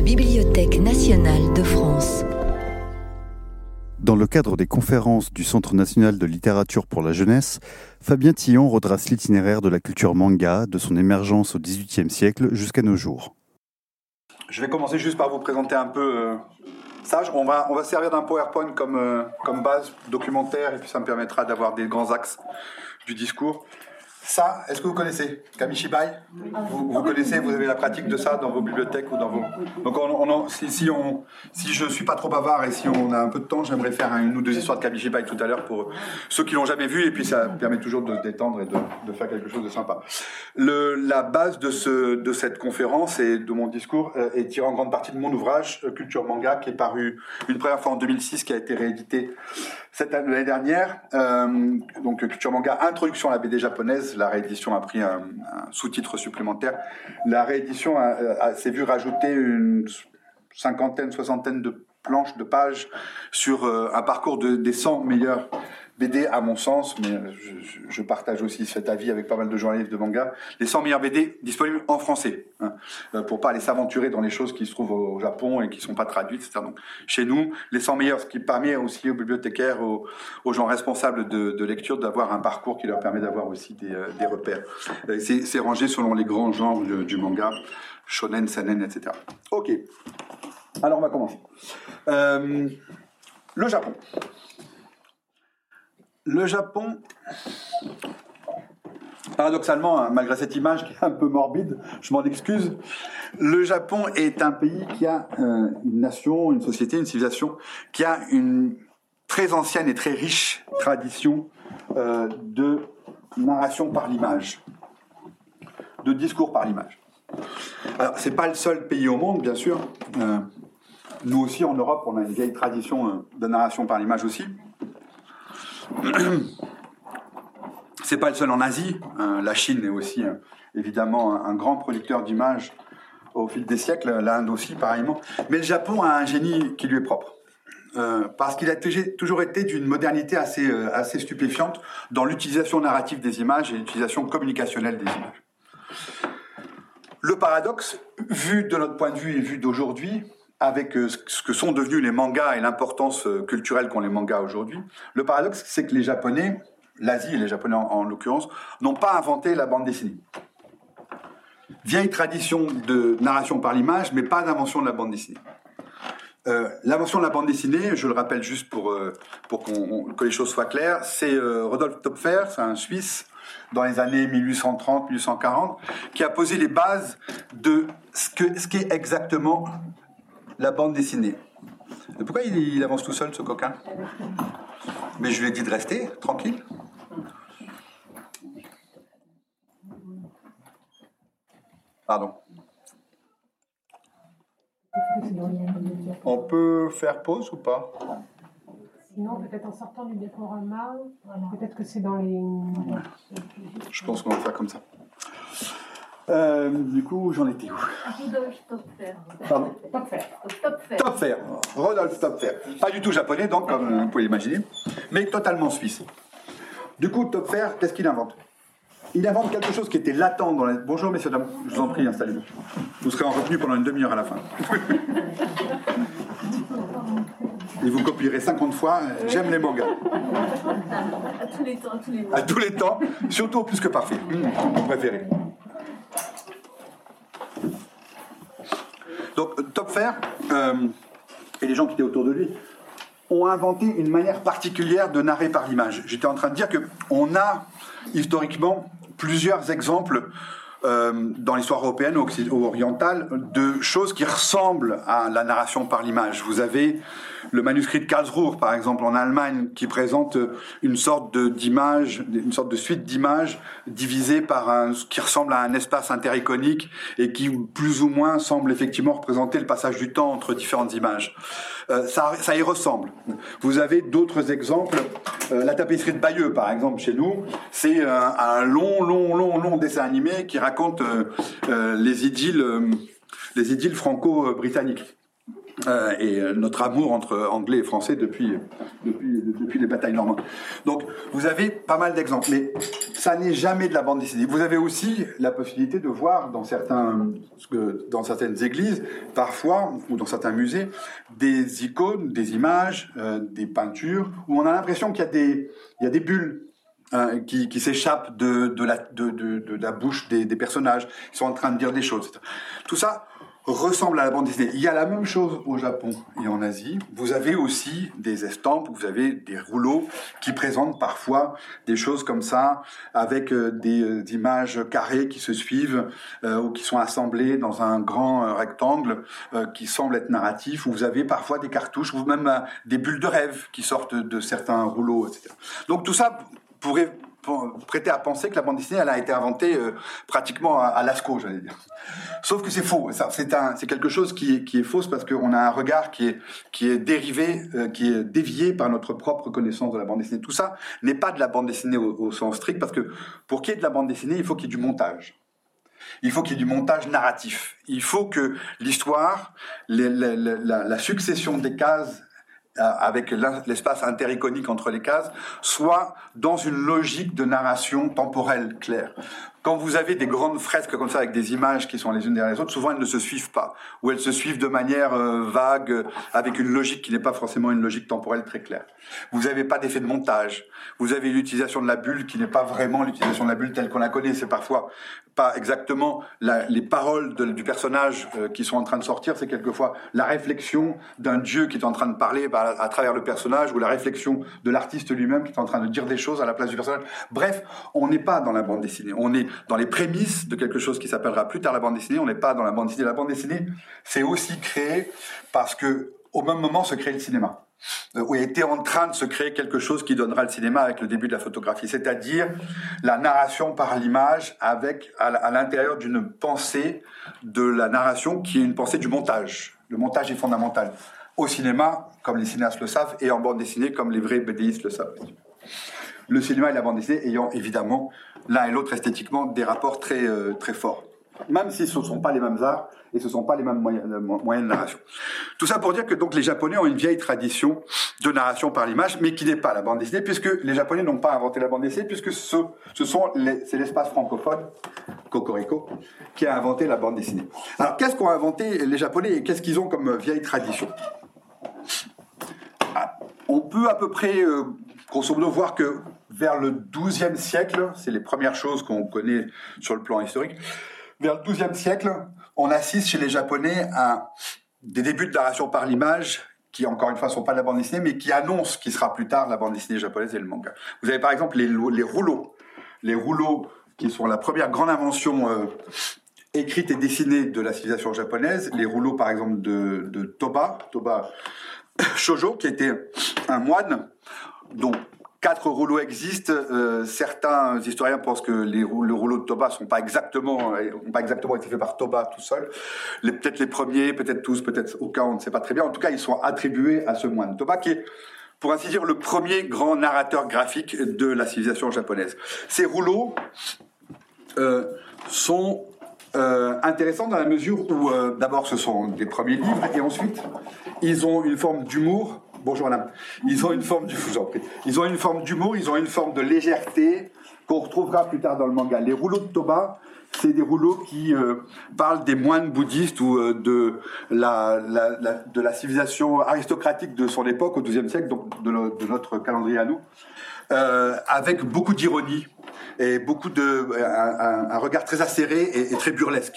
la Bibliothèque nationale de France. Dans le cadre des conférences du Centre national de littérature pour la jeunesse, Fabien Tillon retrace l'itinéraire de la culture manga, de son émergence au XVIIIe siècle jusqu'à nos jours. Je vais commencer juste par vous présenter un peu euh, ça. On va, on va servir d'un PowerPoint comme, euh, comme base documentaire et puis ça me permettra d'avoir des grands axes du discours. Ça, est-ce que vous connaissez Kamishibai vous, vous, connaissez, vous avez la pratique de ça dans vos bibliothèques ou dans vos... Donc on, si, si, on, si je suis pas trop bavard et si on a un peu de temps, j'aimerais faire une ou deux histoires de Kamishibai tout à l'heure pour ceux qui l'ont jamais vu et puis ça permet toujours de se détendre et de, de faire quelque chose de sympa. Le, la base de, ce, de cette conférence et de mon discours euh, est tirée en grande partie de mon ouvrage euh, Culture Manga qui est paru une première fois en 2006 qui a été réédité cette année dernière. Euh, donc Culture Manga Introduction à la BD japonaise la réédition a pris un, sous-titre supplémentaire. La réédition s'est vue rajouter une cinquantaine, soixantaine de planches, de pages sur euh, un parcours de, des 100 meilleurs BD à mon sens, mais je, partage aussi cet avis avec pas mal de journalistes de manga, les 100 meilleurs BD disponibles en français, hein, euh, pour pas aller s'aventurer dans les choses qui se trouvent au Japon et qui sont pas traduites, etc. Donc, chez nous, les 100 meilleurs, ce qui permet aussi aux bibliothécaires, aux, gens responsables de, lecture, d'avoir un parcours qui leur permet d'avoir aussi des, euh, repères. Euh, c'est rangé selon les grands genres du, manga, shonen, seinen, etc. Ok. Alors on va commencer. Le Japon. Le Japon, paradoxalement, hein, malgré cette image qui est un peu morbide, je m'en excuse, le Japon est un pays qui a euh, une nation, une société, une civilisation qui a une très ancienne et très riche tradition euh, de narration par l'image, de discours par l'image. Alors, c'est pas le seul pays au monde, bien sûr. Euh, nous aussi, en Europe, on a une vieille tradition de narration par l'image aussi. C'est pas le seul en Asie. Euh, la Chine est aussi euh, évidemment un, un, grand producteur d'images au fil des siècles. L'Inde aussi, pareillement. Mais le Japon a un génie qui lui est propre. Euh, parce qu'il a toujours été d'une modernité assez, euh, assez stupéfiante dans l'utilisation narrative des images et l'utilisation communicationnelle des images. Le paradoxe, vu de notre point de vue et vu d'aujourd'hui, avec euh, ce que sont devenus les mangas et l'importance culturelle qu'ont les mangas aujourd'hui, le paradoxe, c'est que les Japonais, l'Asie et les Japonais en, en l'occurrence, n'ont pas inventé la bande dessinée. Vieille tradition de narration par l'image, mais pas d'invention de la bande dessinée. Euh, L'invention de la bande dessinée, je le rappelle juste pour, euh, pour qu que les choses soient claires, c'est euh, Rodolphe Topfer, c'est un Suisse, dans les années 1830-1840, qui a posé les bases de ce qu'est ce exactement la bande dessinée. Et pourquoi il, il, avance tout seul, ce coquin? Mais je lui ai dit de rester, tranquille. Pardon. On peut faire pause ou pas? Sinon, peut-être en sortant du diaporama, voilà. peut-être que c'est dans les. Je pense qu'on va faire comme ça. Euh, du coup, j'en étais où? Rodolphe Topfer. Pardon? Topfer. Topfer. Topfer. Rodolphe Topfer. Pas du tout japonais, donc, comme vous pouvez l'imaginer, mais totalement suisse. Du coup, Topfer, qu'est-ce qu'il invente? Il invente quelque chose qui était latent dans la... Bonjour messieurs, dames, je vous en prie, installez-vous. Vous serez en retenue pendant une demi-heure à la fin. Et vous copierez 50 fois « J'aime les mangas ». À tous les temps, à tous les À tous les temps, surtout plus que parfait. Mmh, vous Donc, Topfer euh, et les gens qui étaient autour de lui ont inventé une manière particulière de narrer par l'image. J'étais en train de dire qu'on a historiquement plusieurs exemples euh, dans l'histoire européenne ou orientale de choses qui ressemblent à la narration par l'image. Vous avez le manuscrit de Karlsruhe, par exemple, en Allemagne, qui présente une sorte d'image, une sorte de suite d'images divisée par un, qui ressemble à un espace intericonique et qui plus ou moins semble effectivement représenter le passage du temps entre différentes images. Euh, ça, ça, y ressemble. Vous avez d'autres exemples. Euh, la tapisserie de Bayeux, par exemple, chez nous, c'est un, un, long, long, long, long dessin animé qui raconte euh, les idylles, les idylles franco-britanniques. Euh, et euh, notre amour entre anglais et français depuis, depuis, depuis les batailles normandes. Donc, vous avez pas mal d'exemples, mais ça n'est jamais de la bande dessinée. Vous avez aussi la possibilité de voir dans, certains, dans certaines églises, parfois, ou dans certains musées, des icônes, des images, euh, des peintures, où on a l'impression qu'il y, a des, y a des bulles hein, qui, qui s'échappent de, de, la, de, de, la bouche des, personnages, qui sont en train de dire des choses. Tout ça, ressemble à la bande dessinée. Il y a la même chose au Japon et en Asie. Vous avez aussi des estampes, vous avez des rouleaux qui présentent parfois des choses comme ça, avec euh, des euh, images carrées qui se suivent euh, ou qui sont assemblées dans un grand rectangle qui semble être narratif. Vous avez parfois des cartouches ou même des bulles de rêve qui sortent de certains rouleaux, etc. Donc tout ça pourrait prêter à penser que la bande dessinée elle a été inventée euh, pratiquement à, à Lascaux, j'allais dire. Sauf que c'est faux. C'est quelque chose qui est, qui est fausse parce qu'on a un regard qui est, qui est dérivé, euh, qui est dévié par notre propre connaissance de la bande dessinée. Tout ça n'est pas de la bande dessinée au, sens strict parce que pour qu'il y ait de la bande dessinée, il faut qu'il y ait du montage. Il faut qu'il y ait du montage narratif. Il faut que l'histoire, la, succession des cases avec l'in- l'espace intericonique entre les cases, soit dans une logique de narration temporelle claire. Quand vous avez des grandes fresques comme ça avec des images qui sont les unes derrière les autres, souvent elles ne se suivent pas, ou elles se suivent de manière euh, vague, avec une logique qui n'est pas forcément une logique temporelle très claire. Vous n'avez pas d'effet de montage. Vous avez l'utilisation de la bulle qui n'est pas vraiment l'utilisation de la bulle telle qu'on la connaît. C'est parfois pas exactement les paroles du personnage euh, qui sont en train de sortir. C'est quelquefois la réflexion d'un dieu qui est en train de parler bah, à travers le personnage ou la réflexion de l'artiste lui-même qui est en train de dire des choses à la place du personnage. Bref, on n'est pas dans la bande dessinée. On est dans les prémices de quelque chose qui s'appellera plus tard la bande dessinée. On n'est pas dans la bande dessinée. La bande dessinée, c'est aussi créé parce que au même moment se crée le cinéma euh, où était en train de se créer quelque chose qui donnera le cinéma avec le début de la photographie, c'est-à-dire la narration par l'image avec à l'intérieur d'une pensée de la narration qui est une pensée du montage. Le montage est fondamental au cinéma, comme les cinéastes le savent, et en bande dessinée, comme les vrais BDistes le savent. Le cinéma et la bande dessinée ayant évidemment l'un et l'autre esthétiquement des rapports très euh, très forts, même si ce ne sont pas les mêmes arts et ce ne sont pas les mêmes moyens, euh, mo- moyens de narration. Tout ça pour dire que donc les Japonais ont une vieille tradition de narration par l'image, mais qui n'est pas la bande dessinée, puisque les Japonais n'ont pas inventé la bande dessinée, puisque ce, ce sont c'est l'espace francophone, Cocorico, qui a inventé la bande dessinée. Alors qu'est-ce qu'ont inventé les Japonais et qu'est-ce qu'ils ont comme euh, vieille tradition? Ah, On peut à peu près, grosso modo, voir que vers le XIIe siècle, c'est les premières choses qu'on connaît sur le plan historique, vers le XIIe siècle, on assiste chez les Japonais à des débuts de narration par l'image qui, encore une fois, sont pas de la bande dessinée, mais qui annoncent qui sera plus tard la bande dessinée japonaise et le manga. Vous avez par exemple les rouleaux. Les rouleaux qui sont la première grande invention euh, écrite et dessinée de la civilisation japonaise. Les rouleaux, par exemple, de, de Toba, Toba Shoujo, qui était un moine dont quatre rouleaux existent. Euh, certains historiens pensent que les, rou- le rouleau de Toba sont pas exactement, euh, pas exactement été faits par Toba tout seul. Peut-être les premiers, peut-être tous, peut-être aucun, on ne sait pas très bien. En tout cas, ils sont attribués à ce moine. Toba qui est pour ainsi dire, le premier grand narrateur graphique de la civilisation japonaise. Ces rouleaux euh, sont intéressants dans la mesure où, d'abord, ce sont des premiers livres, et ensuite, ils ont une forme d'humour. Bonjour madame. Ils ont une forme. Ils ont une forme d'humour, ils ont une forme de légèreté qu'on retrouvera plus tard dans le manga. Les rouleaux de Toba, c'est des rouleaux qui euh, parlent des moines bouddhistes ou euh, de la, civilisation aristocratique de son époque, au XIIe siècle, donc de, no- de notre calendrier à nous, euh, avec beaucoup d'ironie et beaucoup de un, regard très acéré et très burlesque.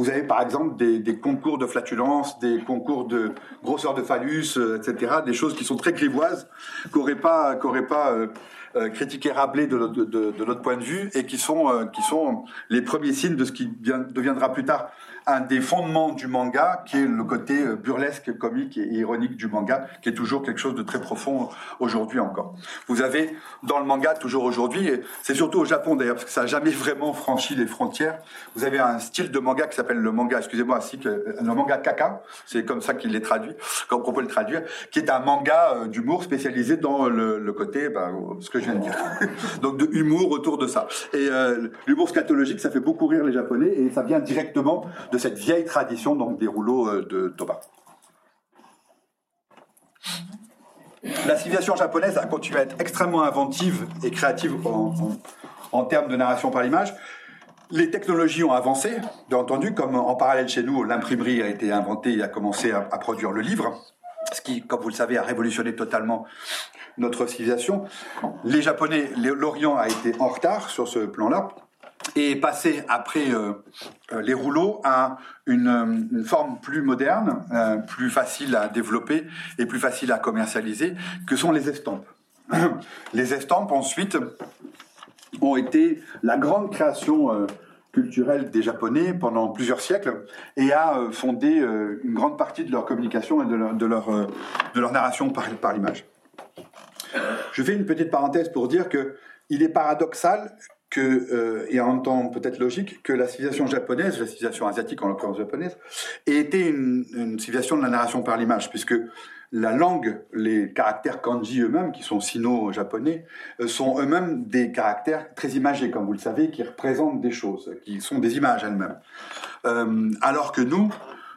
Vous avez par exemple des, concours de flatulence, des concours de grosseur de phallus, euh, etc. Des choses qui sont très grivoises, qu'aurait pas, pas euh, euh, critiqué Rabelais de, de- notre point de vue, et qui sont, qui sont les premiers signes de ce qui deviendra plus tard un des fondements du manga, qui est le côté euh, burlesque, comique et ironique du manga, qui est toujours quelque chose de très profond aujourd'hui encore. Vous avez dans le manga toujours aujourd'hui, et c'est surtout au Japon d'ailleurs, parce que ça n'a jamais vraiment franchi les frontières, vous avez un style de manga qui s'appelle le manga, excusez-moi, ainsi que le manga kaka, c'est comme ça qu'il est traduit, comme on peut le traduire, qui est un manga euh, d'humour spécialisé dans le, côté, ben, ce que je viens de dire. Donc de humour autour de ça. Et euh, l'humour scatologique, ça fait beaucoup rire les Japonais, et ça vient directement de cette vieille tradition des rouleaux euh, de Toba. La civilisation japonaise a continué à être extrêmement inventive et créative en, termes de narration par l'image. Les technologies ont avancé, bien entendu, comme en parallèle chez nous, l'imprimerie a été inventée et a commencé à, à produire le livre, ce qui, comme vous le savez, a révolutionné totalement notre civilisation. Les Japonais, l'Orient a été en retard sur ce plan-là et est passé après euh, euh, les rouleaux à une, euh, forme plus moderne, plus facile à développer et plus facile à commercialiser, que sont les estampes. Les estampes, ensuite, ont été la grande création culturelle des Japonais pendant plusieurs siècles et a fondé une grande partie de leur communication et de leur, de leur, de leur narration par, par l'image. Je fais une petite parenthèse pour dire que il est paradoxal que, euh, et en même temps peut-être logique, que la civilisation japonaise, la civilisation asiatique en l'occurrence japonaise, ait été une, une civilisation de la narration par l'image, puisque la langue, les caractères kanji eux-mêmes, qui sont sino-japonais, euh, sont eux-mêmes des caractères très imagés, comme vous le savez, qui représentent des choses, qui sont des images elles-mêmes. Euh, alors que nous,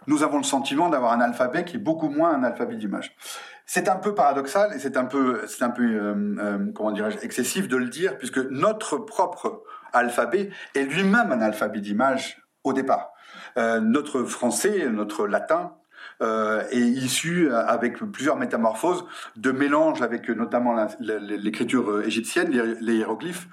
nous avons le sentiment d'avoir un alphabet qui est beaucoup moins un alphabet d'images. C'est un peu paradoxal et c'est un peu, c'est un peu, euh, euh, comment dirais-je, excessif de le dire, puisque notre propre alphabet est lui-même un alphabet d'images au départ. Euh, notre français, notre latin, euh, est issu euh, avec plusieurs métamorphoses de mélange avec notamment l'écriture égyptienne, les hiéroglyphes.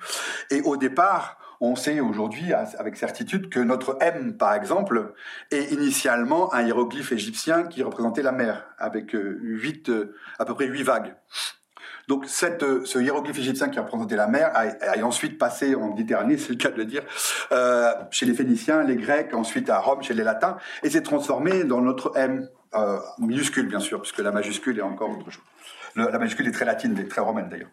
Et au départ, on sait aujourd'hui avec certitude que notre M, par exemple, est initialement un hiéroglyphe égyptien qui représentait la mer, avec euh, euh, à peu près huit vagues. Donc euh, ce hiéroglyphe égyptien qui représentait la mer a, ensuite passé en Méditerranée, c'est le cas de le dire, chez les Phéniciens, les Grecs, ensuite à Rome, chez les Latins, et s'est transformé dans notre M, minuscule bien sûr, puisque la majuscule est encore autre chose. La majuscule est très latine, très romaine d'ailleurs.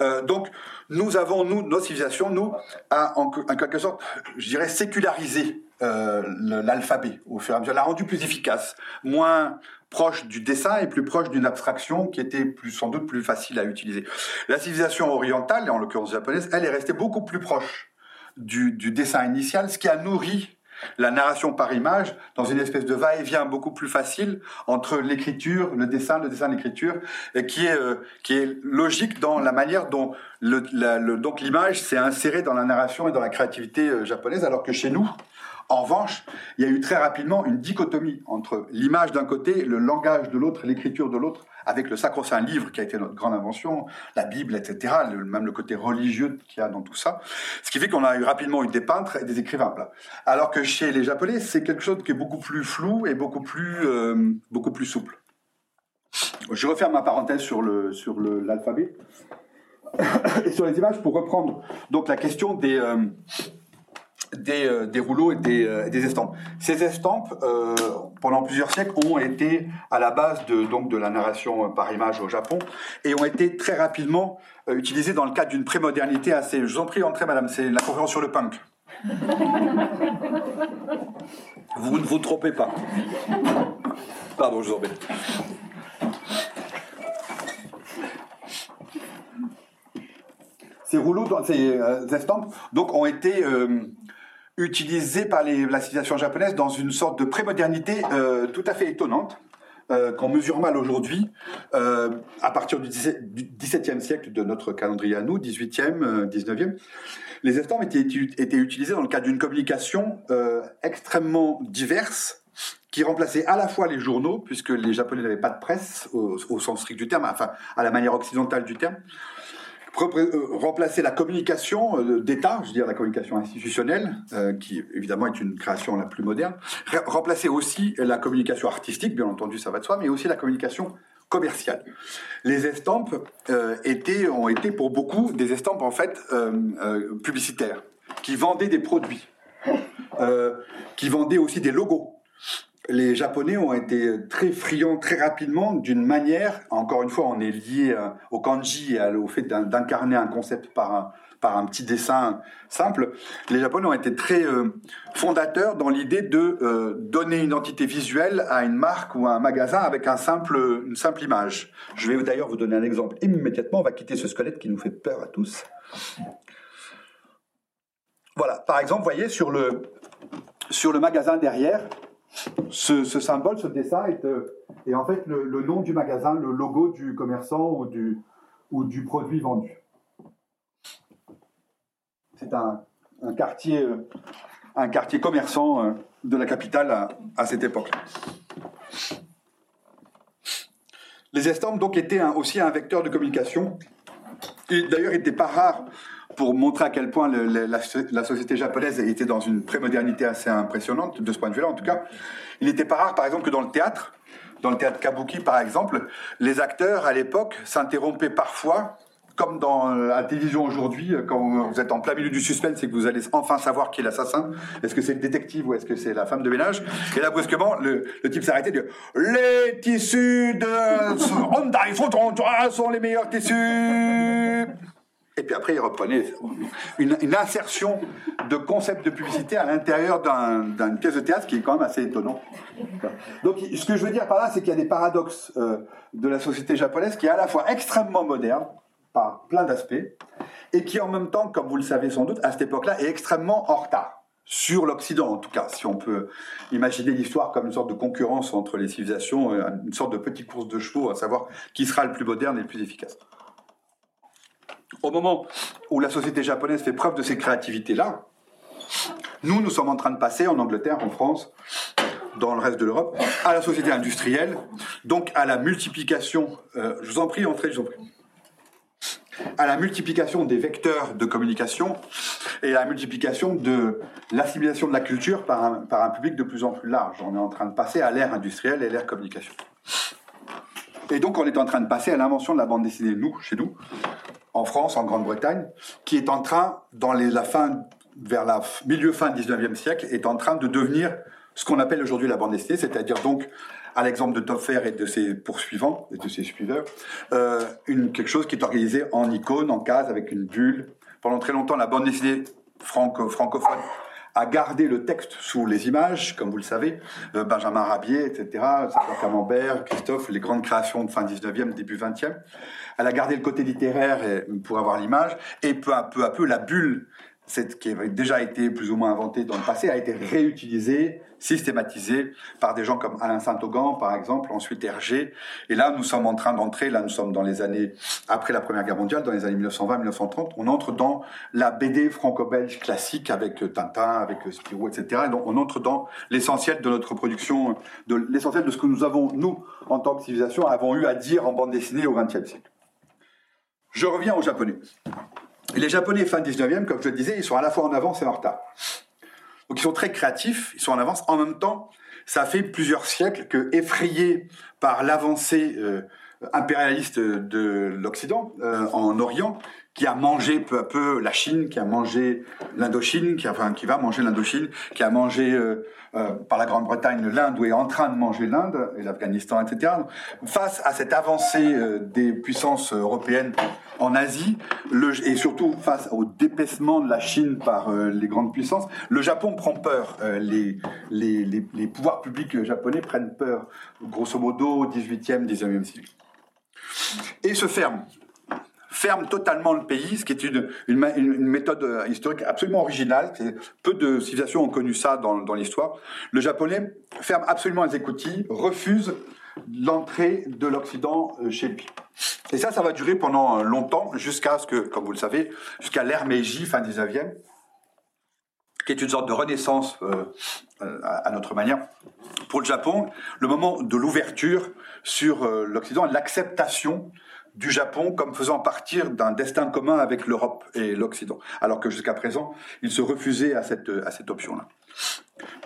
Euh, donc nous avons, nous, nos civilisations, nous, à, en, quelque sorte, je dirais, sécularisé euh, l'alphabet au fur et à mesure, l'a rendu plus efficace, moins proche du dessin et plus proche d'une abstraction qui était sans doute plus facile à utiliser. La civilisation orientale, et en l'occurrence japonaise, elle est restée beaucoup plus proche du dessin initial, ce qui a nourri la narration par image dans une espèce de va-et-vient beaucoup plus facile entre l'écriture, le dessin, le dessin, l'écriture, qui est euh, qui est logique dans la manière dont le, le- donc l'image s'est insérée dans la narration et dans la créativité euh, japonaise, alors que chez nous, en revanche, il y a eu très rapidement une dichotomie entre l'image d'un côté, le langage de l'autre, l'écriture de l'autre, avec le sacro-saint livre qui a été notre grande invention, la Bible, etc., même le côté religieux qu'il y a dans tout ça. Ce qui fait qu'on a eu rapidement eu des peintres et des écrivains. Alors que chez les Japonais, c'est quelque chose qui est beaucoup plus flou et beaucoup plus, euh, beaucoup plus souple. Je referme ma parenthèse sur le sur le- l'alphabet et sur les images pour reprendre donc la question des euh, des, euh, des rouleaux et des, euh, des estampes. Ces estampes, euh, pendant plusieurs siècles, ont été à la base de, donc, de la narration par image au Japon et ont été très rapidement euh, utilisées dans le cadre d'une prémodernité assez... Je vous en prie, entrez, madame, c'est la conférence sur le punk. vous ne vous trompez pas. Pardon, je vous embête. Ces rouleaux, ces euh, estampes, donc, ont été euh, utilisés par la civilisation japonaise dans une sorte de prémodernité euh, tout à fait étonnante. euh, qu'on mesure mal aujourd'hui, euh, à partir du 17 du XVIIe siècle de notre calendrier à nous, 18e, euh, 19e, les estampes étaient, étaient utilisées dans le cadre d'une communication extrêmement diverse, qui remplaçait à la fois les journaux, puisque les Japonais n'avaient pas de presse au, sens strict du terme, enfin à la manière occidentale du terme, remplacer la communication euh, d'État, je veux dire la communication institutionnelle, euh, qui évidemment est une création la plus moderne, Re- remplacer aussi la communication artistique, bien entendu ça va de soi, mais aussi la communication commerciale. Les estampes euh, étaient, ont été pour beaucoup des estampes en fait euh, euh, publicitaires, qui vendaient des produits, euh, qui vendaient aussi des logos les Japonais ont été très friands très rapidement d'une manière, encore une fois, on est lié euh, au kanji au fait d'in- d'incarner un concept par un, par un petit dessin simple. Les Japonais ont été très euh, fondateurs dans l'idée de euh, donner une identité visuelle à une marque ou à un magasin avec un simple, une simple image. Je vais d'ailleurs vous donner un exemple immédiatement. On va quitter ce squelette qui nous fait peur à tous. Voilà, par exemple, vous voyez sur le, sur le magasin derrière, ce, symbole, ce dessin est, euh, en fait le, nom du magasin, le logo du commerçant ou du, produit vendu. C'est un, quartier, euh, un quartier commerçant euh, de la capitale à, cette époque. Les estampes donc étaient aussi un vecteur de communication. D'ailleurs, il n'était pas rare pour montrer à quel point le- le- la, la société japonaise était dans une prémodernité assez impressionnante, de ce point de vue-là en tout cas. Il n'était pas rare, par exemple, que dans le théâtre, dans le théâtre kabuki par exemple, les acteurs à l'époque s'interrompaient parfois, comme dans euh, la télévision aujourd'hui, euh, quand vous êtes en plein milieu du suspense et que vous allez enfin savoir qui est l'assassin. Est-ce que c'est le détective ou est-ce que c'est la femme de ménage? Et là, brusquement, le, le type s'arrêtait de Les tissus de Honda Photon sont les meilleurs tissus et puis après, il reprenait une, insertion de concept de publicité à l'intérieur d'un- d'une pièce de théâtre qui est quand même assez étonnant. Donc, ce que je veux dire par là, c'est qu'il y a des paradoxes euh, de la société japonaise qui est à la fois extrêmement moderne, par plein d'aspects, et qui en même temps, comme vous le savez sans doute, à cette époque-là, est extrêmement en retard. Sur l'Occident, en tout cas, si on peut imaginer l'histoire comme une sorte de concurrence entre les civilisations, euh, une sorte de petite course de chevaux, à savoir qui sera le plus moderne et le plus efficace. Au moment où la société japonaise fait preuve de ces créativités-là, nous, nous sommes en train de passer en Angleterre, en France, dans le reste de l'Europe, à la société industrielle, donc à la multiplication, euh, je vous en prie, entrez, je vous en prie, à la multiplication des vecteurs de communication et à la multiplication de l'assimilation de la culture par un, par un public de plus en plus large. On est en train de passer à l'ère industrielle et l'ère communication. Et donc, on est en train de passer à l'invention de la bande dessinée, nous, chez nous, en France, en Grande-Bretagne, qui est en train, dans la fin, vers la milieu fin 19e siècle, est en train de devenir ce qu'on appelle aujourd'hui la bande dessinée, c'est-à-dire donc, à l'exemple de Topfer et de ses poursuivants, et de ses suiveurs, euh, quelque chose qui est organisé en icône, en case, avec une bulle. Pendant très longtemps, la bande dessinée franco- francophone a gardé le texte sous les images, comme vous le savez, euh, Benjamin Rabier, etc., Camembert, Christophe, les grandes créations de fin 19e, début 20e. Elle a gardé le côté littéraire pour avoir l'image, et peu, à peu la bulle, cette, qui avait déjà été plus ou moins inventée dans le passé, a été réutilisée, systématisée par des gens comme Alain Saint-Augan, par exemple, ensuite Hergé. Et là, nous sommes en train d'entrer, là, nous sommes dans les années après la Première Guerre mondiale, dans les années 1920-1930, on entre dans la BD franco-belge classique avec Tintin, avec Spirou, etc. Et donc, on entre dans l'essentiel de notre production, de l'essentiel de ce que nous avons, nous, en tant que civilisation, avons eu à dire en bande dessinée au XXe siècle. Je reviens aux Japonais. Les Japonais fin 19e, comme je le disais, ils sont à la fois en avance et en retard. Donc ils sont très créatifs, ils sont en avance. En même temps, ça fait plusieurs siècles que, effrayés par l'avancée euh, impérialiste de l'Occident euh, en Orient, qui a mangé peu à peu la Chine, qui a mangé l'Indochine, qui, qui va manger l'Indochine, qui a mangé euh, euh, par la Grande-Bretagne l'Inde ou est en train de manger l'Inde et l'Afghanistan, etc. Face à cette avancée euh, des puissances européennes en Asie, et surtout face au dépaissement de la Chine par les grandes puissances, le Japon prend peur. Les pouvoirs publics japonais prennent peur, grosso modo, au 18e, 19e siècle. Et se ferment ferme totalement le pays, ce qui est une, méthode euh, historique absolument originale. Peu de civilisations ont connu ça dans, l'histoire. Le japonais ferme absolument les écoutilles, refuse l'entrée de l'Occident euh, chez lui. Et ça, ça va durer pendant euh, longtemps, jusqu'à ce que, comme vous le savez, jusqu'à l'ère Meiji, fin 19e, qui est une sorte de renaissance à notre manière. Pour le Japon, le moment de l'ouverture sur l'Occident, l'acceptation du Japon comme faisant partir d'un destin commun avec l'Europe et l'Occident, alors que jusqu'à présent, il se refusait à cette, à cette option-là.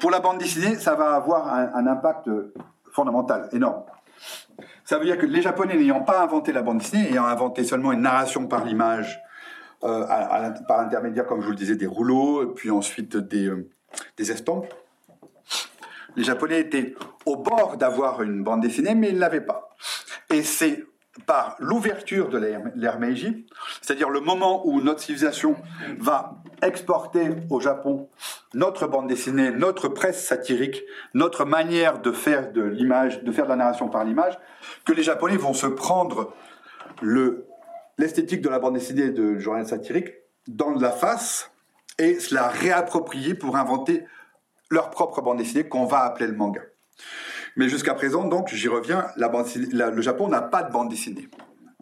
Pour la bande dessinée, ça va avoir un, impact fondamental, énorme. Ça veut dire que les Japonais n'ayant pas inventé la bande dessinée, ayant inventé seulement une narration par l'image, euh, par l'intermédiaire, comme je vous le disais, des rouleaux, puis ensuite des, euh, des estampes, les Japonais étaient au bord d'avoir une bande dessinée, mais ils ne l'avaient pas. Et c'est par l'ouverture de Meiji, c'est-à-dire le moment où notre civilisation va exporter au Japon notre bande dessinée, notre presse satirique, notre manière de faire de l'image, de faire la narration par l'image, que les Japonais vont se prendre le l'esthétique de la bande dessinée de journal satirique dans la face et se la réapproprier pour inventer leur propre bande dessinée qu'on va appeler le manga. Mais jusqu'à présent, donc, j'y reviens, le Japon n'a pas de bande dessinée.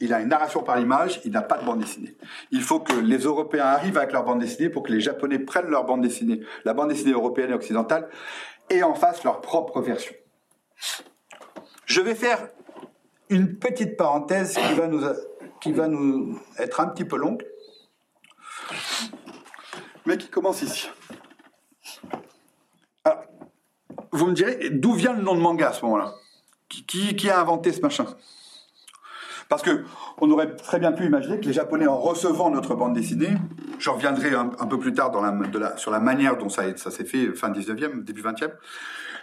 Il a une narration par image, il n'a pas de bande dessinée. Il faut que les Européens arrivent avec leur bande dessinée pour que les Japonais prennent leur bande dessinée, la bande dessinée européenne et occidentale, et en fassent leur propre version. Je vais faire une petite parenthèse qui va nous, qui va nous être un petit peu longue, mais qui commence ici. Alors, vous me direz, d'où vient le nom de manga à ce moment-là qui, a inventé ce machin? Parce que on aurait très bien pu imaginer que les Japonais, en recevant notre bande dessinée, je reviendrai un, peu plus tard sur la manière dont ça, s'est fait fin 19e, début 20e,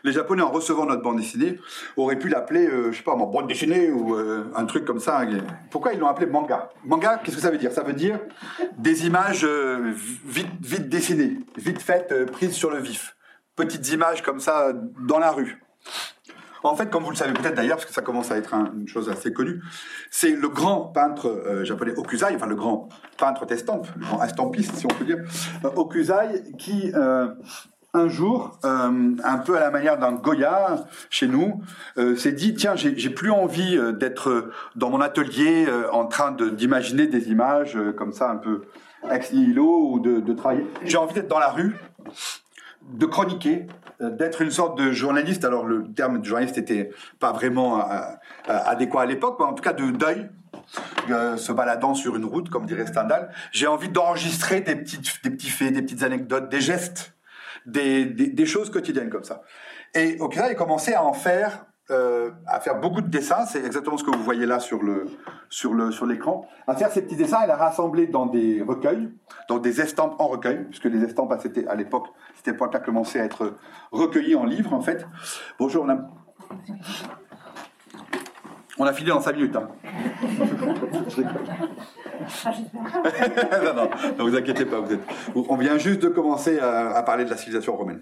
les Japonais, en recevant notre bande dessinée, auraient pu l'appeler, euh, je sais pas, bande dessinée ou euh, un truc comme ça. Pourquoi ils l'ont appelé manga? Manga, qu'est-ce que ça veut dire? Ça veut dire des images euh, vite, vite dessinées, vite faites, euh, prises sur le vif. Petites images comme ça dans la rue. En fait, comme vous le savez peut-être d'ailleurs, parce que ça commence à être un- une chose assez connue, c'est le grand peintre euh, japonais Okuzai, enfin le grand peintre d'estampes, le grand estampiste si on peut dire, euh, Okuzai, qui euh, un jour, euh, un peu à la manière d'un Goya chez nous, euh, s'est dit tiens, j'ai plus envie euh, d'être dans mon atelier euh, en train de- d'imaginer des images euh, comme ça un peu ex nihilo ou de, de travailler. J'ai envie d'être dans la rue de chroniquer, euh, d'être une sorte de journaliste. Alors le terme de journaliste était pas vraiment euh, euh, adéquat à l'époque, mais en tout cas de deuil, se baladant sur une route, comme dirait Stendhal. J'ai envie d'enregistrer des petites, des petits faits, des petites anecdotes, des gestes, des, des, choses quotidiennes comme ça. Et final, il commençait à en faire. Euh, à faire beaucoup de dessins, c'est exactement ce que vous voyez là sur le sur le sur l'écran. À faire ces petits dessins, il a rassemblé dans des recueils, donc des estampes en recueil, puisque les estampes à, cette- à l'époque, c'était pas pas commencé à être recueillies en livres en fait. Bonjour, on a on a filé en 5 minutes. Hein. Non, non, ne vous inquiétez pas, vous êtes, on vient juste de commencer à, à parler de la civilisation romaine.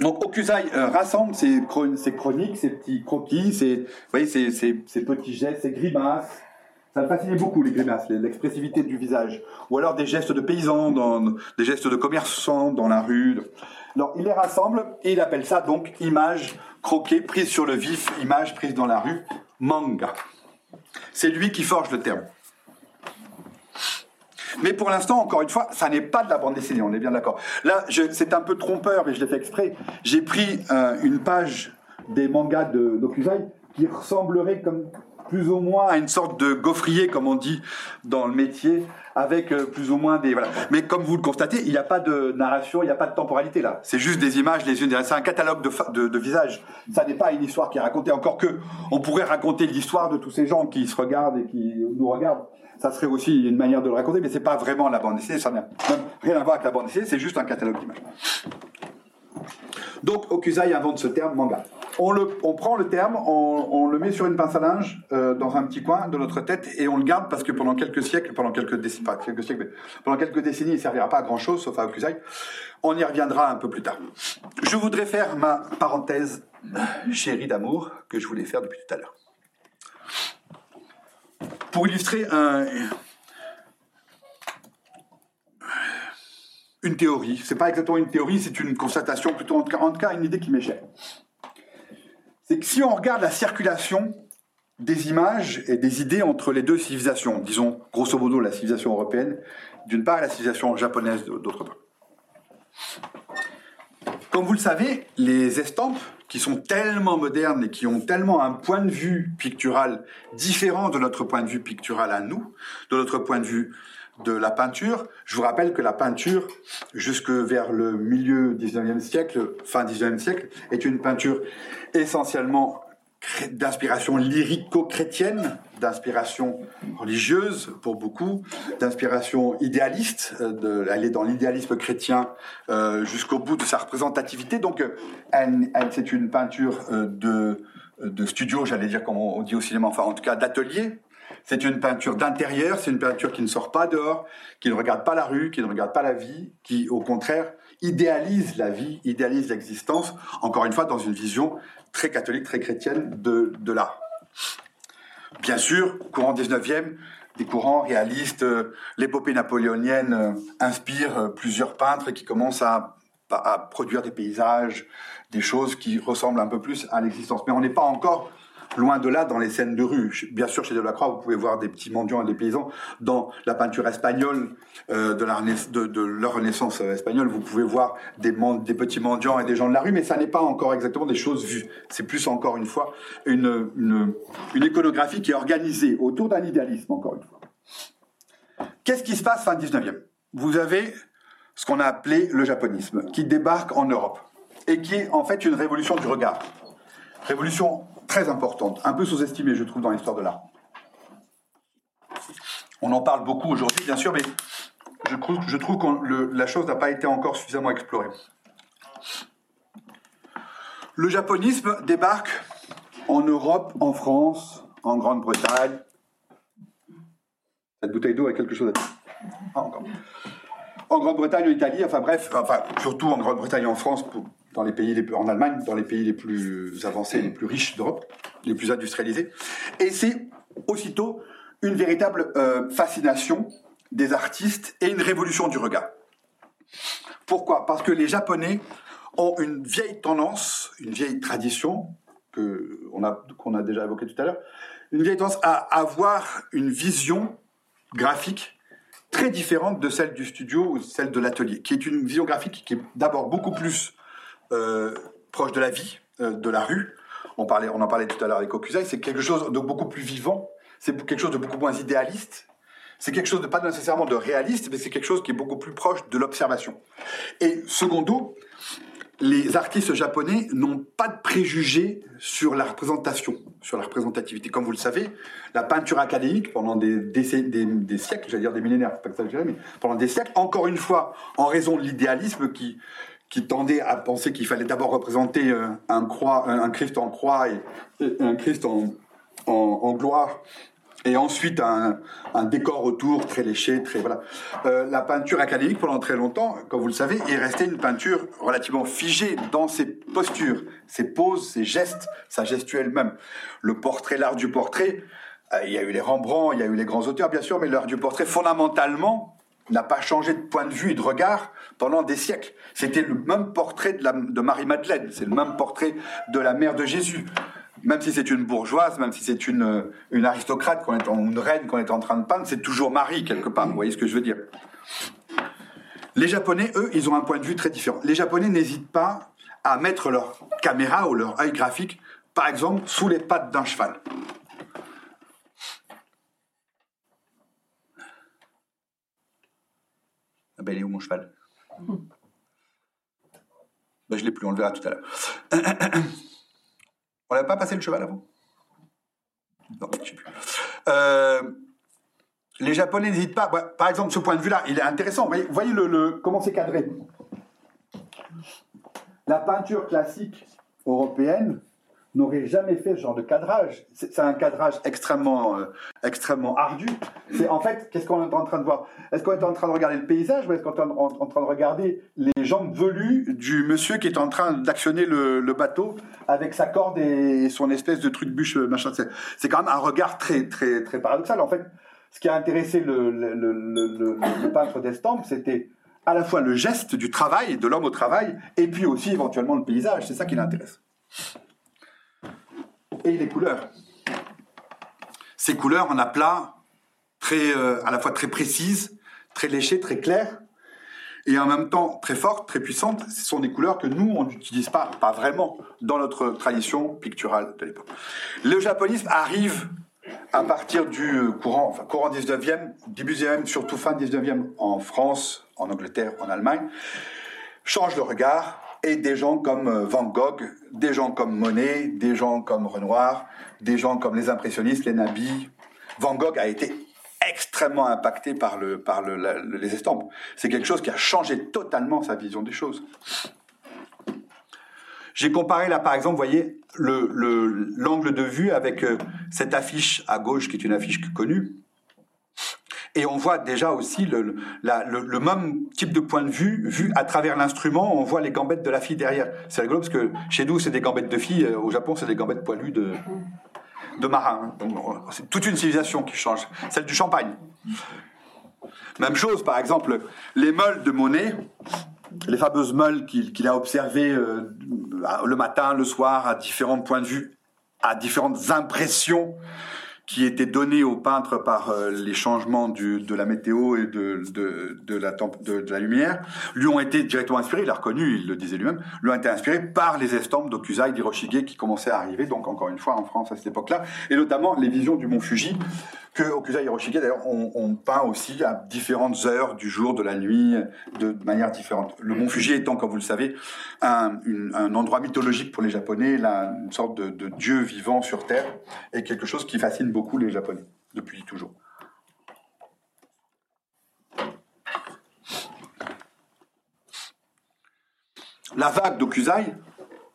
Donc Okusai euh, rassemble ses, chron- ses chroniques, ses petits croquis, ses, vous voyez, ses, petits gestes, ses grimaces. Ça le fascinait beaucoup, les grimaces, l'expressivité du visage. Ou alors des gestes de paysans, dans, des gestes de commerçants dans la rue. Alors, il les rassemble et il appelle ça donc image croquée, prise sur le vif, image prise dans la rue, manga. C'est lui qui forge le terme. Mais pour l'instant, encore une fois, ça n'est pas de la bande dessinée, on est bien d'accord. Là, c'est un peu trompeur, mais je l'ai fait exprès. J'ai pris euh, une page des mangas de d'Okusai qui ressemblerait comme plus ou moins à une sorte de gaufrier, comme on dit dans le métier, avec euh, plus ou moins des... Mais comme vous le constatez, il n'y a pas de narration, il n'y a pas de temporalité là. C'est juste des images les unes derrière. C'est un catalogue de, de visages. Ça n'est pas une histoire qui est racontée. Encore que, on pourrait raconter l'histoire de tous ces gens qui se regardent et qui nous regardent. Ça serait aussi une manière de le raconter, mais c'est pas vraiment la bande dessinée. Ça n'a rien à voir avec la bande dessinée. C'est juste un catalogue d'images. Donc Okusai invente ce terme manga. On, le, on prend le terme, on, le met sur une pince à linge euh, dans un petit coin de notre tête et on le garde parce que pendant quelques siècles, pendant quelques décennies, pas quelques siècles, pendant quelques décennies, il servira pas à grand chose sauf à Okusai. On y reviendra un peu plus tard. Je voudrais faire ma parenthèse chérie d'amour que je voulais faire depuis tout à l'heure. Pour illustrer un, une théorie. C'est pas exactement une théorie, c'est une constatation, plutôt en tout cas, en tout cas une idée qui chère. C'est que si on regarde la circulation des images et des idées entre les deux civilisations, disons grosso modo la civilisation européenne d'une part et la civilisation japonaise d'autre part. Comme vous le savez, les estampes, qui sont tellement modernes et qui ont tellement un point de vue pictural différent de notre point de vue pictural à nous, de notre point de vue de la peinture. Je vous rappelle que la peinture, jusque vers le milieu 19e siècle, fin 19e siècle, est une peinture essentiellement d'inspiration lyrico-chrétienne, d'inspiration religieuse pour beaucoup, d'inspiration idéaliste. euh, elle est dans l'idéalisme chrétien euh, jusqu'au bout de sa représentativité. Donc, euh, c'est une peinture de, studio, j'allais dire comme on dit au cinéma, enfin en tout cas d'atelier. C'est une peinture d'intérieur, c'est une peinture qui ne sort pas dehors, qui ne regarde pas la rue, qui ne regarde pas la vie, qui au contraire idéalise la vie, idéalise l'existence, encore une fois dans une vision très catholique, très chrétienne de l'art. Bien sûr, courant 19e, des courants réalistes. Euh, L'épopée napoléonienne euh, inspire euh, plusieurs peintres qui commencent à, à produire des paysages, des choses qui ressemblent un peu plus à l'existence. Mais on n'est pas encore loin de là dans les scènes de rue. Bien sûr, chez Delacroix, vous pouvez voir des petits mendiants et des paysans. Dans la peinture espagnole euh, de, la, Renaissance espagnole, vous pouvez voir des, petits mendiants et des gens de la rue, mais ça n'est pas encore exactement des choses vues. C'est plus, encore une fois, une, une, une iconographie qui est organisée autour d'un idéalisme, encore une fois. Qu'est-ce qui se passe fin 19e Vous avez ce qu'on a appelé le japonisme, qui débarque en Europe, et qui est en fait une révolution du regard. Révolution très importante, un peu sous-estimée, je trouve, dans l'histoire de l'art. On en parle beaucoup aujourd'hui, bien sûr, mais je trouve, que la chose n'a pas été encore suffisamment explorée. Le japonisme débarque en Europe, en France, en Grande-Bretagne. Cette bouteille d'eau a quelque chose à dire. Ah, encore. En Grande-Bretagne, en Italie, enfin bref, enfin, surtout en Grande-Bretagne et en France, dans les pays les plus, en Allemagne, dans les pays les plus avancés, les plus riches d'Europe, les plus industrialisés. Et c'est aussitôt une véritable euh, fascination des artistes et une révolution du regard. Pourquoi? Parce que les Japonais ont une vieille tendance, une vieille tradition a qu'on a déjà évoquée tout à l'heure, une vieille tendance à avoir une vision graphique très différente de celle du studio ou celle de l'atelier, qui est une vision graphique qui est d'abord beaucoup plus proche de la vie, euh, de la rue. On, parlait, on en parlait tout à l'heure avec Okusaï, c'est quelque chose de beaucoup plus vivant, c'est quelque chose de beaucoup moins idéaliste, c'est quelque chose de pas nécessairement de réaliste, mais c'est quelque chose qui est beaucoup plus proche de l'observation. Et secondo, les artistes japonais n'ont pas de préjugés sur la représentation, sur la représentativité. Comme vous le savez, la peinture académique, pendant des, des, des, siècles, j'allais dire des millénaires, pas que ça mais pendant des siècles, encore une fois, en raison de l'idéalisme qui, qui tendait à penser qu'il fallait d'abord représenter euh, un, croix, un, Christ en croix et, un Christ en, gloire, et ensuite un, décor autour très léché, très voilà. Euh, la peinture académique pendant très longtemps, comme vous le savez, est restée une peinture relativement figée dans ses postures, ses poses, ses gestes, sa gestuelle même. Le portrait, l'art du portrait, euh, il y a eu les Rembrandt, il y a eu les grands auteurs bien sûr, mais l'art du portrait fondamentalement n'a pas changé de point de vue et de regard pendant des siècles. C'était le même portrait de, de Marie-Madeleine, c'est le même portrait de la mère de Jésus. Même si c'est une bourgeoise, même si c'est une, une aristocrate, est une reine qu'on est en train de peindre, c'est toujours Marie quelque part. Vous voyez ce que je veux dire? Les Japonais, eux, ils ont un point de vue très différent. Les Japonais n'hésitent pas à mettre leur caméra ou leur œil graphique, par exemple, sous les pattes d'un cheval. Ah ben, il est où mon cheval? Ben, Je l'ai plus, on le verra tout à l'heure. on n'avait pas passé le cheval avant Non, je sais plus. Euh, les Japonais n'hésitent pas. Par exemple, ce point de vue-là, il est intéressant. Vous voyez, le, comment c'est cadré? La peinture classique européenne n'aurait jamais fait ce genre de cadrage. C'est un cadrage extrêmement, euh, extrêmement ardu. C'est en fait, qu'est-ce qu'on est en train de voir? Est-ce qu'on est en train de regarder le paysage ou est-ce qu'on est en, train de regarder les jambes velues du monsieur qui est en train d'actionner le, bateau avec sa corde et son espèce de truc bûche machin C'est quand même un regard très très très paradoxal. En fait, ce qui a intéressé le, le, le peintre d'estampes, c'était à la fois le geste du travail, de l'homme au travail, et puis aussi éventuellement le paysage. C'est ça qui l'intéresse et les couleurs. Ces couleurs en aplat, très, euh, à la fois très précises, très léchées, très claires, et en même temps très fortes, très puissantes. Ce sont des couleurs que nous, on n'utilise pas, pas vraiment, dans notre tradition picturale de l'époque. Le japonisme arrive à partir du courant, enfin, courant 19e, début 19e, surtout fin 19e en France, en Angleterre, en Allemagne, change de regard, et des gens comme euh, Van Gogh, des gens comme Monet, des gens comme Renoir, des gens comme les impressionnistes, les nabis. Van Gogh a été extrêmement impacté par, le, par le, les estampes. C'est quelque chose qui a changé totalement sa vision des choses. J'ai comparé là, par exemple, vous voyez, l'angle de vue avec euh, cette affiche à gauche, qui est une affiche connue, et on voit déjà aussi le, même type de point de vue, vu à travers l'instrument, on voit les gambettes de la fille derrière. C'est rigolo parce que chez nous, c'est des gambettes de filles, euh, au Japon, c'est des gambettes poilues de, de marins. On- C'est toute une civilisation qui change, celle du champagne. Même chose, par exemple, les meules de Monet, les fameuses meules qu'il qu'il a observées euh, le matin, le soir, à différents points de vue, à différentes impressions qui étaient données aux peintres par euh, les changements de la météo et de, la lumière, lui ont été directement inspirés, il l'a reconnu, il le disait lui-même, lui ont été inspirés par les estampes d'Okusai, d'Hiroshige qui commençaient à arriver, donc encore une fois en France à cette époque-là, et notamment les visions du mont Fuji, que Okusai et Hiroshige d'ailleurs ont peint aussi à différentes heures du jour, de la nuit, de manière différente. Le mont Fuji étant, comme vous le savez, un endroit mythologique pour les Japonais, là, une sorte de, de dieu vivant sur Terre, et quelque chose qui fascine beaucoup les Japonais, depuis toujours. La vague d'Okusai,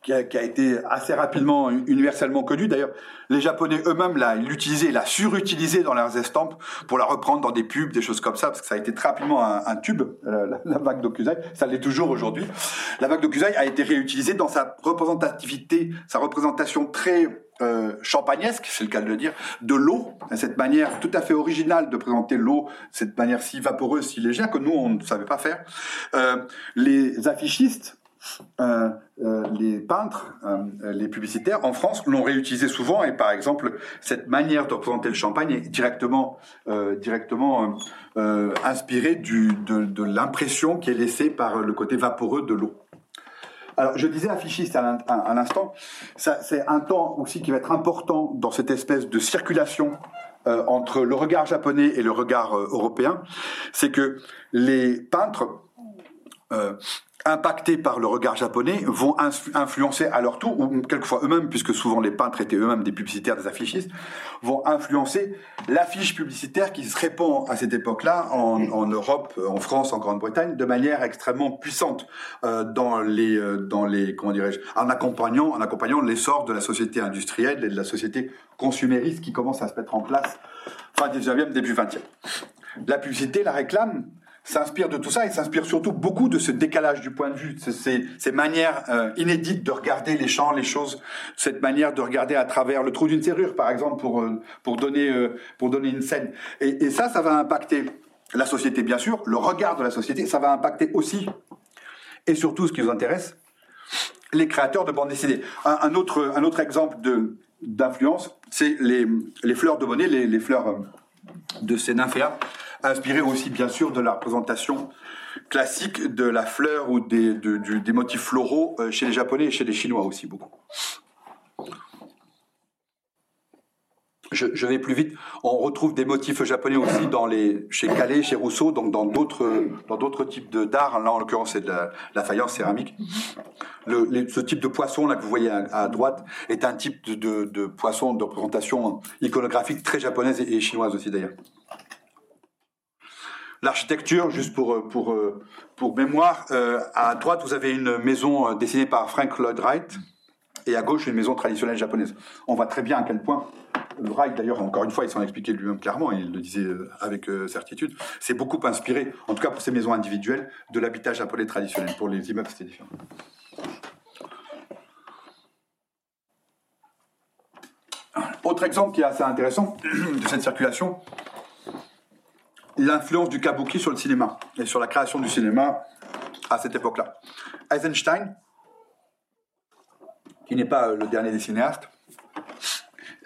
qui a, été assez rapidement universellement connue. D'ailleurs, les Japonais eux-mêmes l'utilisaient, la surutilisaient dans leurs estampes pour la reprendre dans des pubs, des choses comme ça, parce que ça a été très rapidement un, tube, la, la- la vague d'Okusai. Ça l'est toujours aujourd'hui. La vague d'Okusai a été réutilisée dans sa représentativité, sa représentation très euh, champagnesque, c'est le cas de le dire, de l'eau, cette manière tout à fait originale de présenter l'eau, cette manière si vaporeuse, si légère que nous on ne savait pas faire. Euh, les affichistes euh, euh, les peintres, euh, les publicitaires en France l'ont réutilisé souvent et par exemple cette manière de représenter le champagne est directement, euh, directement inspirée du, de, de l'impression qui est laissée par le côté vaporeux de l'eau. Alors, je disais affichiste à l'in- à à l'instant, c'est un temps aussi qui va être important dans cette espèce de circulation euh, entre le regard japonais et le regard euh, européen. C'est que les peintres euh, impactés par le regard japonais vont influ- influencer à leur tour, ou quelquefois eux-mêmes, puisque souvent les peintres étaient eux-mêmes des publicitaires, des affichistes, vont influencer l'affiche publicitaire qui se répand à cette époque-là en, en Europe, en France, en Grande-Bretagne, de manière extrêmement puissante euh, dans les, euh, dans les, comment dirais-je, en accompagnant, en accompagnant l'essor de la société industrielle et de la société consumériste qui commence à se mettre en place fin 19e, début 20e. La publicité, la réclame, s'inspire de tout ça et s'inspire surtout beaucoup de ce décalage du point de vue, ces, manières euh, inédites de regarder les champs, les choses, cette manière de regarder à travers le trou d'une serrure, par exemple, pour, euh, pour, donner, euh, pour donner une scène. Et, ça, ça va impacter la société, bien sûr, le regard de la société, ça va impacter aussi, et surtout, ce qui nous intéresse, les créateurs de bande dessinée. Un, autre, un autre exemple de d'influence, c'est les, les fleurs de monnaie, les, les fleurs de ces nymphéas, inspirées aussi bien sûr de la représentation classique de la fleur ou des, des motifs floraux euh, chez les Japonais et chez les Chinois aussi beaucoup. Je, vais plus vite. On retrouve des motifs japonais aussi dans les, chez Calais, chez Rousseau, donc dans d'autres, types d'art. Là, en l'occurrence, c'est de la, la faïence céramique. Ce type de poisson là que vous voyez à, droite est un type de, poisson de représentation iconographique très japonaise et chinoise aussi d'ailleurs. L'architecture, juste pour, euh, pour, euh, pour mémoire, euh, à droite vous avez une maison dessinée par Frank Lloyd Wright et à gauche une maison traditionnelle japonaise. On voit très bien à quel point Wright, d'ailleurs, encore une fois, il s'en expliquait lui-même clairement, il le disait avec certitude, c'est beaucoup inspiré, en tout cas pour ces maisons individuelles, de l'habitat japonais traditionnel. Pour les immeubles, c'était différent. Autre exemple qui est assez intéressant de cette circulation, l'influence du kabuki sur le cinéma et sur la création du cinéma à cette époque-là. Eisenstein, qui n'est pas euh, le dernier des cinéastes,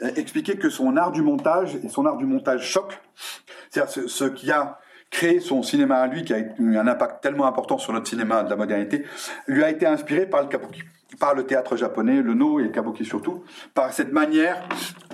euh, expliquait que son art du montage et son art du montage choc, c'est-à-dire ce, ce qui a créé son cinéma à lui, qui a eu un impact tellement important sur notre cinéma de la modernité, lui a été inspiré par le kabuki, par le théâtre japonais, le no et le kabuki surtout, par cette manière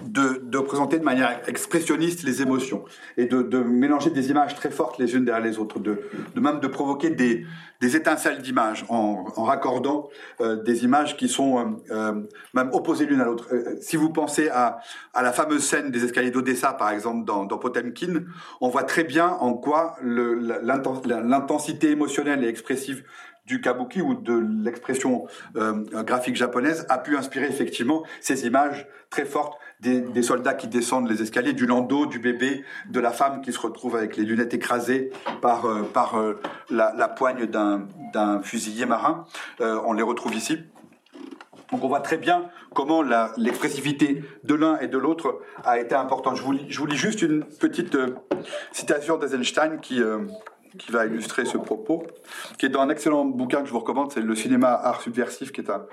de, de présenter de manière expressionniste les émotions et de, de mélanger des images très fortes les unes derrière les autres, de, de même de provoquer des, des étincelles d'images en, en raccordant euh, des images qui sont euh, euh, même opposées l'une à l'autre. Euh, si vous pensez à, à la fameuse scène des escaliers d'Odessa, par exemple, dans, dans Potemkin, on voit très bien en quoi l'intensité émotionnelle et expressive du kabuki ou de l'expression euh, graphique japonaise a pu inspirer effectivement ces images très fortes des, soldats qui descendent les escaliers, du landau, du bébé, de la femme qui se retrouve avec les lunettes écrasées par, euh, par euh, la, poigne d'un fusilier marin. On les retrouve ici. Donc on voit très bien comment l'expressivité de l'un et de l'autre a été importante. Je vous lis, je vous lis juste une petite citation d'Eisenstein qui, qui va illustrer ce propos, qui est dans un excellent bouquin que je vous recommande, c'est Le cinéma art subversif, qui est un,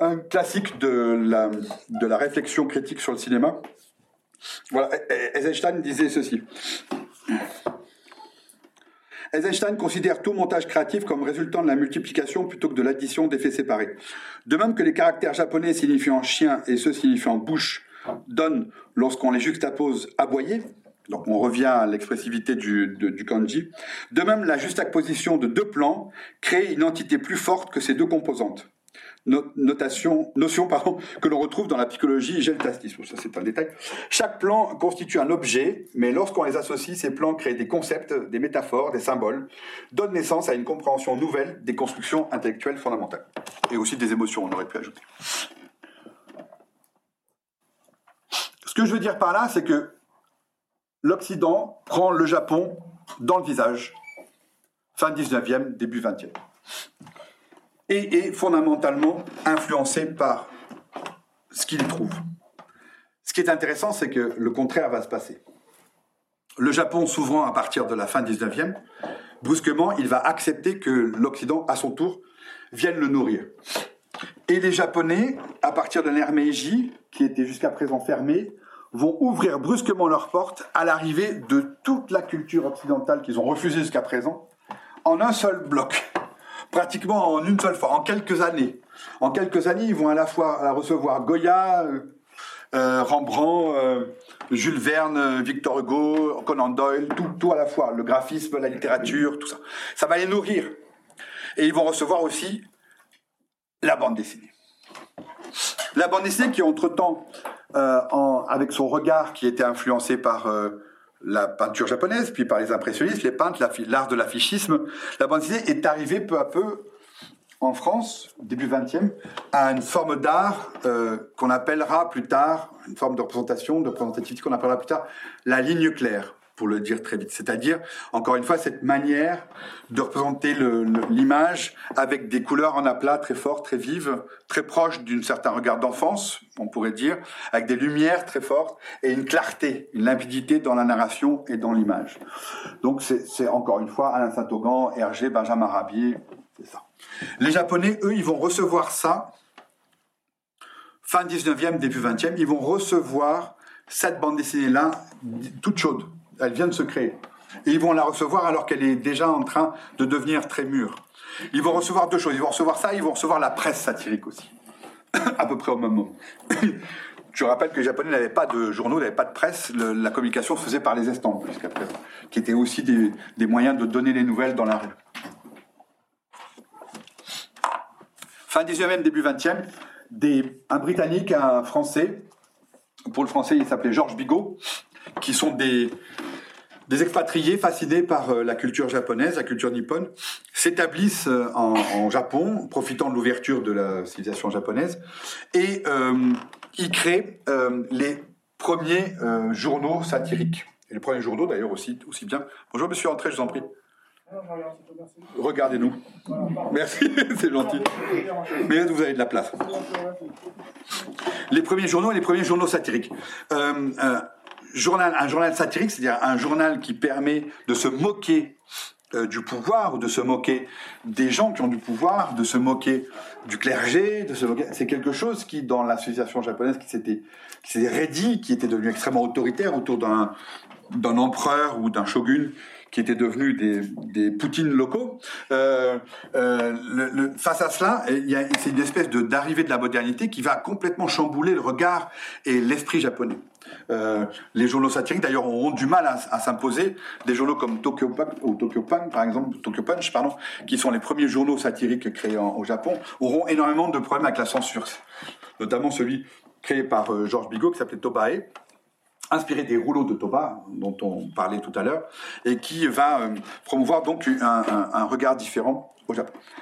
un classique de la, de la réflexion critique sur le cinéma. Voilà, E- E- Eisenstein disait ceci. Eisenstein considère tout montage créatif comme résultant de la multiplication plutôt que de l'addition d'effets séparés. De même que les caractères japonais signifiant chien et ceux signifiant bouche donnent, lorsqu'on les juxtapose, aboyer, donc on revient à l'expressivité du, kanji, de même la juxtaposition de deux plans crée une entité plus forte que ces deux composantes. No- notation, notion pardon, que l'on retrouve dans la psychologie geltastis. C'est un détail. Chaque plan constitue un objet, mais lorsqu'on les associe, ces plans créent des concepts, des métaphores, des symboles, donnent naissance à une compréhension nouvelle des constructions intellectuelles fondamentales. Et aussi des émotions, on aurait pu ajouter. Ce que je veux dire par là, c'est que l'Occident prend le Japon dans le visage, fin 19e, début 20e et est fondamentalement influencé par ce qu'il trouve. Ce qui est intéressant, c'est que le contraire va se passer. Le Japon s'ouvrant à partir de la fin 19e, brusquement, il va accepter que l'Occident, à son tour, vienne le nourrir. Et les Japonais, à partir de l'ère Meiji, qui était jusqu'à présent fermée, vont ouvrir brusquement leurs portes à l'arrivée de toute la culture occidentale qu'ils ont refusée jusqu'à présent, en un seul bloc pratiquement en une seule fois, en quelques années. En quelques années, ils vont à la fois recevoir Goya, euh, euh, Rembrandt, euh, Jules Verne, Victor Hugo, Conan Doyle, tout, tout à la fois, le graphisme, la littérature, tout ça. Ça va les nourrir. Et ils vont recevoir aussi la bande dessinée. La bande dessinée qui, entre-temps, euh, avec son regard qui était influencé par euh, la peinture japonaise, puis par les impressionnistes, les peintres, l'art de l'affichisme, la bande dessinée est arrivée peu à peu en France, début 20e, à une forme d'art euh, qu'on appellera plus tard, une forme de représentation, de représentativité qu'on appellera plus tard la ligne claire, pour le dire très vite. C'est-à-dire, encore une fois, cette manière de représenter l'image avec des couleurs en aplat très fortes, très vives, très proches d'un certain regard d'enfance, on pourrait dire, avec des lumières très fortes et une clarté, une limpidité dans la narration et dans l'image. Donc c'est encore une fois Alain Saint-Augan, Hergé, Benjamin Rabier, c'est ça. Les Japonais, eux, ils vont recevoir ça, fin 19e, début 20e, ils vont recevoir cette bande dessinée-là, toute chaude. Elle vient de se créer. Et ils vont la recevoir alors qu'elle est déjà en train de devenir très mûre. Ils vont recevoir deux choses. Ils vont recevoir ça, ils vont recevoir la presse satirique aussi. à peu près au même moment. Je rappelle que les Japonais n'avaient pas de journaux, n'avaient pas de presse. La communication se faisait par les estampes jusqu'à présent, qui étaient aussi des, moyens de donner les nouvelles dans la rue. Fin 19e, début 20e, des, un Britannique, un Français, pour le Français il s'appelait Georges Bigot, qui sont des, des expatriés fascinés par euh, la culture japonaise, la culture nippone, s'établissent euh, en, Japon, profitant de l'ouverture de la civilisation japonaise, et euh, ils créent euh, les premiers euh, journaux satiriques. Les premiers journaux d'ailleurs aussi, aussi bien. Bonjour monsieur Entré, je vous en prie. Regardez-nous. Merci, c'est gentil. Mais vous avez de la place. Les premiers journaux et les premiers journaux satiriques. Euh, euh, un journal satirique, c'est-à-dire un journal qui permet de se moquer euh, du pouvoir ou de se moquer des gens qui ont du pouvoir, de se moquer du clergé. C'est quelque chose qui, dans l'association japonaise, qui s'était, qui s'était raidi, qui était devenu extrêmement autoritaire autour d'un, empereur ou d'un shogun qui étaient devenus des, Poutines locaux. Euh, euh, face à cela, c'est une espèce d'arrivée de la modernité qui va complètement chambouler le regard et l'esprit japonais. Euh, les journaux satiriques, d'ailleurs, auront du mal à, s'imposer. Des journaux comme Tokyo Punch, ou Tokyo par exemple, Punch, pardon, qui sont les premiers journaux satiriques créés au Japon, auront énormément de problèmes avec la censure. Notamment celui créé par euh, Georges Bigot, qui s'appelait Tobae, inspiré des rouleaux de Toba dont on parlait tout à l'heure et qui va euh, promouvoir donc un regard différent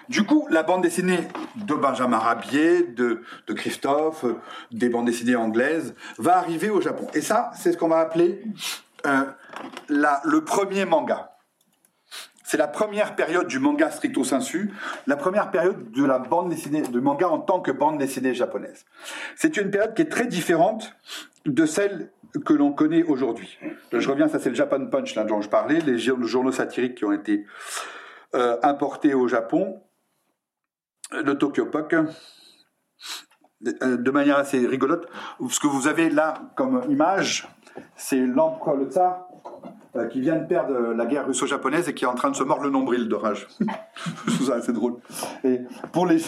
Du coup, la bande dessinée de Benjamin Rabier, de, Christophe, euh, des bandes dessinées anglaises, va arriver au Japon. Et ça, c'est ce qu'on va appeler euh, le premier manga. c'est la première période du manga stricto sensu, la première période de la bande dessinée, de manga en tant que bande dessinée japonaise. C'est une période qui est très différente de celle que l'on connaît aujourd'hui. Je reviens, ça c'est le Japan Punch là dont je parlais, les journaux satiriques qui ont été euh, importés au Japon, le Tokyo Puck, euh, de manière assez rigolote. Ce que vous avez là comme image, c'est l'empereur, le tsar, euh, qui vient de perdre la guerre russo-japonaise et qui est en train de se mordre le nombril de rage. Je trouve ça assez drôle. Et pour les,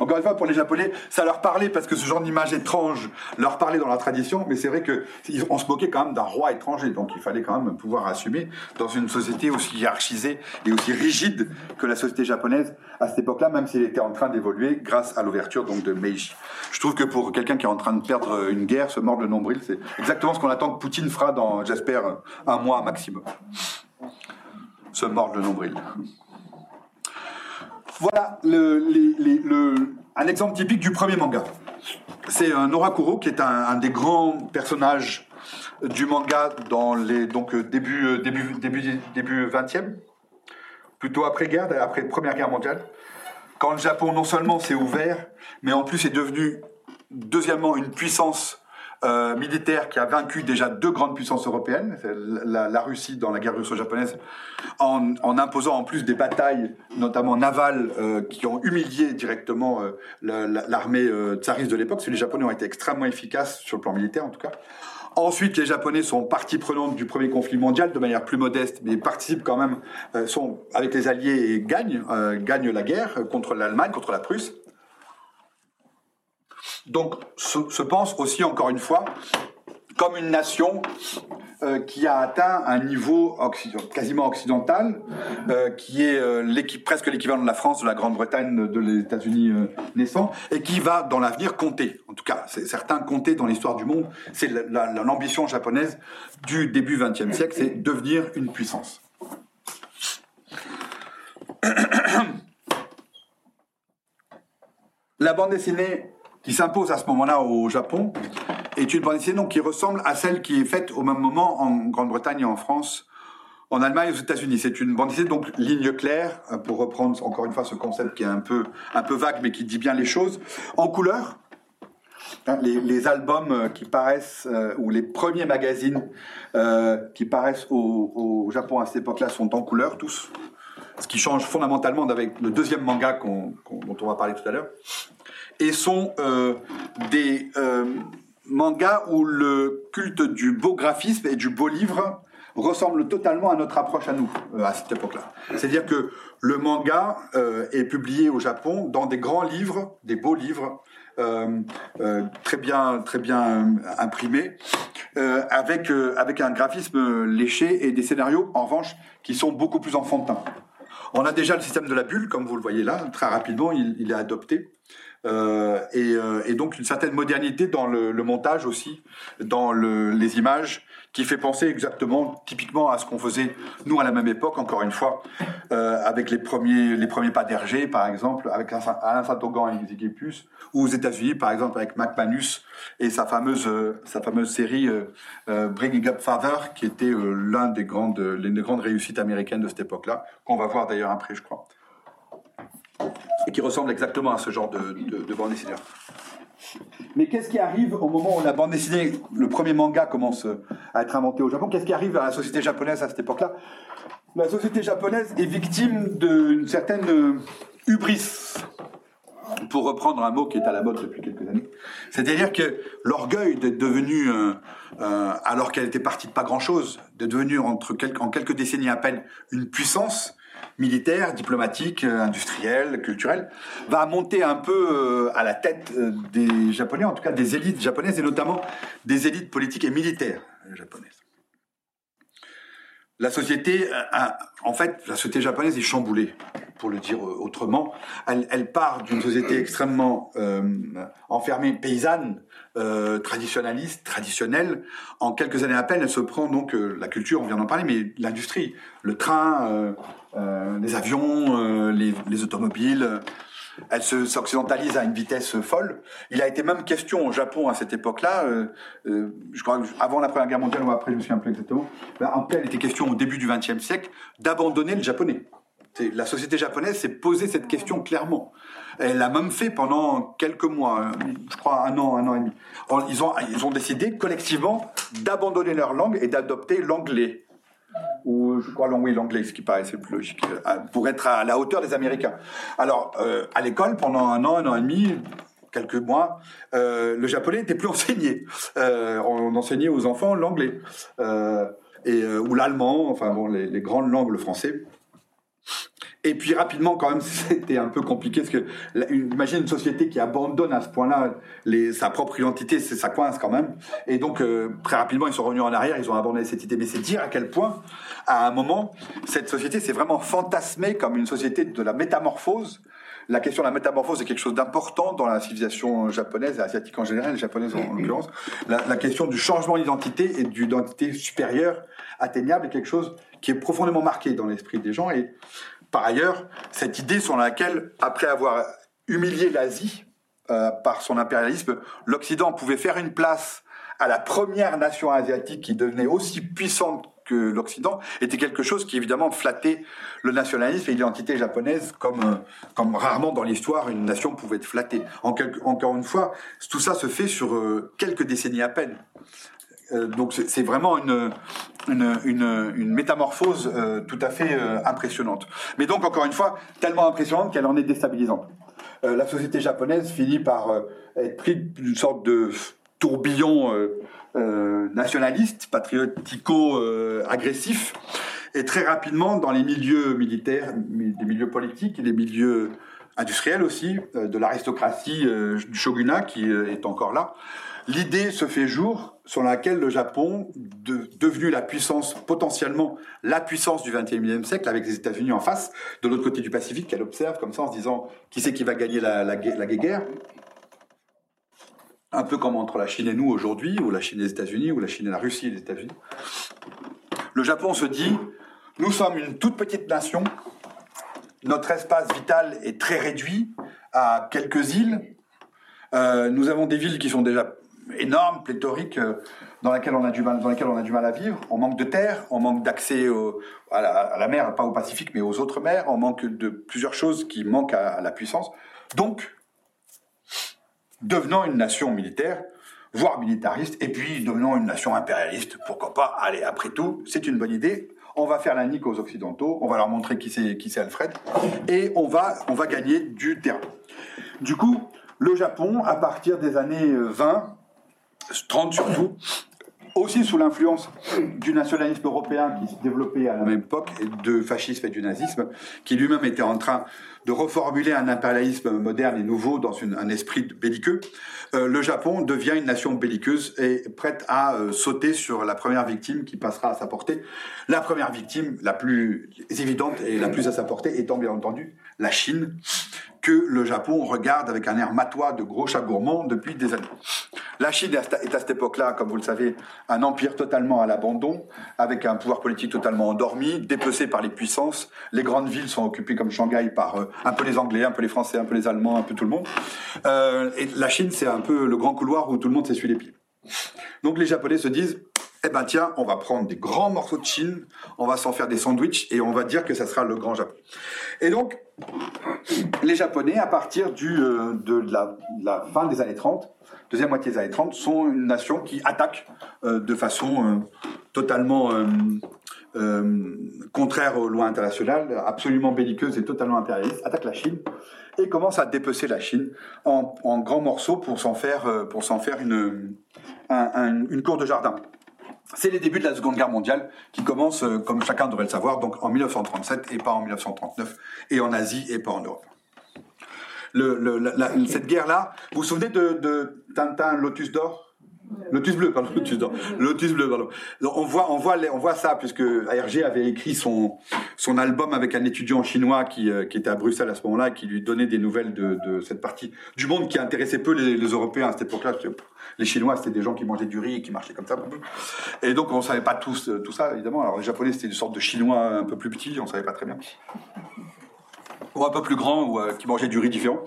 encore une fois, pour les Japonais, ça leur parlait parce que ce genre d'image étrange leur parlait dans la tradition, mais c'est vrai que on se moquait quand même d'un roi étranger, donc il fallait quand même pouvoir assumer dans une société aussi hiérarchisée et aussi rigide que la société japonaise à cette époque-là, même s'il était en train d'évoluer grâce à l'ouverture de Meiji. Je trouve que pour quelqu'un qui est en train de perdre une guerre, se mordre le nombril, c'est exactement ce qu'on attend que Poutine fera dans, j'espère, un mois maximum se mordre le nombril. Voilà un exemple typique du premier manga. C'est un Norakuro qui est un, des grands personnages du manga dans les donc début début début début 20e, plutôt après guerre, après première guerre mondiale, quand le Japon non seulement s'est ouvert, mais en plus est devenu deuxièmement une puissance euh, militaire qui a vaincu déjà deux grandes puissances européennes, la, Russie dans la guerre russo-japonaise, en, imposant en plus des batailles, notamment navales, euh, qui ont humilié directement euh, l'armée tsariste de l'époque, les Japonais ont été extrêmement efficaces sur le plan militaire en tout cas. Ensuite, les Japonais sont partie prenante du premier conflit mondial de manière plus modeste, mais participent quand même, sont avec les Alliés et gagnent la guerre contre l'Allemagne, contre la Prusse. Donc, se, pense aussi, encore une fois, comme une nation euh, qui a atteint un niveau quasiment occidental, euh, qui est euh, presque l'équivalent de la France, de la Grande-Bretagne, de les États-Unis naissants, et qui va dans l'avenir compter. En tout cas, certains compter dans l'histoire du monde. C'est l'ambition japonaise du début XXe siècle, c'est devenir une puissance. La bande dessinée qui s'impose à ce moment-là au Japon est une bande dessinée qui ressemble à celle qui est faite au même moment en Grande-Bretagne et en France, en Allemagne et aux États-Unis. C'est une bande dessinée donc ligne claire, euh, pour reprendre encore une fois ce concept qui est un peu, un peu vague mais qui dit bien les choses, en couleur. Hein, les, albums euh, qui paraissent, euh, ou les premiers magazines qui paraissent au, Japon à cette époque-là sont en couleur, tous. Ce qui change fondamentalement avec le deuxième manga dont on va parler tout à l'heure et sont euh, des euh, mangas où le culte du beau graphisme et du beau livre ressemble totalement à notre approche à nous euh, à cette époque-là. C'est-à-dire que le manga est publié au Japon dans des grands livres, des beaux livres, très bien très bien imprimés, avec avec un graphisme léché et des scénarios en revanche qui sont beaucoup plus enfantins. On a déjà le système de la bulle, comme vous le voyez là, très rapidement, il, il est adopté. Euh, euh, et, donc une certaine modernité dans le, montage aussi, dans les images, qui fait penser exactement, typiquement à ce qu'on faisait nous à la même époque, encore une fois, euh, avec les premiers, les premiers pas d'Hergé, par exemple, avec Alain Saint-Augan et Ziggy ou aux États-Unis, par exemple, avec Mac Manus et sa fameuse, sa fameuse série Bringing Up Father, qui était l'un des grandes, l'une des grandes réussites américaines de cette époque-là, qu'on va voir d'ailleurs après, je crois et qui ressemble exactement à ce genre de, de, bande dessinée. Mais qu'est-ce qui arrive au moment où la bande dessinée, le premier manga commence à être inventé au Japon Qu'est-ce qui arrive à la société japonaise à cette époque-là? La société japonaise est victime d'une certaine hubris, pour reprendre un mot qui est à la mode depuis quelques années. C'est-à-dire que l'orgueil d'être devenu, euh, euh, alors qu'elle était partie de pas grand-chose, de devenir entre en quelques décennies à peine une puissance, militaire, diplomatique, euh, industriel, culturel, va monter un peu euh, à la tête euh, des Japonais, en tout cas des élites japonaises, et notamment des élites politiques et militaires japonaises. La société, en fait, la société japonaise est chamboulée, pour le dire autrement. Elle, part d'une société extrêmement enfermée, paysanne, traditionnaliste, traditionnelle. En quelques années à peine, elle se prend donc la culture, on vient d'en parler, mais l'industrie, le train, euh, les avions, euh, les, automobiles. Elle s'occidentalise à une vitesse folle. Il a été même question au Japon à cette époque-là, euh, je crois avant la Première Guerre mondiale ou après, je me souviens plus exactement. En tout cas, il était question au début du XXe siècle d'abandonner le japonais. La société japonaise s'est posé cette question clairement. Elle l'a même fait pendant quelques mois, hein, je crois un an, un an et demi. Ils ont, décidé collectivement d'abandonner leur langue et d'adopter l'anglais. Ou je crois l'anglais, ce qui paraissait plus logique, euh, pour être à la hauteur des Américains. Alors, euh, à l'école, pendant un an, un an et demi, quelques mois, euh, le japonais n'était plus enseigné. Euh, on enseignait aux enfants l'anglais. Euh, euh, ou l'allemand, enfin bon, les grandes langues, le français. Et puis rapidement, quand même, c'était un peu compliqué parce que imagine une société qui abandonne à ce point-là sa propre identité, c'est ça coince quand même. Et donc euh, très rapidement, ils sont revenus en arrière, ils ont abandonné cette idée. Mais c'est dire à quel point, à un moment, cette société s'est vraiment fantasmée comme une société de la métamorphose. La question de la métamorphose est quelque chose d'important dans la civilisation japonaise et asiatique en général, japonaise en, en l'occurrence. La, la question du changement d'identité et d'une identité supérieure, atteignable, est quelque chose qui est profondément marqué dans l'esprit des gens. Et par ailleurs, cette idée sur laquelle, après avoir humilié l'Asie euh, par son impérialisme, l'Occident pouvait faire une place à la première nation asiatique qui devenait aussi puissante que l'Occident, était quelque chose qui évidemment flattait le nationalisme et l'identité japonaise comme, euh, comme rarement dans l'histoire une nation pouvait être flattée. Encore une fois, tout ça se fait sur euh, quelques décennies à peine. Euh, donc c'est vraiment une, une, métamorphose euh, tout à fait euh, impressionnante. Mais donc encore une fois, tellement impressionnante qu'elle en est déstabilisante. La société japonaise finit par être prise d'une sorte de tourbillon nationaliste, patriotico-agressif, et très rapidement dans les milieux militaires, mi- des milieux politiques des milieux industriels aussi, de l'aristocratie du shogunat qui est encore là, l'idée se fait jour sur laquelle le Japon, de- devenu la puissance, potentiellement la puissance du XXIe siècle, avec les États-Unis en face, de l'autre côté du Pacifique, qu'elle observe comme ça en se disant qui c'est qui va gagner la, la guerre un peu comme entre la Chine et nous aujourd'hui, ou la Chine et les États-Unis, ou la Chine et la Russie et les États-Unis. Le Japon se dit, nous sommes une toute petite nation, notre espace vital est très réduit à quelques îles, Euh, nous avons des villes qui sont déjà énormes, pléthoriques, euh, dans lesquelles on a du mal, dans lesquelles on a du mal à vivre. On manque de terre, on manque d'accès à, la, mer, pas au Pacifique, mais aux autres mers. On manque de plusieurs choses qui manquent à, à la puissance. Donc, devenant une nation militaire, voire militariste, et puis devenant une nation impérialiste, pourquoi pas? Allez, après tout, c'est une bonne idée. On va faire la nique aux Occidentaux, on va leur montrer qui c'est qui c'est Alfred, et on va, on va gagner du terrain. Du coup, le Japon, à partir des années euh, 20, 30 surtout, aussi sous l'influence du nationalisme européen qui se développait à la même époque, de fascisme et du nazisme, qui lui-même était en train de reformuler un impérialisme moderne et nouveau dans un esprit belliqueux, euh, le Japon devient une nation belliqueuse et prête à euh, sauter sur la première victime qui passera à sa portée. La première victime, la plus évidente et la plus à sa portée, étant bien entendu la Chine, que le Japon regarde avec un air matois de gros chat gourmand depuis des années. La Chine est à cette- époque-là, comme vous le savez, un empire totalement à l'abandon, avec un pouvoir politique totalement endormi, dépecé par les puissances. Les grandes villes sont occupées comme Shanghai par euh, un peu les Anglais, un peu les Français, un peu les Allemands, un peu tout le monde. Euh, et la Chine, c'est un peu le grand couloir où tout le monde s'essuie les pieds. Donc les Japonais se disent, eh ben tiens, on va prendre des grands morceaux de Chine, on va s'en faire des sandwichs et on va dire que ça sera le grand Japon. Et donc, les Japonais, à partir euh, de, la, fin des années 30, deuxième moitié des années 30, sont une nation qui attaque euh, de façon euh, totalement contraire aux lois internationales, absolument belliqueuse et totalement impérialiste, attaque la Chine et commence à dépecer la Chine en, grands morceaux pour s'en faire, pour s'en faire une, un- un- une cour de jardin. C'est les débuts de la Seconde Guerre mondiale qui commencent, euh, comme chacun devrait le savoir, donc en 1937 et pas en 1939, et en Asie et pas en Europe. Cette guerre-là, vous vous souvenez de Tintin Lotus d'or? Lotus bleu, pardon, Lotus bleu, pardon. On voit, on voit, on voit ça puisque ARG avait écrit son son album avec un étudiant chinois qui, euh, qui était à Bruxelles à ce moment-là qui lui donnait des nouvelles de, de cette partie du monde qui intéressait peu les, Européens à cette époque-là. Les Chinois, c'était des gens qui mangeaient du riz et qui marchaient comme ça. Et donc, on savait pas tous euh, tout ça, évidemment. Alors, les Japonais, c'était une sorte de Chinois un peu plus petit, on savait pas très bien. Ou un peu plus grand, ou euh, qui mangeait du riz différent.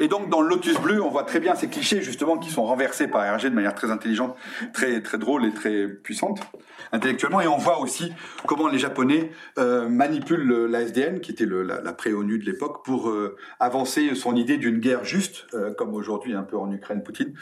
Et donc dans Lotus bleu, on voit très bien ces clichés justement qui sont renversés par Hergé de manière très intelligente, très très drôle et très puissante intellectuellement. Et on voit aussi comment les Japonais euh, manipulent le- la SDN, qui était la, la pré-ONU de l'époque, pour euh, avancer son idée d'une guerre juste, euh, comme aujourd'hui un peu en Ukraine Poutine,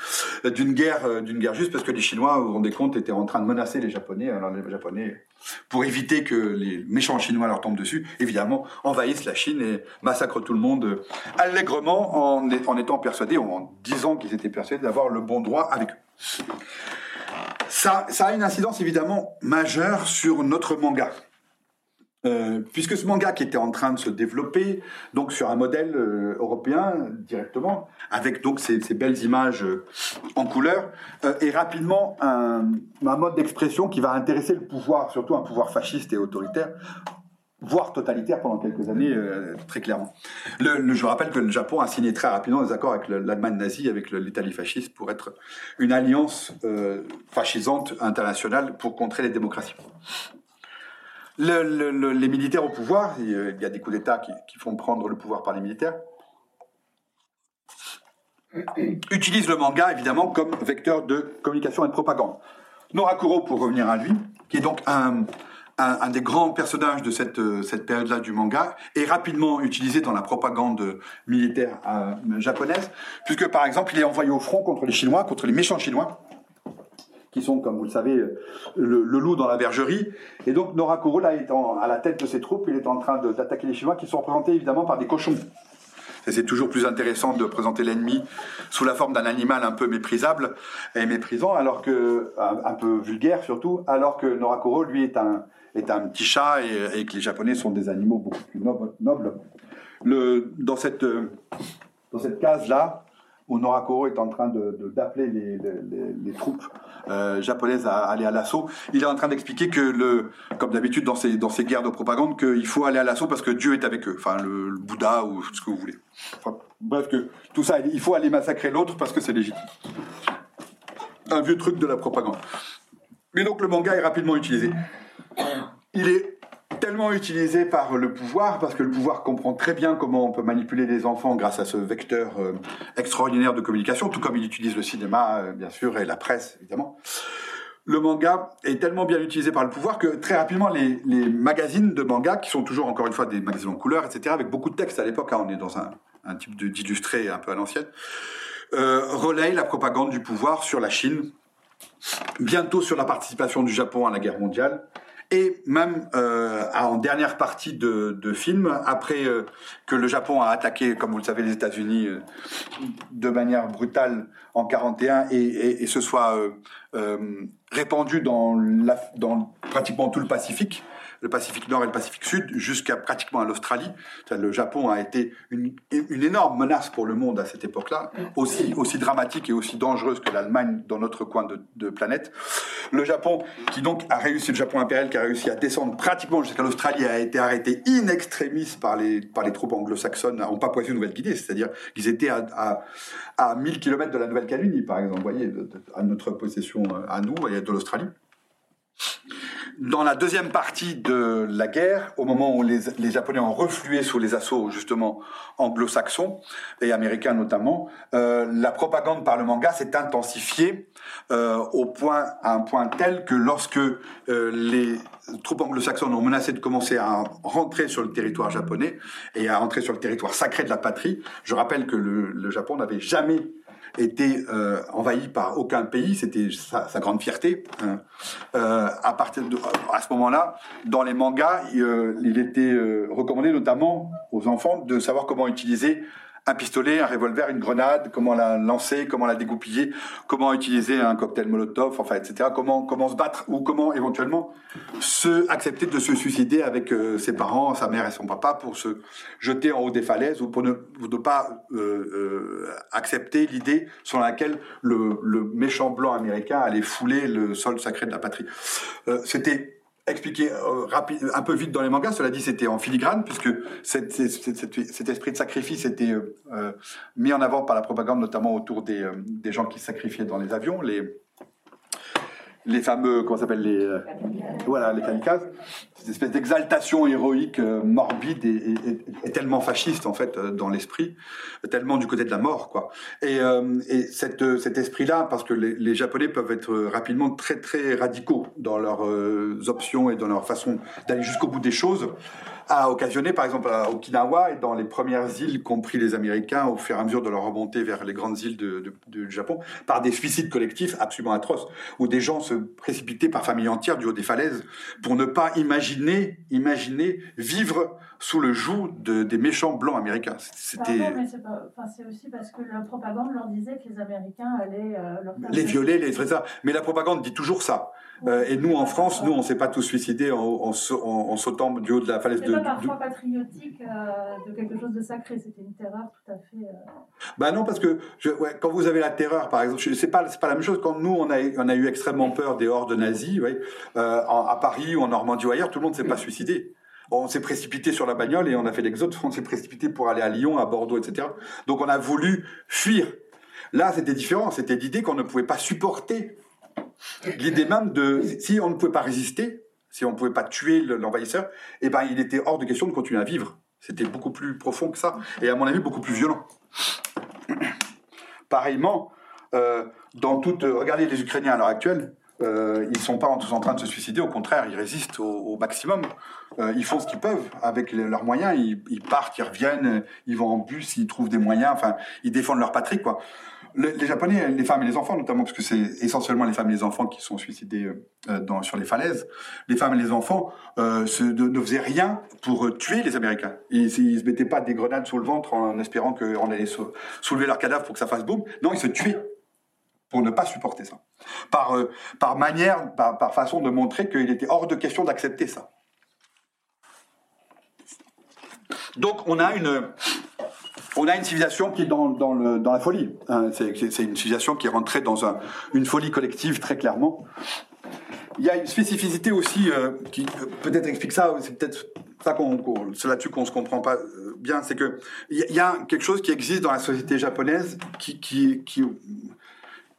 d'une guerre d'une guerre juste parce que les Chinois, vous vous rendez compte, étaient en train de menacer les Japonais. Alors les Japonais, pour éviter que les méchants Chinois leur tombent dessus, évidemment, envahissent la Chine et massacrent tout le monde allègrement en, étant persuadés, en disant qu'ils étaient persuadés d'avoir le bon droit avec eux. Ça, a une incidence évidemment majeure sur notre manga. Euh, puisque ce manga qui était en train de se développer, donc sur un modèle euh, européen directement, avec donc ces, belles images euh, en couleur, est rapidement un mode d'expression qui va intéresser le pouvoir, surtout un pouvoir fasciste et autoritaire, voire totalitaire pendant quelques années, euh, très clairement. Le, le- je rappelle que le Japon a signé très rapidement des accords avec le- l'Allemagne nazie, avec l'Italie fasciste, pour être une alliance euh, fascisante internationale pour contrer les démocraties. Le- le- le- les militaires au pouvoir, il y a- des coups d'État qui font prendre le pouvoir par les militaires, utilisent le manga évidemment comme vecteur de communication et de propagande. Norakuro, pour revenir à lui, qui est donc un, un, des grands personnages de cette, euh, cette période-là du manga, est rapidement utilisé dans la propagande militaire euh, japonaise, puisque par exemple il est envoyé au front contre les Chinois, contre les méchants Chinois, qui sont, comme vous le savez, le, loup dans la bergerie. Et donc Norakuro, là, est à la tête de ses troupes, il est en train d'attaquer les Chinois, qui sont représentés évidemment par des cochons. C'est toujours plus intéressant de présenter l'ennemi sous la forme d'un animal un peu méprisable et méprisant, alors que un peu vulgaire surtout, alors que Norakuro lui est un est un petit chat et, que les Japonais sont des animaux beaucoup plus nobles. nobles. Le, dans cette dans cette case là où Norakuro est en train d'appeler les, les- troupes euh, japonaises à aller à l'assaut, il est en train d'expliquer que, le, comme d'habitude dans ces, dans ces guerres de propagande, qu'il faut aller à l'assaut parce que Dieu est avec eux, enfin le, Bouddha ou ce que vous voulez. Bref, que tout ça, il faut aller massacrer l'autre parce que c'est légitime. Un vieux truc de la propagande. Mais donc le manga est rapidement utilisé. Il est tellement utilisé par le pouvoir, parce que le pouvoir comprend très bien comment on peut manipuler les enfants grâce à ce vecteur euh, extraordinaire de communication, tout comme il utilise le cinéma, euh, bien sûr, et la presse, évidemment. Le manga est tellement bien utilisé par le pouvoir que très rapidement, les, magazines de manga, qui sont toujours encore une fois des magazines en couleur, etc., avec beaucoup de texte à l'époque, hein, on est dans un, type d'illustré un peu à l'ancienne, euh, relayent la propagande du pouvoir sur la Chine, bientôt sur la participation du Japon à la guerre mondiale, et même euh, en dernière partie de, film, après euh, que le Japon a attaqué, comme vous le savez, les États-Unis euh, de manière brutale en 41 et, et, et se soit répandu dans pratiquement tout le Pacifique, le Pacifique Nord et le Pacifique Sud, jusqu'à pratiquement à l'Australie. Le Japon a été une, une énorme menace pour le monde à cette époque-là, aussi, aussi dramatique et aussi dangereuse que l'Allemagne dans notre coin de, de planète. Le Japon, qui donc a réussi, le Japon impérial qui a réussi à descendre pratiquement jusqu'à l'Australie, a été arrêté in extremis par les, par les troupes anglo-saxonnes en Papouasie-Nouvelle-Guinée, c'est-à-dire qu'ils étaient à, à, à 1000 km de la Nouvelle-Calédonie, par exemple, vous voyez, à notre possession euh, à nous et de l'Australie. Dans la deuxième partie de la guerre, au moment où les, Japonais ont reflué sous les assauts justement anglo-saxons et américains notamment, euh, la propagande par le manga s'est intensifiée euh, au point, à un point tel que lorsque euh, les troupes anglo-saxonnes ont menacé de commencer à rentrer sur le territoire japonais et à rentrer sur le territoire sacré de la patrie, je rappelle que le Japon n'avait jamais été euh, envahi par aucun pays, c'était sa, grande fierté. hein. Euh, à partir de, à ce moment-là, dans les mangas, il, euh, était recommandé notamment aux enfants de savoir comment utiliser un pistolet, un revolver, une grenade, comment la lancer, comment la dégoupiller, comment utiliser un cocktail Molotov, enfin, etc. Comment comment se battre ou comment éventuellement se accepter de se suicider avec euh, ses parents, sa mère et son papa pour se jeter en haut des falaises ou pour ne, pas euh, euh, accepter l'idée sur laquelle le, le méchant blanc américain allait fouler le sol sacré de la patrie. C'était expliqué euh, rapide, un peu vite dans les mangas. Cela dit, c'était en filigrane puisque cette- cette- cette- cette- cet esprit de sacrifice était euh, euh, mis en avant par la propagande, notamment autour des, euh, des gens qui se sacrifiaient dans les avions, les les fameux comment ça s'appelle les voilà les kamikazes cette espèce d'exaltation héroïque euh, morbide et, tellement fasciste en fait euh, dans l'esprit, tellement du côté de la mort quoi. Et, euh, et cette, euh, cet esprit-là, parce que les, Japonais peuvent être euh, rapidement très très radicaux dans leurs euh, options et dans leur façon d'aller jusqu'au bout des choses, a occasionné par exemple à Okinawa et dans les premières îles qu'ont pris les Américains au fur et à mesure de leur remontée vers les grandes îles du Japon, par des suicides collectifs absolument atroces, où des gens se précipitaient par famille entière du haut des falaises pour ne pas imaginer, imaginer vivre sous le joug de, des méchants blancs américains. C'était c'est aussi parce que la propagande leur disait que les Américains allaient euh, leur faire les violer, les ça. Mais la propagande dit toujours ça. Euh, et nous, en France, nous, on s'est pas tous suicidés en, en sa- en- en sautant du haut de la falaise C'est de. pas de- parfois patriotique euh, de quelque chose de sacré, c'était une terreur tout à fait. euh, Bah non, parce que je, ouais, quand vous avez la terreur, par exemple, c'est pas c'est pas la même chose. Quand nous, on a on a eu extrêmement peur des hordes nazies, ouais, euh, à Paris ou en Normandie ou ailleurs, tout le monde s'est pas suicidé. On s'est précipité sur la bagnole et on a fait l'exode. On s'est précipité pour aller à Lyon, à Bordeaux, etc. Donc on a voulu fuir. Là, c'était différent. C'était l'idée qu'on ne pouvait pas supporter. L'idée même de si on ne pouvait pas résister, si on ne pouvait pas tuer le- l'envahisseur, eh ben il était hors de question de continuer à vivre. C'était beaucoup plus profond que ça et à mon avis beaucoup plus violent. Pareillement, euh, dans toute, regardez les Ukrainiens à l'heure actuelle, euh, ils sont pas tous en train de se suicider, au contraire, ils résistent au, au maximum. Euh, ils font ce qu'ils peuvent avec leurs moyens. Ils, ils partent, ils reviennent, ils vont en bus, ils trouvent des moyens. Enfin, ils défendent leur patrie, quoi. Le- les Japonais, les femmes et les enfants, notamment, parce que c'est essentiellement les femmes et les enfants qui sont suicidés euh, dans, sur les falaises. Les femmes et les enfants euh, se- ne faisaient rien pour euh, tuer les Américains. Ils, ils se mettaient pas des grenades sous le ventre en espérant qu'on allait sou- soulever leur cadavre pour que ça fasse boum. Non, ils se tuaient pour ne pas supporter ça. Par, euh, par manière, par, par façon de montrer qu'il était hors de question d'accepter ça. Donc on a une, on a une civilisation qui est dans, dans, le, dans la folie. hein. C'est une civilisation qui est rentrée dans un- une folie collective très clairement. Il y a une spécificité aussi euh, qui euh, peut-être explique ça. C'est peut-être ça qu'on, c'est là-dessus qu'on se comprend pas bien. C'est que il y, a- quelque chose qui existe dans la société japonaise qui, qui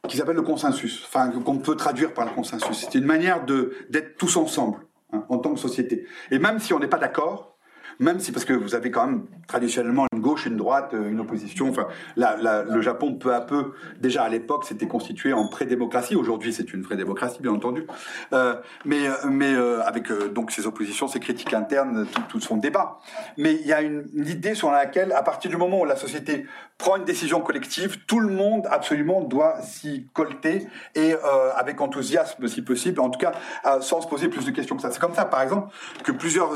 qui s'appelle le consensus, enfin qu'on peut traduire par le consensus. C'est une manière de d'être tous ensemble hein, en tant que société. Et même si on n'est pas d'accord, même si parce que vous avez quand même traditionnellement une gauche, une droite, euh, une opposition. Enfin, la- le Japon peu à peu, déjà à l'époque, s'était constitué en pré-démocratie. Aujourd'hui, c'est une vraie démocratie, bien entendu. Euh, mais euh, mais avec donc ses oppositions, ses critiques internes, tout, son débat. Mais il y a une, idée sur laquelle, à partir du moment où la société prend une décision collective, tout le monde absolument doit s'y colter et avec enthousiasme si possible, en tout cas sans se poser plus de questions que ça. C'est comme ça, par exemple, que plusieurs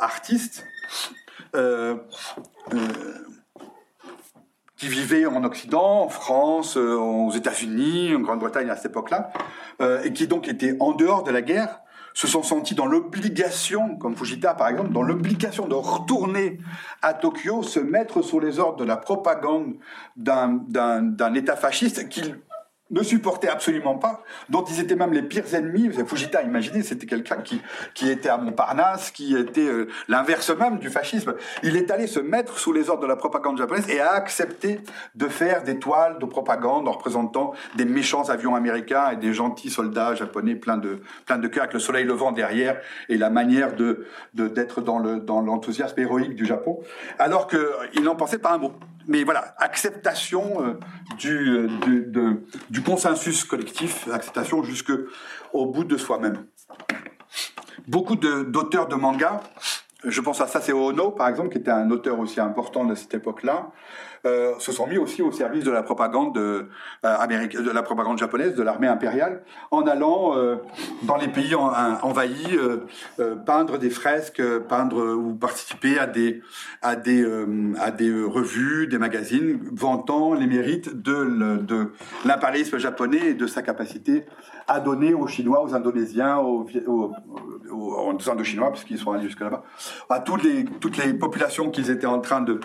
artistes euh, euh, qui vivaient en Occident, en France, euh, aux États-Unis, en Grande-Bretagne à cette époque-là, et qui donc étaient en dehors de la guerre, se sont sentis dans l'obligation, comme Fujita par exemple, dans l'obligation de retourner à Tokyo, se mettre sous les ordres de la propagande d'un État fasciste qu'ils ne supportaient absolument pas, dont ils étaient même les pires ennemis. Fujita, imaginez, c'était quelqu'un qui, qui était à Montparnasse, qui était euh, l'inverse même du fascisme. Il est allé se mettre sous les ordres de la propagande japonaise et a accepté de faire des toiles de propagande en représentant des méchants avions américains et des gentils soldats japonais pleins de, pleins de cœur avec le soleil levant derrière et la manière de, de, d'être dans le, dans l'enthousiasme héroïque du Japon. Alors qu'il n'en pensait pas un mot. Mais voilà, acceptation euh, du, euh, du, de- consensus collectif, acceptation jusque au bout de soi-même. Beaucoup de- d'auteurs de, manga, je pense à Saseo Ono par exemple, qui était un auteur aussi important de cette époque-là, euh, se sont mis aussi au service de la propagande euh, de la propagande japonaise, de l'armée impériale, en allant euh, dans les pays en- en- envahis, euh, euh, peindre des fresques, euh, peindre ou participer à des à des euh, à des euh, revues, des magazines vantant les mérites de de l'impérialisme japonais et de sa capacité à donner aux Chinois, aux Indonésiens, aux, aux, aux- aux Indochinois, puisqu'ils sont allés jusque là-bas, à toutes les toutes les populations qu'ils étaient en train de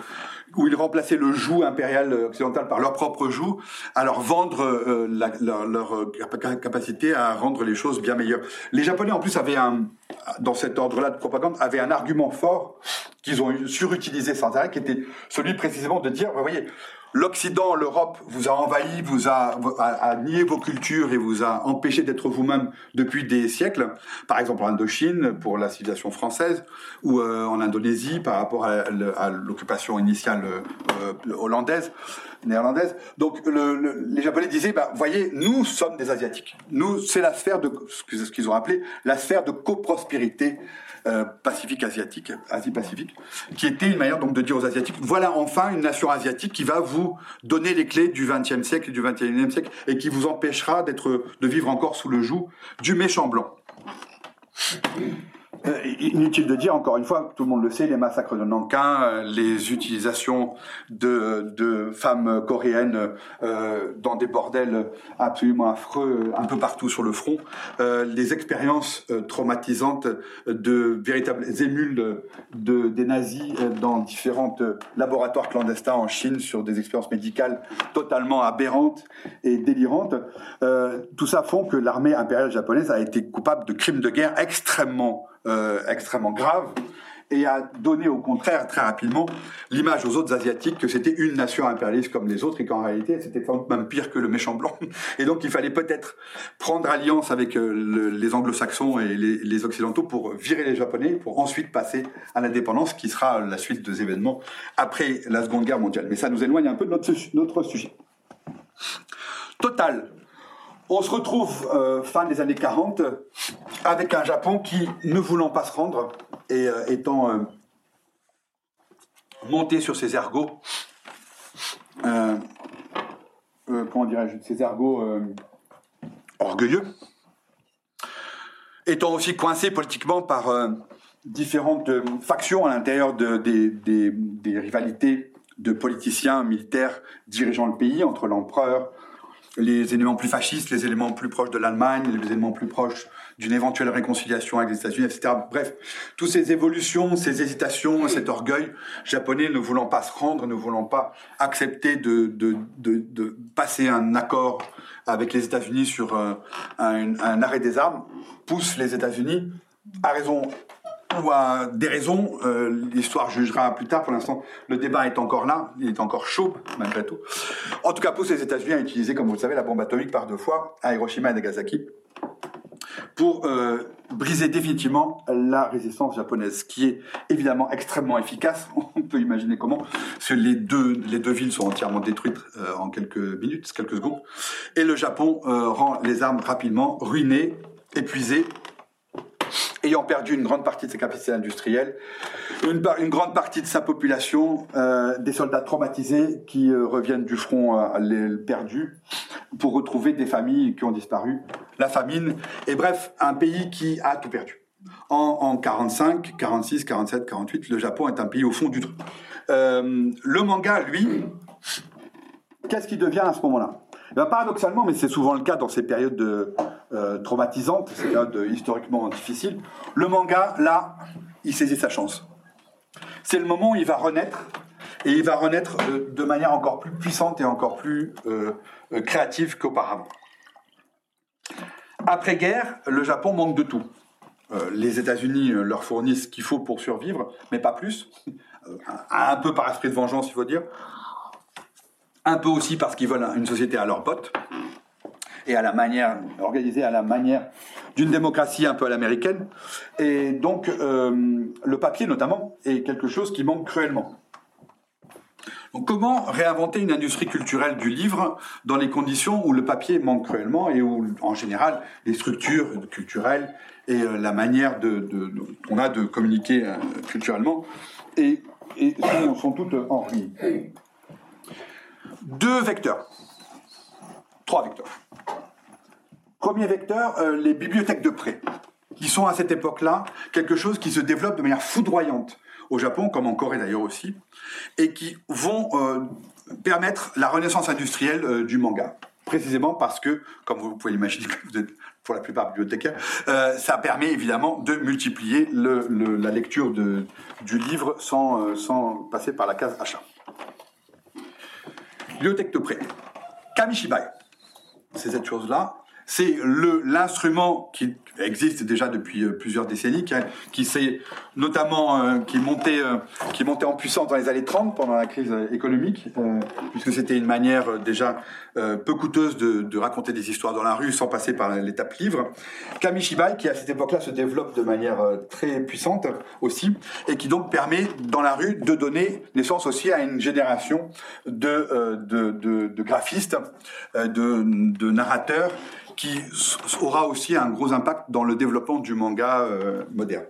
où ils remplaçaient le joug impérial occidental par leur propre joug, à leur vendre euh, leur, leur, euh, capa- capacité à rendre les choses bien meilleures. Les Japonais, en plus, avaient un, dans cet ordre-là de propagande, avaient un argument fort qu'ils ont surutilisé sans arrêt, qui était celui précisément de dire, vous voyez, l'Occident, l'Europe vous a envahi, vous a, nié vos cultures et vous a empêché d'être vous-même depuis des siècles. Par exemple en Indochine pour la civilisation française ou euh, en Indonésie par rapport à, l'occupation initiale euh, hollandaise, néerlandaise. Donc le, le, les Japonais disaient, bah, voyez, nous sommes des Asiatiques. Nous, c'est la sphère de ce qu'ils ont appelé la sphère de coprospérité euh, Pacifique asiatique, Asie-Pacifique, qui était une manière donc de dire aux Asiatiques, voilà enfin une nation asiatique qui va vous donner les clés du XXe siècle et du XXIe siècle et qui vous empêchera d'être, de vivre encore sous le joug du méchant blanc. Euh, inutile de dire, encore une fois, tout le monde le sait, les massacres de Nankin, euh, les utilisations de, de femmes coréennes euh, dans des bordels absolument affreux un peu partout sur le front, euh, les expériences euh, traumatisantes de véritables émules de, des nazis dans différents laboratoires clandestins en Chine sur des expériences médicales totalement aberrantes et délirantes, tout ça font que l'armée impériale japonaise a été coupable de crimes de guerre extrêmement euh, extrêmement grave et a donné au contraire très rapidement l'image aux autres asiatiques que c'était une nation impérialiste comme les autres et qu'en réalité c'était même pire que le méchant blanc. Et donc il fallait peut-être prendre alliance avec euh, le, les anglo-saxons et les, les, occidentaux pour virer les japonais pour ensuite passer à l'indépendance qui sera la suite des événements après la seconde guerre mondiale. Mais ça nous éloigne un peu de notre, notre sujet. Total on se retrouve euh, fin des années 40 avec un Japon qui, ne voulant pas se rendre et euh, étant euh, monté sur ses ergots, comment dirais-je, ses ergots orgueilleux, étant aussi coincé politiquement par différentes factions à l'intérieur de, des, des, des rivalités de politiciens militaires dirigeant le pays entre l'empereur, les éléments plus fascistes, les éléments plus proches de l'Allemagne, les éléments plus proches d'une éventuelle réconciliation avec les États-Unis, etc. Bref, toutes ces évolutions, ces hésitations, cet orgueil japonais ne voulant pas se rendre, ne voulant pas accepter de, de, de, de passer un accord avec les États-Unis sur un, un, un arrêt des armes, poussent les États-Unis, à raison ou à des raisons, euh, l'histoire jugera plus tard. Pour l'instant, le débat est encore là, il est encore chaud malgré tout. En tout cas, pousse les États-Unis à utiliser, comme vous le savez, la bombe atomique par deux fois à Hiroshima et Nagasaki pour euh, briser définitivement la résistance japonaise, qui est évidemment extrêmement efficace. On peut imaginer comment, parce que les deux, les deux villes sont entièrement détruites euh, en quelques minutes, quelques secondes, et le Japon rend les armes rapidement ruinées, épuisées, ayant perdu une grande partie de ses capacités industrielles, une, grande partie de sa population, euh, des soldats traumatisés qui euh, reviennent du front euh, les, perdus pour retrouver des familles qui ont disparu, la famine, et bref, un pays qui a tout perdu. En, en 45, 46, 47, 48, le Japon est un pays au fond du trou. Euh, le manga, lui, qu'est-ce qui devient à ce moment-là? Ben, paradoxalement, mais c'est souvent le cas dans ces périodes de, euh, traumatisantes, ces périodes historiquement difficiles, le manga, là, il saisit sa chance. C'est le moment où il va renaître, et il va renaître euh, de manière encore plus puissante et encore plus euh, créative qu'auparavant. Après-guerre, le Japon manque de tout. Les États-Unis leur fournissent ce qu'il faut pour survivre, mais pas plus. un peu par esprit de vengeance, il faut dire un peu aussi parce qu'ils veulent une société à leur pote et à la manière organisée à la manière d'une démocratie un peu à l'américaine. Et donc euh, le papier notamment est quelque chose qui manque cruellement. Donc comment réinventer une industrie culturelle du livre dans les conditions où le papier manque cruellement et où en général les structures culturelles et euh, la manière de, qu'on a de communiquer euh, culturellement et, et sont, sont toutes en ruine? Deux vecteurs. Trois vecteurs. Premier vecteur, euh, les bibliothèques de prêt, qui sont à cette époque-là quelque chose qui se développe de manière foudroyante au Japon, comme en Corée d'ailleurs aussi, et qui vont euh, permettre la renaissance industrielle euh, du manga. Précisément parce que, comme vous pouvez l'imaginer, vous êtes pour la plupart bibliothécaires, ça permet évidemment de multiplier la lecture du livre sans passer par la case achat bibliothèque de prêt. Kamishibai, c'est cette chose-là. c'est l'instrument qui existe déjà depuis euh, plusieurs décennies, qui, qui s'est notamment euh, qui est monté euh, qui est monté en puissance dans les années 30 pendant la crise euh, économique, euh, puisque c'était une manière euh, déjà peu coûteuse de, de raconter des histoires dans la rue sans passer par l'étape livre. Kamishibai, qui à cette époque-là se développe de manière très puissante aussi, et qui donc permet dans la rue de donner naissance aussi à une génération de, de, de, de graphistes, de, de narrateurs, qui aura aussi un gros impact dans le développement du manga euh, moderne.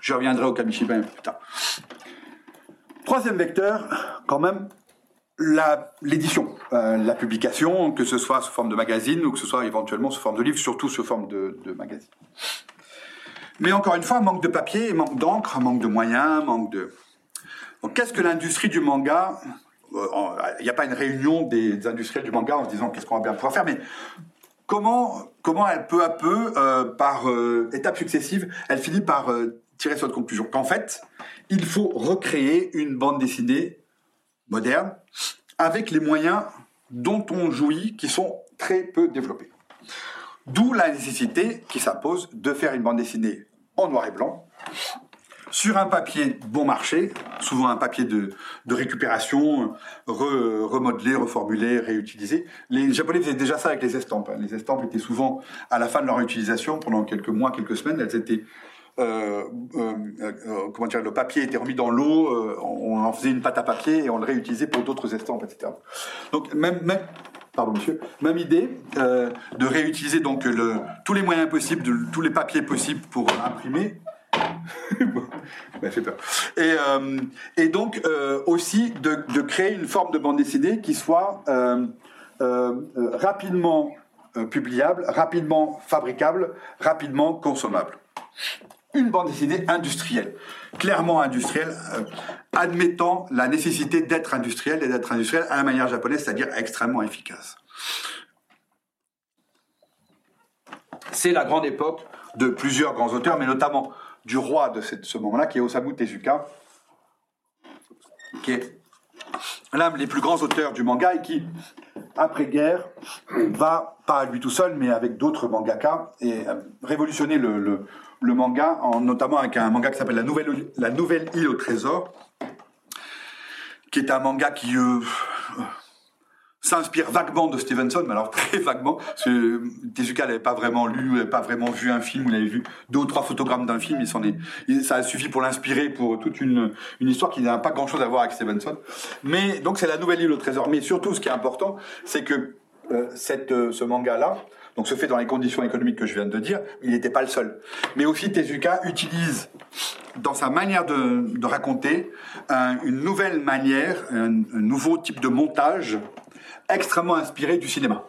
Je reviendrai au peu plus tard. Troisième vecteur, quand même, l'édition, euh, la publication, que ce soit sous forme de magazine ou que ce soit éventuellement sous forme de livre, surtout sous forme de, de magazine. Mais encore une fois, manque de papier, manque d'encre, manque de moyens, manque de... Donc qu'est-ce que l'industrie du manga euh, Il n'y a pas une réunion des industriels du manga en se disant qu'est-ce qu'on va bien pouvoir faire, mais comment, elle peu à peu, euh, par euh, étapes successives, elle finit par euh, tirer cette conclusion qu'en fait, il faut recréer une bande dessinée moderne avec les moyens dont on jouit qui sont très peu développés. D'où la nécessité qui s'impose de faire une bande dessinée en noir et blanc, sur un papier bon marché, souvent un papier de, récupération, re- remodelé, reformulé, réutilisé. Les Japonais faisaient déjà ça avec les estampes. hein. Les estampes étaient souvent, à la fin de leur utilisation, pendant quelques mois, quelques semaines, elles étaient... euh, euh, euh, comment dire, le papier était remis dans l'eau, on en faisait une pâte à papier et on le réutilisait pour d'autres estampes, etc. Donc même, pardon monsieur, même idée de réutiliser donc tous les moyens possibles, tous les papiers possibles pour imprimer. fait peur. Et, euh, et donc euh, aussi de, de créer une forme de bande dessinée qui soit euh, rapidement publiable, rapidement fabricable, rapidement consommable. Une bande dessinée industrielle, clairement industrielle, admettant la nécessité d'être industriel et d'être industriel à la manière japonaise, c'est-à-dire extrêmement efficace. C'est la grande époque de plusieurs grands auteurs, mais notamment du roi de ce moment-là, qui est Osamu Tezuka, qui est l'un des plus grands auteurs du manga et qui, après-guerre, va, pas lui tout seul, mais avec d'autres mangaka, et euh, révolutionner le, manga, en, notamment avec un manga qui s'appelle la Nouvelle, la Nouvelle Île au Trésor, qui est un manga qui euh, s'inspire vaguement de Stevenson, mais alors très vaguement, parce que Tezuka n'avait pas vraiment lu, n'avait pas vraiment vu un film, il avait vu deux ou trois photogrammes d'un film, il s'en est, ça a suffi pour l'inspirer pour toute une, une histoire qui n'a pas grand chose à voir avec Stevenson. Mais donc c'est la nouvelle île au trésor. Mais surtout, ce qui est important, c'est que euh, cette, euh, ce manga-là, donc se fait dans les conditions économiques que je viens de dire, il n'était pas le seul. Mais aussi Tezuka utilise dans sa manière de, raconter un- une nouvelle manière, un nouveau type de montage extrêmement inspiré du cinéma.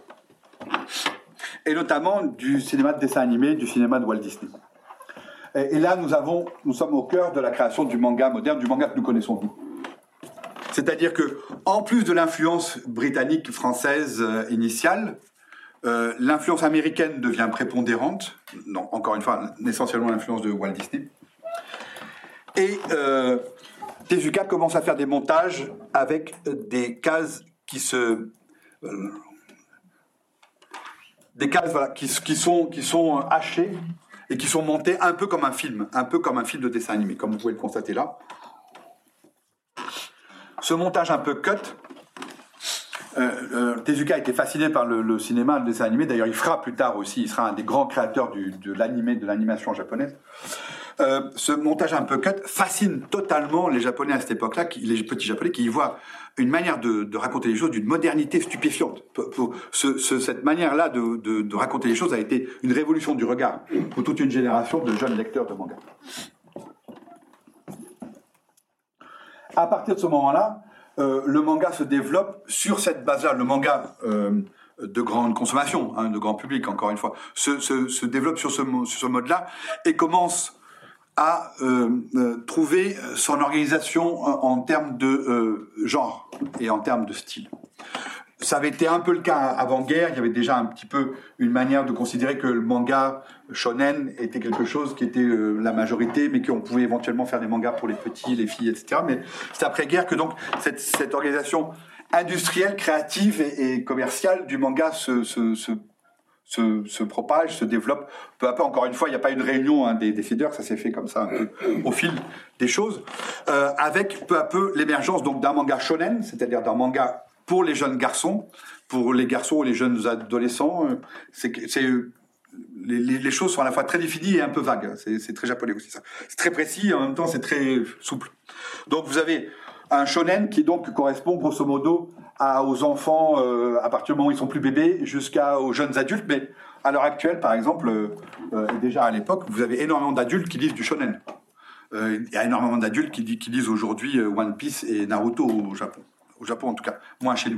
Et notamment du cinéma de dessin animé, du cinéma de Walt Disney. Et, là, nous, avons, nous sommes au cœur de la création du manga moderne, du manga que nous connaissons nous. C'est-à-dire que, en plus de l'influence britannique, française euh, initiale, euh, l'influence américaine devient prépondérante. Non, encore une fois, essentiellement l'influence de Walt Disney. Et euh, Tezuka commence à faire des montages avec des cases qui se des cases qui, sont, euh, hachées et qui sont montées un peu comme un film, un peu comme un film de dessin animé, comme vous pouvez le constater là. Ce montage un peu cut, euh, euh, Tezuka était fasciné par le, cinéma, le dessin animé. D'ailleurs, il fera plus tard aussi, il sera un des grands créateurs de l'animé, de l'animation japonaise. Euh, ce montage un peu cut fascine totalement les Japonais à cette époque-là, les petits Japonais qui y voient une manière de, raconter les choses d'une modernité stupéfiante. Cette manière-là de, raconter les choses a été une révolution du regard pour toute une génération de jeunes lecteurs de manga. À partir de ce moment-là, euh, le manga se développe sur cette base-là. Le manga euh, de grande consommation, hein, de grand public, encore une fois, se, développe sur ce, sur ce mode-là et commence à euh, euh, trouver son organisation en, termes de euh, genre et en termes de style. Ça avait été un peu le cas avant-guerre. Il y avait déjà un petit peu une manière de considérer que le manga shonen était quelque chose qui était la majorité, mais qu'on pouvait éventuellement faire des mangas pour les petits, les filles, etc. Mais c'est après-guerre que donc cette, cette organisation industrielle, créative et, et commerciale du manga se, se, se, se, propage, se développe peu à peu. Encore une fois, il n'y a pas une réunion hein, des décideurs, ça s'est fait comme ça un peu au fil des choses, euh, avec peu à peu l'émergence donc d'un manga shonen, c'est-à-dire d'un manga pour les jeunes garçons, pour les garçons ou les jeunes adolescents. euh, les, choses sont à la fois très définies et un peu vagues. C'est c'est très japonais aussi ça. C'est très précis et en même temps c'est très souple. Donc vous avez un shonen qui donc correspond grosso modo aux enfants euh, à partir du moment où ils sont plus bébés jusqu'aux jeunes adultes. Mais à l'heure actuelle, par exemple, euh, euh, déjà à l'époque, vous avez énormément d'adultes qui lisent du shonen. Il y a énormément d'adultes qui, lisent aujourd'hui One Piece et Naruto au Japon. Au Japon en tout cas, moins chez nous.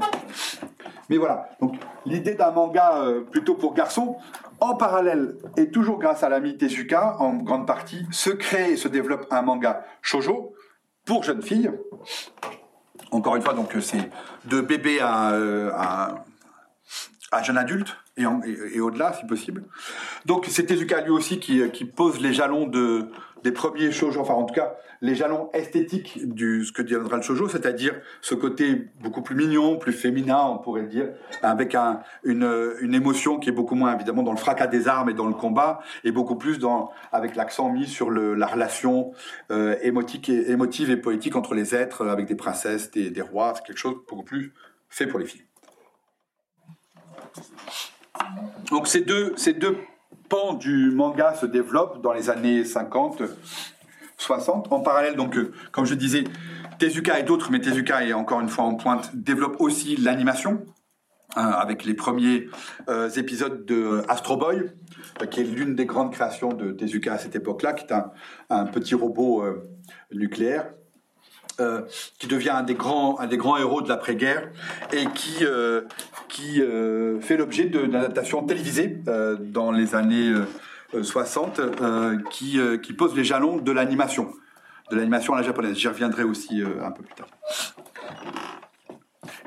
Mais voilà, donc l'idée d'un manga plutôt pour garçons, en parallèle, et toujours grâce à l'ami Tezuka, en grande partie, se crée et se développe un manga shoujo pour jeunes filles. Encore une fois, donc c'est de bébé à, euh, à, jeune adulte et, au-delà si possible. Donc c'est Tezuka lui aussi qui, euh, qui pose les jalons de, des premiers shoujo, enfin en tout cas les jalons esthétiques du ce que deviendra le shoujo, c'est-à-dire ce côté beaucoup plus mignon, plus féminin, on pourrait dire, avec un, une, une émotion qui est beaucoup moins évidemment dans le fracas des armes et dans le combat, et beaucoup plus dans avec l'accent mis sur le, la relation euh, émotique émotive et poétique entre les êtres, euh, avec des princesses, des, des rois, c'est quelque chose beaucoup plus fait pour les filles. Donc ces deux, ces deux du manga se développent dans les années 50, 60. En parallèle, donc, euh, comme je disais, Tezuka et d'autres, mais Tezuka est encore une fois en pointe, développent aussi l'animation. euh, avec les premiers euh, épisodes de Astro Boy, euh, qui est l'une des grandes créations de Tezuka à cette époque-là, qui est un, petit robot nucléaire, euh, qui devient un des grands, un des grands héros de l'après-guerre et qui, euh, qui euh, fait l'objet d'une adaptation télévisée dans les années euh, 60 euh, qui, qui pose les jalons de l'animation, de l'animation à la japonaise. J'y reviendrai aussi un peu plus tard.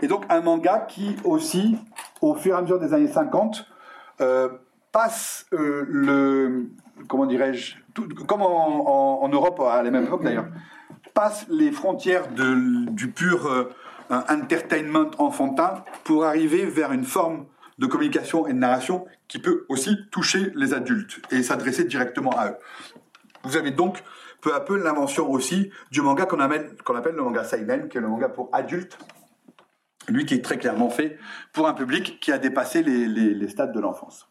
Et donc un manga qui aussi, au fur et à mesure des années 50, euh, passe le, comment dirais-je, comme en Europe à la même époque d'ailleurs, passe les frontières du pur euh, entertainment enfantin pour arriver vers une forme de communication et de narration qui peut aussi toucher les adultes et s'adresser directement à eux. Vous avez donc peu à peu l'invention aussi du manga qu'on appelle, le manga seinen, qui est le manga pour adultes, lui qui est très clairement fait pour un public qui a dépassé les stades de l'enfance.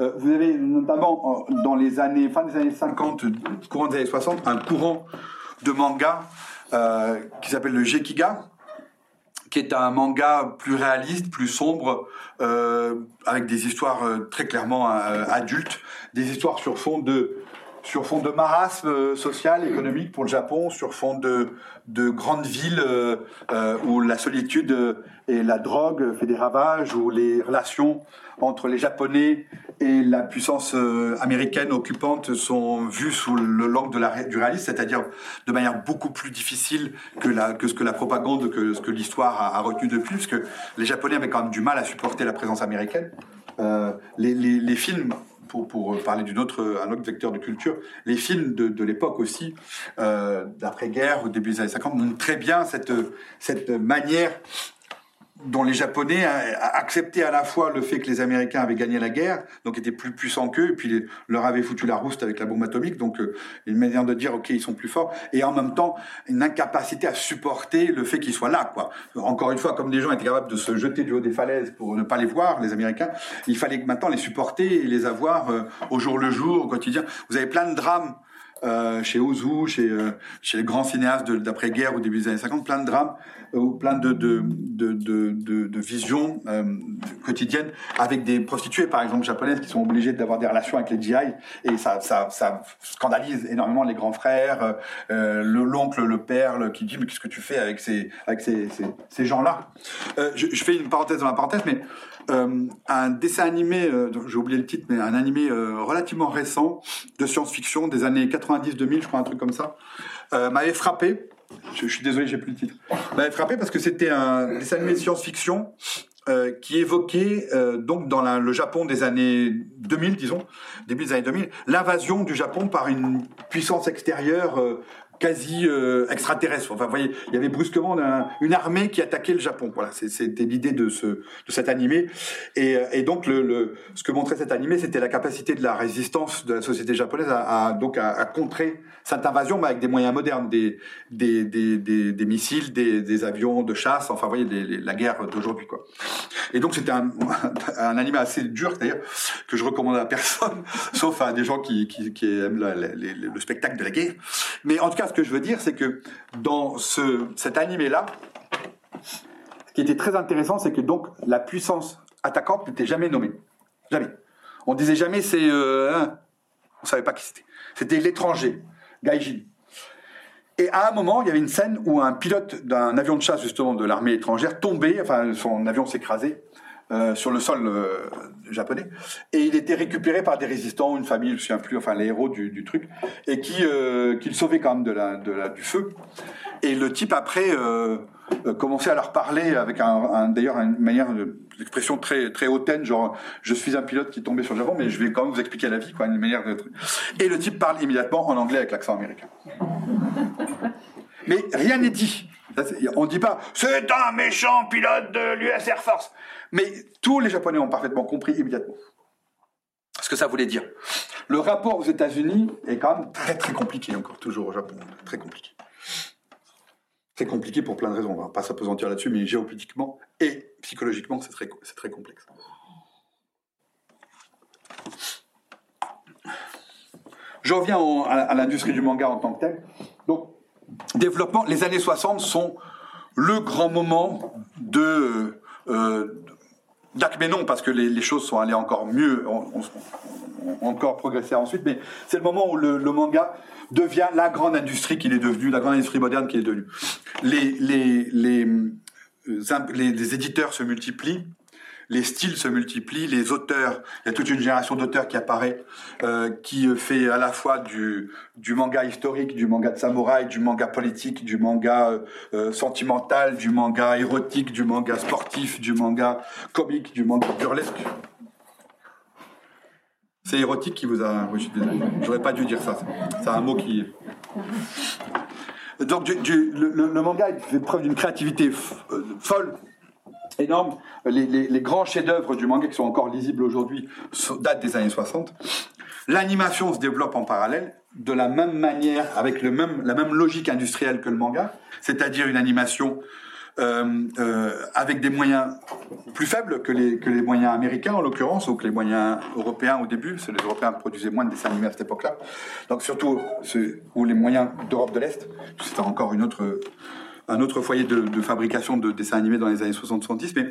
Euh, vous avez notamment euh, dans les années fin des années 50, courant des années 60, un courant de manga euh, qui s'appelle le Gekiga, qui est un manga plus réaliste, plus sombre, euh, avec des histoires euh, très clairement adultes, des histoires sur fond de sur fond de marasme social, économique pour le Japon, sur fond de, de grandes villes où la solitude et la drogue fait des ravages, où les relations entre les Japonais et la puissance euh, américaine occupante sont vues sous le l'angle de la ré- du réalisme, c'est-à-dire de manière beaucoup plus difficile que, ce que la propagande, que ce que l'histoire a, a retenu depuis, parce que les Japonais avaient quand même du mal à supporter la présence américaine. Euh, les, films, pour, parler d'un autre, autre vecteur de culture, les films de, de l'époque aussi, euh, d'après-guerre, au début des années 50, montrent très bien cette, cette manière dont les Japonais acceptaient à la fois le fait que les Américains avaient gagné la guerre, donc étaient plus puissants qu'eux, et puis leur avaient foutu la rouste avec la bombe atomique, donc euh, une manière de dire ok ils sont plus forts, et en même temps une incapacité à supporter le fait qu'ils soient là, quoi. Encore une fois, comme des gens étaient capables de se jeter du haut des falaises pour ne pas les voir, les Américains, il fallait maintenant les supporter et les avoir euh, au jour le jour, au quotidien. Vous avez plein de drames euh, chez Ozu, chez, euh, chez les grands cinéastes d'après-guerre au début des années 50, plein de drames, euh, plein de, de, de, de, de- visions euh, quotidiennes avec des prostituées, par exemple, japonaises, qui sont obligées d'avoir des relations avec les GI, et ça, ça, ça scandalise énormément les grands frères, euh, le- l'oncle, le père, le- qui dit, mais qu'est-ce que tu fais avec ces, avec ces, ces, gens-là? Je, je fais une parenthèse dans la parenthèse, mais euh, un dessin animé, euh, j'ai oublié le titre, mais un animé euh, relativement récent de science-fiction des années 90-2000, je crois, un truc comme ça, m'avait frappé. Je, suis désolé, j'ai plus le titre. M'avait frappé parce que c'était un dessin animé de science-fiction qui évoquait donc dans le Japon des années 2000, disons, début des années 2000, l'invasion du Japon par une puissance extérieure quasi euh, extraterrestre. Enfin, vous voyez, il y avait brusquement un- une armée qui attaquait le Japon. Voilà, c'était l'idée de ce de cet animé. Et, euh, donc, le, ce que montrait cet animé, c'était la capacité de la résistance de la société japonaise à, donc à, contrer cette invasion, mais avec des moyens modernes, des des, des, des, missiles, des, avions de chasse. Enfin, vous voyez, la guerre d'aujourd'hui, quoi. Et donc, c'était un, un animé assez dur, d'ailleurs, que je recommande à personne, sauf à des gens qui, qui, aiment le spectacle de la guerre. Mais en tout ce que je veux dire, c'est que dans ce, cet animé-là, ce qui était très intéressant, c'est que donc la puissance attaquante n'était jamais nommée. Jamais. On disait jamais c'est... Euh, hein, on savait pas qui c'était. C'était l'étranger, Gaijin. Et à un moment, il y avait une scène où un pilote d'un avion de chasse, justement, de l'armée étrangère, tombait, enfin, son avion s'écrasait euh, sur le sol euh, japonais, et il était récupéré par des résistants, une famille, je ne me souviens plus, enfin, les héros du, truc, et qui, euh, qui le sauvaient quand même de la, de la, du feu. Et le type, après, commençait à leur parler avec un, d'ailleurs une manière de- l'expression très très hautaine genre je suis un pilote qui est tombé sur le Japon mais je vais quand même vous expliquer la vie quoi une manière de et le type parle immédiatement en anglais avec l'accent américain. Mais rien n'est dit. On ne dit pas c'est un méchant pilote de l'US Air Force mais tous les Japonais ont parfaitement compris immédiatement ce que ça voulait dire le rapport aux États-Unis est quand même très très compliqué encore toujours au Japon très compliqué c'est compliqué pour plein de raisons, on va pas s'apesantir là-dessus, mais géopolitiquement et psychologiquement, c'est très, très complexe. Je reviens en- à, à l'industrie du manga en tant que telle. Donc, développement, les années 60 sont le grand moment de... Euh, d'Acme non, parce que les, choses sont allées encore mieux, on, on- on- encore progressé ensuite, mais c'est le moment où le, manga devient la grande industrie qu'il est devenu, la grande industrie moderne qu'il est devenu. Les, les, les, euh, les éditeurs se multiplient, les styles se multiplient, les auteurs, il y a toute une génération d'auteurs qui apparaît, euh, qui fait à la fois du, manga historique, du manga de samouraï, du manga politique, du manga euh, euh, sentimental, du manga érotique, du manga sportif, du manga comique, du manga burlesque. C'est érotique qui vous a... Oui, je suis désolé. J'aurais pas dû dire ça. C'est un mot qui... Donc le, manga fait preuve d'une créativité euh, folle, énorme. Les, grands chefs-d'œuvre du manga qui sont encore lisibles aujourd'hui datent des années 60. L'animation se développe en parallèle de la même manière, avec la même logique industrielle que le manga, c'est-à-dire une animation euh, euh, avec des moyens plus faibles que les, que les moyens américains en l'occurrence, ou que les moyens européens au début, parce que les Européens produisaient moins de dessins animés à cette époque-là. Donc surtout, ou les moyens d'Europe de l'Est, c'était encore une autre, un autre foyer de, de fabrication de dessins animés dans les années 60-70, mais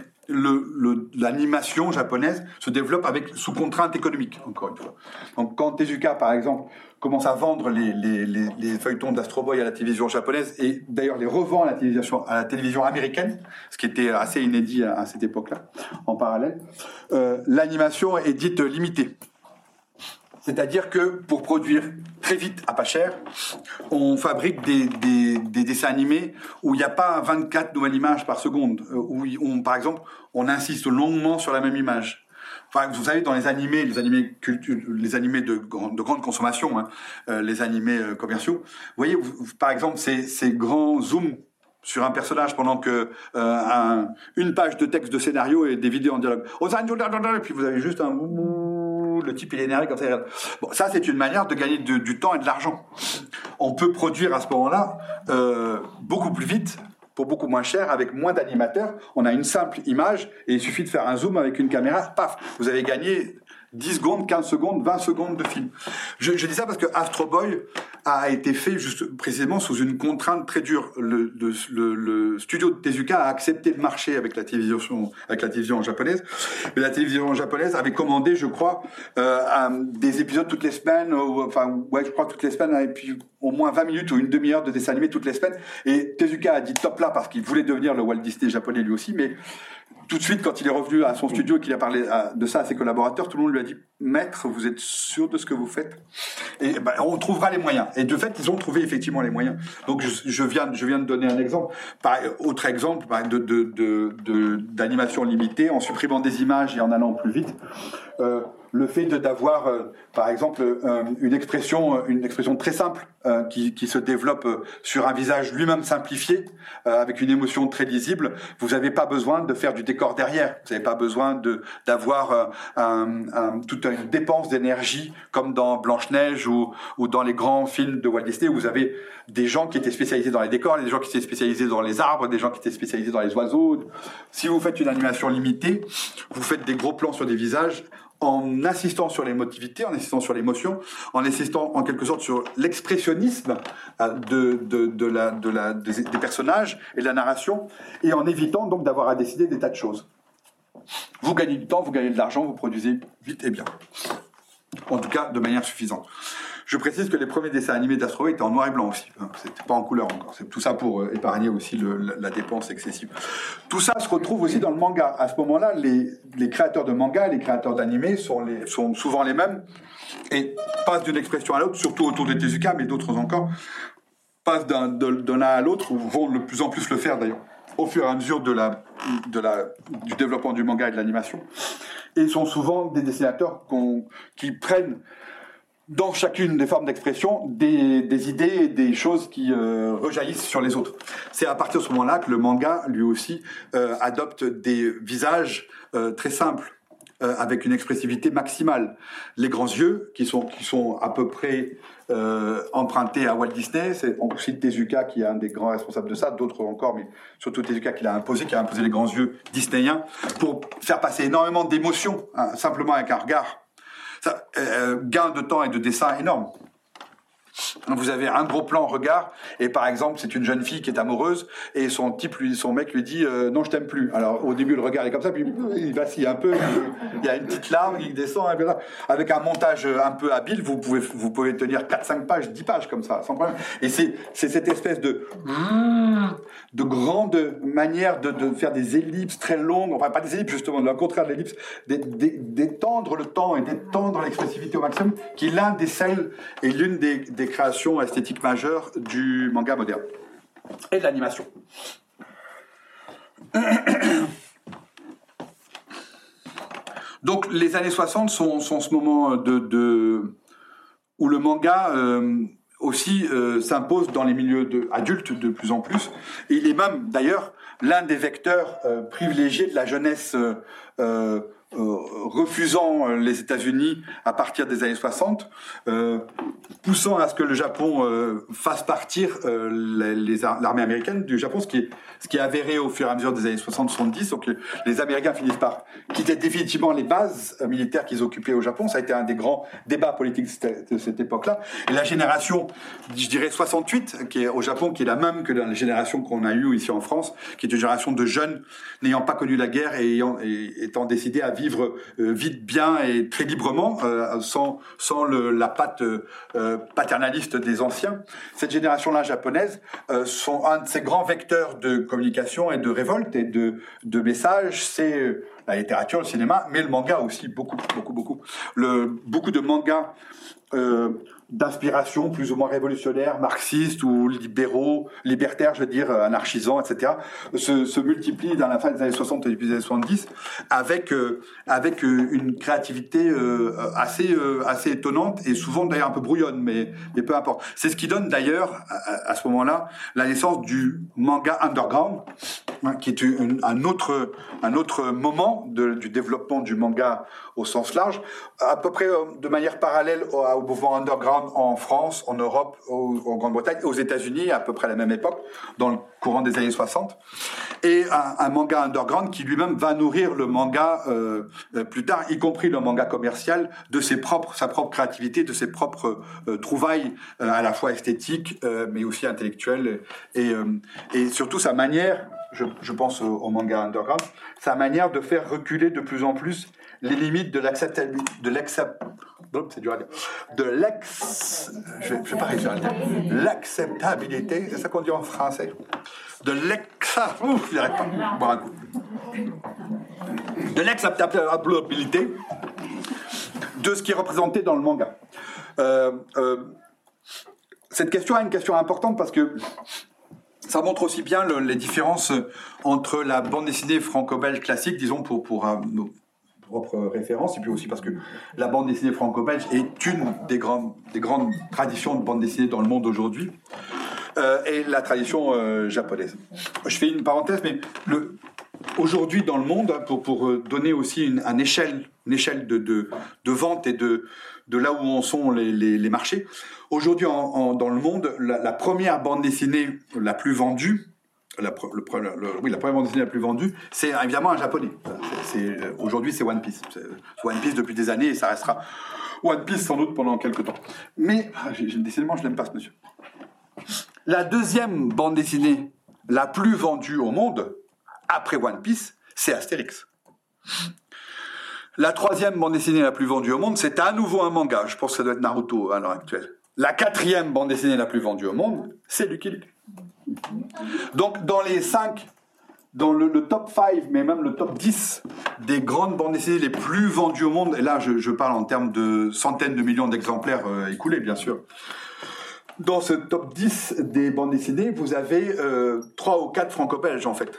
l'animation japonaise se développe avec sous contrainte économique, encore une fois. Donc quand Tezuka, par exemple, commence à vendre les, les, les, les feuilletons d'Astro Boy à la télévision japonaise et d'ailleurs les revend à la télévision, à la télévision américaine, ce qui était assez inédit à, à cette époque-là, en parallèle, euh, l'animation est dite limitée. C'est-à-dire que pour produire très vite à pas cher, on fabrique des, des, des dessins animés où il n'y a pas 24 nouvelles images par seconde, euh, où par exemple, on insiste longuement sur la même image. Vous savez, dans les animés, les animés les animés de, grand- de grande consommation, hein, euh, les animés euh, commerciaux, vous voyez, par exemple, ces, grands zooms sur un personnage pendant que un- une page de texte de scénario et des vidéos en dialogue. Et puis vous avez juste un le type il est énervé comme ça. Bon, ça c'est une manière de gagner du temps et de l'argent. On peut produire à ce moment-là euh, beaucoup plus vite pour beaucoup moins cher avec moins d'animateurs. On a une simple image et il suffit de faire un zoom avec une caméra, paf, vous avez gagné 10 secondes, 15 secondes, 20 secondes de film. Je, je dis ça parce que Astro Boy a été fait juste précisément sous une contrainte très dure. Le, le, le- studio de Tezuka a accepté de marcher avec la télévision, avec la télévision japonaise, mais la télévision japonaise avait commandé, je crois, euh, des épisodes toutes les semaines, ou, enfin ouais, je crois toutes les semaines, et puis au moins 20 minutes ou une demi-heure de dessin animé toutes les semaines. Et Tezuka a dit top là parce qu'il voulait devenir le Walt Disney japonais lui aussi, mais tout de suite, quand il est revenu à son studio et qu'il a parlé à- de ça à ses collaborateurs, tout le monde lui a dit Maître, vous êtes sûr de ce que vous faites? Et ben, on trouvera les moyens. Et de fait, ils ont trouvé effectivement les moyens. Donc, je, je viens, je viens de donner un exemple. Par, autre exemple par- de, de, de, de- d'animation limitée en supprimant des images et en allant plus vite. Euh, le fait d'avoir, euh, par exemple, euh, une expression, une expression très simple qui, qui, se développe sur un visage lui-même simplifié, avec une émotion très lisible. Vous n'avez pas besoin de faire du décor derrière. Vous n'avez pas besoin de d'avoir toute une dépense d'énergie comme dans Blanche Neige ou ou dans les grands films de Walt Disney où vous avez des gens qui étaient spécialisés dans les décors, des gens qui étaient spécialisés dans les arbres, des gens qui étaient spécialisés dans les oiseaux. Si vous faites une animation limitée, vous faites des gros plans sur des visages en insistant sur l'émotivité, en insistant sur l'émotion, en insistant en quelque sorte sur l'expressionnisme euh, de, de, la, de la, des, personnages et de la narration, et en évitant donc d'avoir à décider des tas de choses. Vous gagnez du temps, vous gagnez de l'argent, vous produisez vite et bien. En tout cas, de manière suffisante. Je précise que les premiers dessins animés d'Astro étaient en noir et blanc aussi. Hein. C'était pas en couleur encore. C'est tout ça pour euh, épargner aussi la, dépense excessive. Tout ça se retrouve aussi dans le manga. À ce moment-là, les, créateurs de manga, les créateurs d'animés sont, souvent les mêmes et passent d'une expression à l'autre, surtout autour de Tezuka, mais d'autres encore, passent d'un à l'autre, ou vont de plus en plus le faire d'ailleurs, au fur et à mesure du développement du manga et de l'animation. Et sont souvent des dessinateurs qui prennent dans chacune des formes d'expression des, idées et des choses qui euh, rejaillissent sur les autres. C'est à partir de ce moment-là que le manga, lui aussi, euh, adopte des visages euh, très simples, avec une expressivité maximale. Les grands yeux, qui sont, qui sont à peu près empruntés à Walt Disney, on cite Tezuka qui est un des grands responsables de ça, d'autres encore, mais surtout Tezuka qui l'a imposé, qui a imposé les grands yeux disneyiens, pour faire passer énormément d'émotions, hein, simplement avec un regard ça, euh, gain de temps et de dessin énorme. Vous avez un gros plan regard et par exemple c'est une jeune fille qui est amoureuse et son type son mec lui dit euh, non je t'aime plus. Alors au début le regard est comme ça puis il vacille un peu, il y a une petite larme qui descend avec un montage un peu habile vous pouvez vous pouvez tenir 4-5 pages, 10 pages comme ça sans problème. Et c'est c'est cette espèce de de grande manière de, faire des ellipses très longues, enfin pas des ellipses justement, le contraire de l'ellipse, d'étendre le temps et d'étendre l'expressivité au maximum, qui est l'un des celles et l'une des créations esthétiques majeures du manga moderne et de l'animation. Donc les années 60 sont, ce moment où le manga euh, aussi euh, s'impose dans les milieux de, adultes de plus en plus. Il est même d'ailleurs l'un des vecteurs euh, privilégiés de la jeunesse refusant euh, les États-Unis à partir des années 60, euh, poussant à ce que le Japon fasse partir l'armée américaine du Japon, ce qui, est, ce qui est avéré au fur et à mesure des années 60-70. Donc les Américains finissent par quitter définitivement les bases militaires qu'ils occupaient au Japon. Ça a été un des grands débats politiques de cette époque-là. Et la génération, je dirais 68, qui est au Japon, qui est la même que la génération qu'on a eue ici en France, qui est une génération de jeunes n'ayant pas connu la guerre et, étant décidés à vivre euh, vite, bien et très librement, euh, sans, la patte euh, paternaliste des anciens. Cette génération-là japonaise sont un de ces grands vecteurs de et de révolte et de, de messages. C'est la littérature, le cinéma, mais le manga aussi, beaucoup, beaucoup, beaucoup. Le, beaucoup de mangas d'inspiration plus ou moins révolutionnaire, marxiste ou libéraux, libertaires, je veux dire, anarchisants, etc., se, se multiplient dans la fin des années 60 et début des années 70 avec euh, avec euh, une créativité euh, assez assez étonnante et souvent d'ailleurs un peu brouillonne, mais mais peu importe. C'est ce qui donne d'ailleurs à, ce moment-là la naissance du manga underground, hein, qui est un autre un autre moment de, du développement du manga au sens large, à peu près de manière parallèle au, au mouvement underground en France, en Europe, en Grande-Bretagne, aux États-Unis à peu près à la même époque, dans le courant des années 60, et un, manga underground qui lui-même va nourrir le manga euh, euh, plus tard, y compris le manga commercial, de ses propres, sa propre créativité, de ses propres euh, trouvailles à la fois esthétiques, mais aussi intellectuelles, et, et surtout sa manière, je, pense au, au, manga underground, sa manière de faire reculer de plus en plus les limites de l'acceptabilité, de c'est de l'ex, je vais pas réussir à dire, l'acceptabilité, c'est ça qu'on dit en français, de l'ex, ouf, j'arrête pas, boire un coup, de l'acceptabilité de ce qui est représenté dans le manga. Euh, euh, cette question est une question importante parce que ça montre aussi bien les différences entre la bande dessinée franco-belge classique, disons pour, pour propre référence, et puis aussi parce que la bande dessinée franco-belge est une des grandes, des grandes traditions de bande dessinée dans le monde aujourd'hui, euh, et la tradition euh, japonaise. Je fais une parenthèse, mais le, aujourd'hui dans le monde, pour, pour euh, donner aussi une, une échelle, une échelle de, de, de vente et de, de là où en sont les, les, les marchés, aujourd'hui dans le monde, la, la première bande dessinée la plus vendue, la, première bande dessinée la plus vendue, c'est évidemment un japonais. Euh, Aujourd'hui, c'est One Piece. One Piece depuis des années et ça restera One Piece sans doute pendant quelques temps. Mais, ah, décidément, je n'aime pas ce monsieur. La deuxième bande dessinée la plus vendue au monde, après One Piece, c'est Astérix. La troisième bande dessinée la plus vendue au monde, c'est à nouveau un manga. Je pense que ça doit être Naruto à l'heure actuelle. La quatrième bande dessinée la plus vendue au monde, c'est Lucky Luke. Donc, dans les cinq, dans le, le top 5, mais même le top 10 des grandes bandes dessinées les plus vendues au monde, et là, je, je parle en termes de centaines de millions d'exemplaires euh, écoulés, bien sûr. Dans ce top 10 des bandes dessinées, vous avez euh, 3 ou 4 franco-belges, en fait.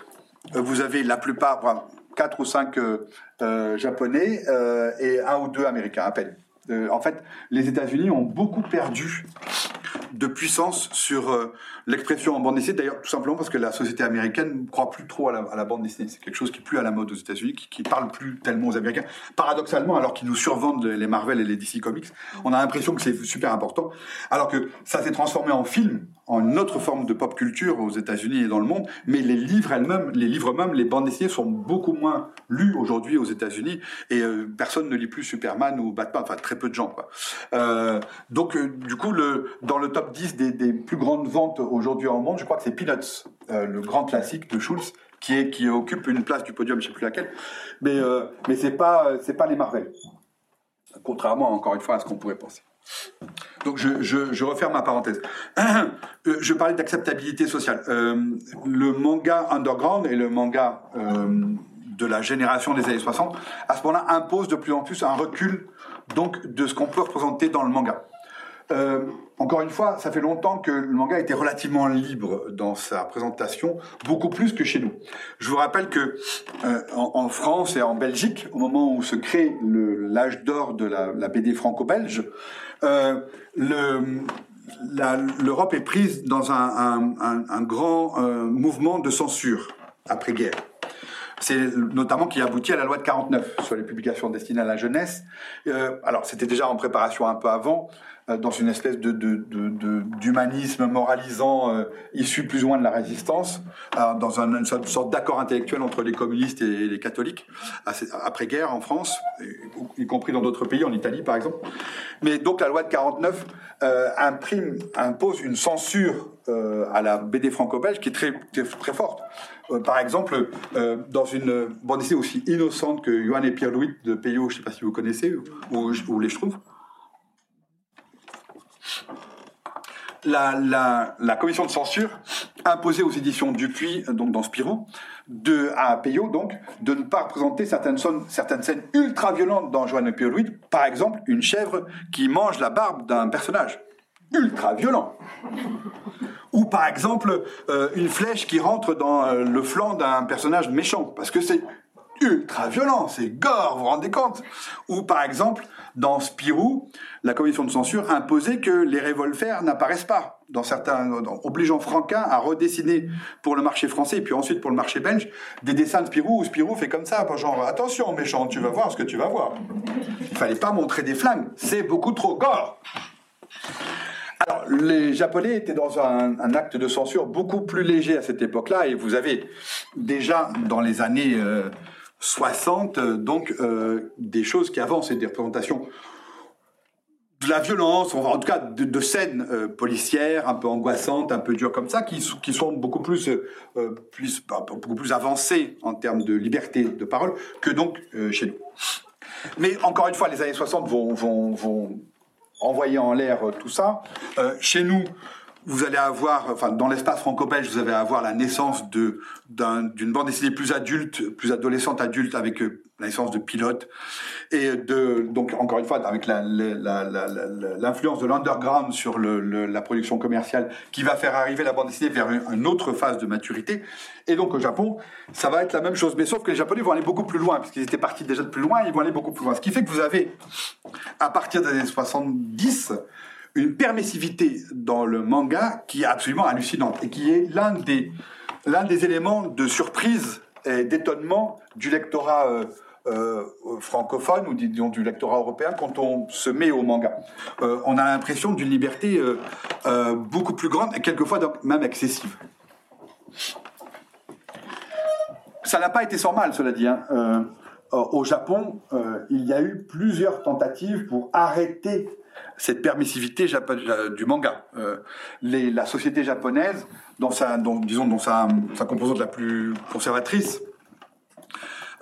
Euh, Vous avez la plupart, enfin, 4 ou 5 euh, euh, japonais euh, et un ou deux américains, à peine. En fait, les États-Unis ont beaucoup perdu de puissance sur euh, l'expression en bande dessinée. D'ailleurs, tout simplement parce que la société américaine ne croit plus trop à la, bande dessinée. C'est quelque chose qui est plus à la mode aux États-Unis, qui, qui parle plus tellement aux Américains. Paradoxalement, alors qu'ils nous survendent les Marvel et les DC Comics, on a l'impression que c'est super important. Alors que ça s'est transformé en film, en une autre forme de pop culture aux États-Unis et dans le monde. Mais les livres elles-mêmes, les livres eux-mêmes, les bandes dessinées sont beaucoup moins lues aujourd'hui aux États-Unis. Et euh, personne ne lit plus Superman ou Batman. Enfin, très peu de gens. Quoi. Euh, donc, euh, du coup, dans le top 10 des, plus grandes ventes aujourd'hui en monde, je crois que c'est Peanuts, le grand classique de Schulz, qui, occupe une place du podium, je sais plus laquelle. Mais, mais c'est pas, pas les Marvel. Contrairement, encore une fois, à ce qu'on pourrait penser. Donc je, je, referme ma parenthèse. Euh, Je parlais d'acceptabilité sociale. Euh, le manga underground et le manga euh, de la génération des années 60, à ce moment-là, impose de plus en plus un recul donc de ce qu'on peut représenter dans le manga. Euh, encore une fois, ça fait longtemps que le manga était relativement libre dans sa présentation, beaucoup plus que chez nous. Je vous rappelle que euh, en, France et en Belgique, au moment où se crée l'âge d'or de la, BD franco-belge, euh, l'Europe est prise dans un, un- un- un grand euh, mouvement de censure après-guerre. C'est notamment qui aboutit à la loi de 49 sur les publications destinées à la jeunesse. Euh, alors, c'était déjà en préparation un peu avant, dans une espèce de, d'humanisme moralisant euh, issu plus ou moins de la résistance, euh, dans un- une sorte, d'accord intellectuel entre les communistes et les catholiques, après-guerre en France, y, compris dans d'autres pays, en Italie par exemple. Mais donc la loi de 49 euh, imprime, impose une censure euh, à la BD franco-belge qui est très, très, très forte. Euh, par exemple, euh, dans une bande dessinée aussi innocente que Johan et Pierre-Louis de Peyo, je ne sais pas si vous connaissez, ou, ou Les Schtroumpfs, la, commission de censure imposait aux éditions Dupuis, donc dans Spirou, de, à Peyo, donc, de ne pas représenter certaines, scènes- ultra violentes dans Joanne et Pierre-Louis. Par exemple, une chèvre qui mange la barbe d'un personnage. Ultra violent. Ou par exemple, euh, une flèche qui rentre dans euh, le flanc d'un personnage méchant, parce que c'est ultra violent, c'est gore, vous vous rendez compte? Ou par exemple, dans Spirou, la commission de censure imposait que les revolvers n'apparaissent pas, dans certains, obligeant Franquin à redessiner pour le marché français et puis ensuite pour le marché belge des dessins de Spirou où Spirou fait comme ça, genre attention méchant, tu vas voir ce que tu vas voir. Il fallait pas montrer des flingues, c'est beaucoup trop gore. Alors, les Japonais étaient dans un, un acte de censure beaucoup plus léger à cette époque-là, et vous avez déjà dans les années euh, 60, euh, donc euh, des choses qui avancent, et des représentations de la violence, en tout cas de, scènes euh, policières un peu angoissantes, un peu dures comme ça, qui, sont- beaucoup plus, bah, beaucoup plus avancées en termes de liberté de parole que donc chez nous. Mais encore une fois, les années 60 vont, vont, vont envoyer en l'air tout ça. Chez nous, vous allez avoir, enfin, dans l'espace franco-belge, vous allez avoir la naissance de d'une bande dessinée plus adulte, plus adolescente adulte, avec euh, la naissance de pilotes et de donc encore une fois avec l'influence de l'underground sur la production commerciale qui va faire arriver la bande dessinée vers une, autre phase de maturité. Et donc au Japon, ça va être la même chose, mais sauf que les Japonais vont aller beaucoup plus loin, puisqu'ils étaient partis déjà de plus loin, ils vont aller beaucoup plus loin. Ce qui fait que vous avez, à partir des années 70, une permissivité dans le manga qui est absolument hallucinante et qui est l'un des, l'un des éléments de surprise et d'étonnement du lectorat euh, euh, francophone ou disons du lectorat européen quand on se met au manga. Euh, on a l'impression d'une liberté beaucoup plus grande et quelquefois même excessive. Ça n'a pas été sans mal, cela dit. Hein. Au Japon, il y a eu plusieurs tentatives pour arrêter cette permissivité du manga. Euh, la société japonaise, dans disons, dans sa composante la plus conservatrice,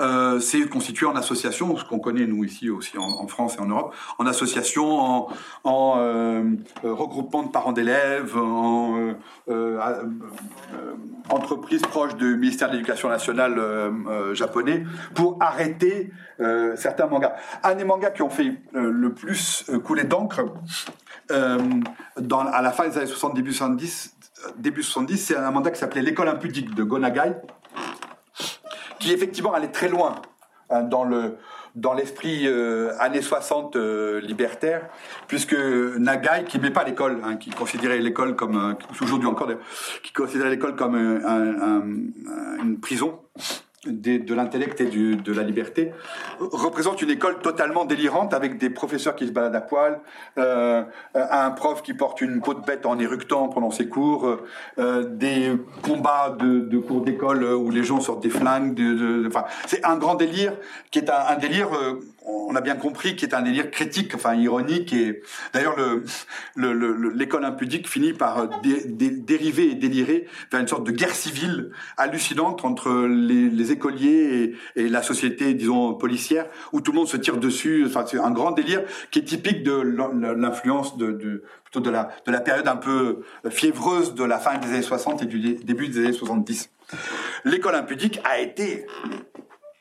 euh, c'est constitué en association, ce qu'on connaît nous ici aussi en, France et en Europe, en association, en, en euh, regroupement de parents d'élèves, en euh, euh, euh entreprise proche du ministère de l'Éducation nationale japonais, pour arrêter certains mangas. Un des mangas qui ont fait le plus couler d'encre, à la fin des années 60, début 70, début 70, c'est un manga qui s'appelait L'école impudique de Gonagai qui effectivement allait très loin hein, dans le dans l'esprit euh, années 60 euh, libertaire, puisque Nagai, qui met pas l'école, hein, qui considérait l'école comme, euh, encore, qui considérait l'école comme une prison, de l'intellect et du, de la liberté, représente une école totalement délirante avec des professeurs qui se baladent à poil, euh, un prof qui porte une peau de bête en éructant pendant ses cours, euh, des combats de, de cours d'école où les gens sortent des flingues. De, de, enfin, c'est un grand délire qui est un, un délire euh, on a bien compris qu'il est un délire critique, enfin ironique. Et d'ailleurs, l'école le, impudique finit par dériver et délirer vers une sorte de guerre civile hallucinante entre les, écoliers et, la société, disons policière, où tout le monde se tire dessus. Enfin, c'est un grand délire qui est typique de l'influence de, plutôt de la de la période un peu fiévreuse de la fin des années 60 et du début des années 70. L'école impudique a été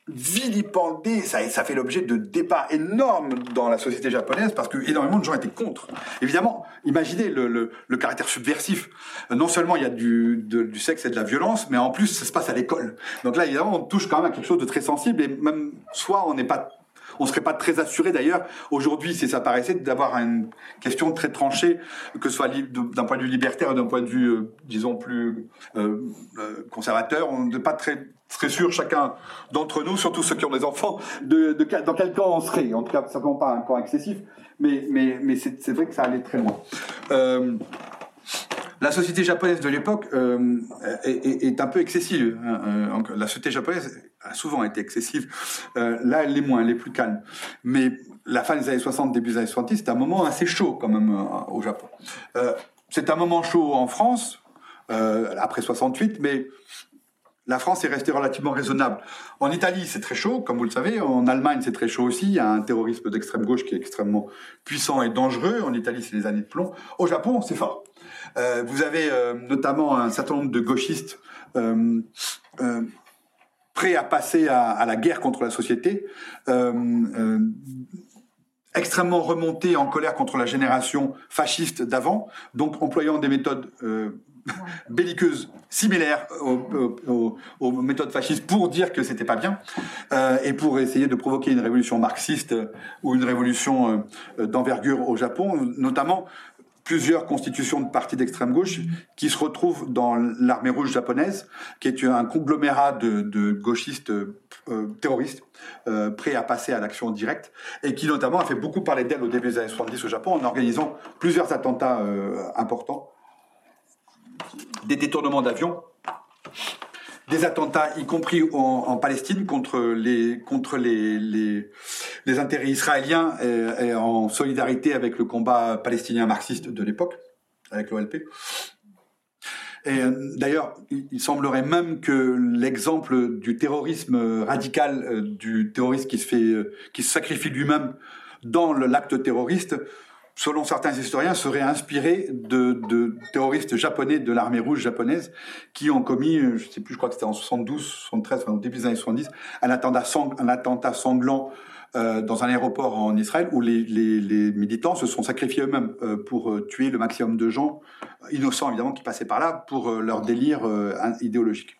vilipendé, ça, ça fait l'objet de débats énormes dans la société japonaise parce que énormément de gens étaient contre. Évidemment, imaginez le, le, le caractère subversif. Non seulement il y a du, du sexe et de la violence, mais en plus ça se passe à l'école. Donc là, évidemment, on touche quand même à quelque chose de très sensible et même soit on n'est pas on serait pas très assuré d'ailleurs aujourd'hui si ça paraissait d'avoir une question très tranchée que ce soit d'un point de vue libertaire ou d'un point de vue euh, disons plus euh, euh, conservateur on n'est pas très très sûr chacun d'entre nous surtout ceux qui ont des enfants de, dans quel camp on serait en tout cas certainement pas un camp excessif mais c'est vrai que ça allait très loin la société japonaise de l'époque euh, est, un peu excessive. Hein, euh, la société japonaise a souvent été excessive. Euh, là, elle l'est moins, elle est plus calme. Mais la fin des années 60, début des années 70, c'est un moment assez chaud quand même au Japon. c'est un moment chaud en France, après 68, mais la France est restée relativement raisonnable. En Italie, c'est très chaud, comme vous le savez. En Allemagne, c'est très chaud aussi. Il y a un terrorisme d'extrême gauche qui est extrêmement puissant et dangereux. En Italie, c'est les années de plomb. Au Japon, c'est fort. Euh, vous avez euh, notamment un certain nombre de gauchistes euh, prêts à passer à, la guerre contre la société, extrêmement remontés en colère contre la génération fasciste d'avant, donc employant des méthodes belliqueuses similaires aux, méthodes fascistes pour dire que c'était pas bien et pour essayer de provoquer une révolution marxiste ou une révolution d'envergure au Japon, notamment plusieurs constitutions de partis d'extrême gauche qui se retrouvent dans l'armée rouge japonaise, qui est un conglomérat de, gauchistes euh, terroristes euh, prêts à passer à l'action directe, et qui notamment a fait beaucoup parler d'elle au début des années 70 au Japon en organisant plusieurs attentats euh, importants, des détournements d'avions des attentats, y compris en, Palestine, contre les contre intérêts israéliens et, en solidarité avec le combat palestinien marxiste de l'époque, avec l'OLP. Et euh, d'ailleurs, il semblerait même que l'exemple du terrorisme radical, euh, du terroriste qui se fait, euh, qui se sacrifie lui-même dans l'acte terroriste, selon certains historiens, serait inspiré de, de terroristes japonais de l'armée rouge japonaise qui ont commis, euh, je sais plus, je crois que c'était en 72, 73, enfin, au début des années 70, un attentat, un attentat sanglant euh, dans un aéroport en Israël où les, les, les militants se sont sacrifiés eux-mêmes euh, pour euh, tuer le maximum de gens, innocents évidemment, qui passaient par là pour leur délire idéologique.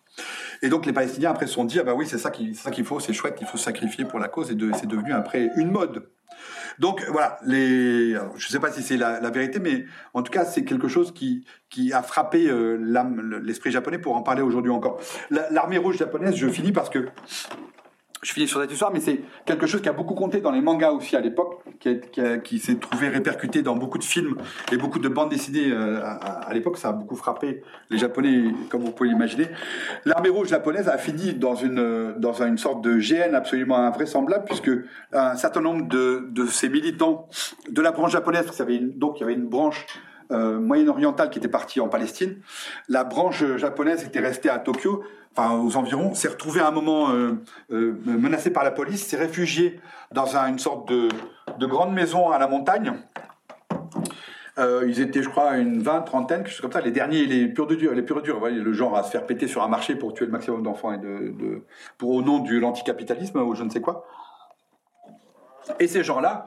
Et donc les Palestiniens après se sont dit ah bah oui c'est ça qu'il faut c'est chouette il faut sacrifier pour la cause et de, c'est devenu après une mode. Donc voilà les je sais pas si c'est la, la, vérité mais en tout cas c'est quelque chose qui qui a frappé l'âme l'esprit japonais pour en parler aujourd'hui encore. L'armée rouge japonaise je finis parce que je finis sur cette histoire, mais c'est quelque chose qui a beaucoup compté dans les mangas aussi à l'époque, qui, s'est trouvé répercuté dans beaucoup de films et beaucoup de bandes dessinées euh, à, l'époque. Ça a beaucoup frappé les Japonais, comme vous pouvez l'imaginer. L'armée rouge japonaise a fini dans une, dans une sorte de GN absolument invraisemblable, puisque un certain nombre de, de ces militants de la branche japonaise, parce avait donc il y avait une branche euh, moyen-orientale qui était partie en Palestine, la branche japonaise était restée à Tokyo enfin aux environs, s'est retrouvé à un moment euh, euh, menacé par la police, s'est réfugié dans une sorte de, grande maison à la montagne. Euh, ils étaient, je crois, une vingt, trentaine, quelque chose comme ça. Les derniers, les purs de Dieu, les purs durs, le genre à se faire péter sur un marché pour tuer le maximum d'enfants et de, pour au nom de l'anticapitalisme ou je ne sais quoi. Et ces gens-là,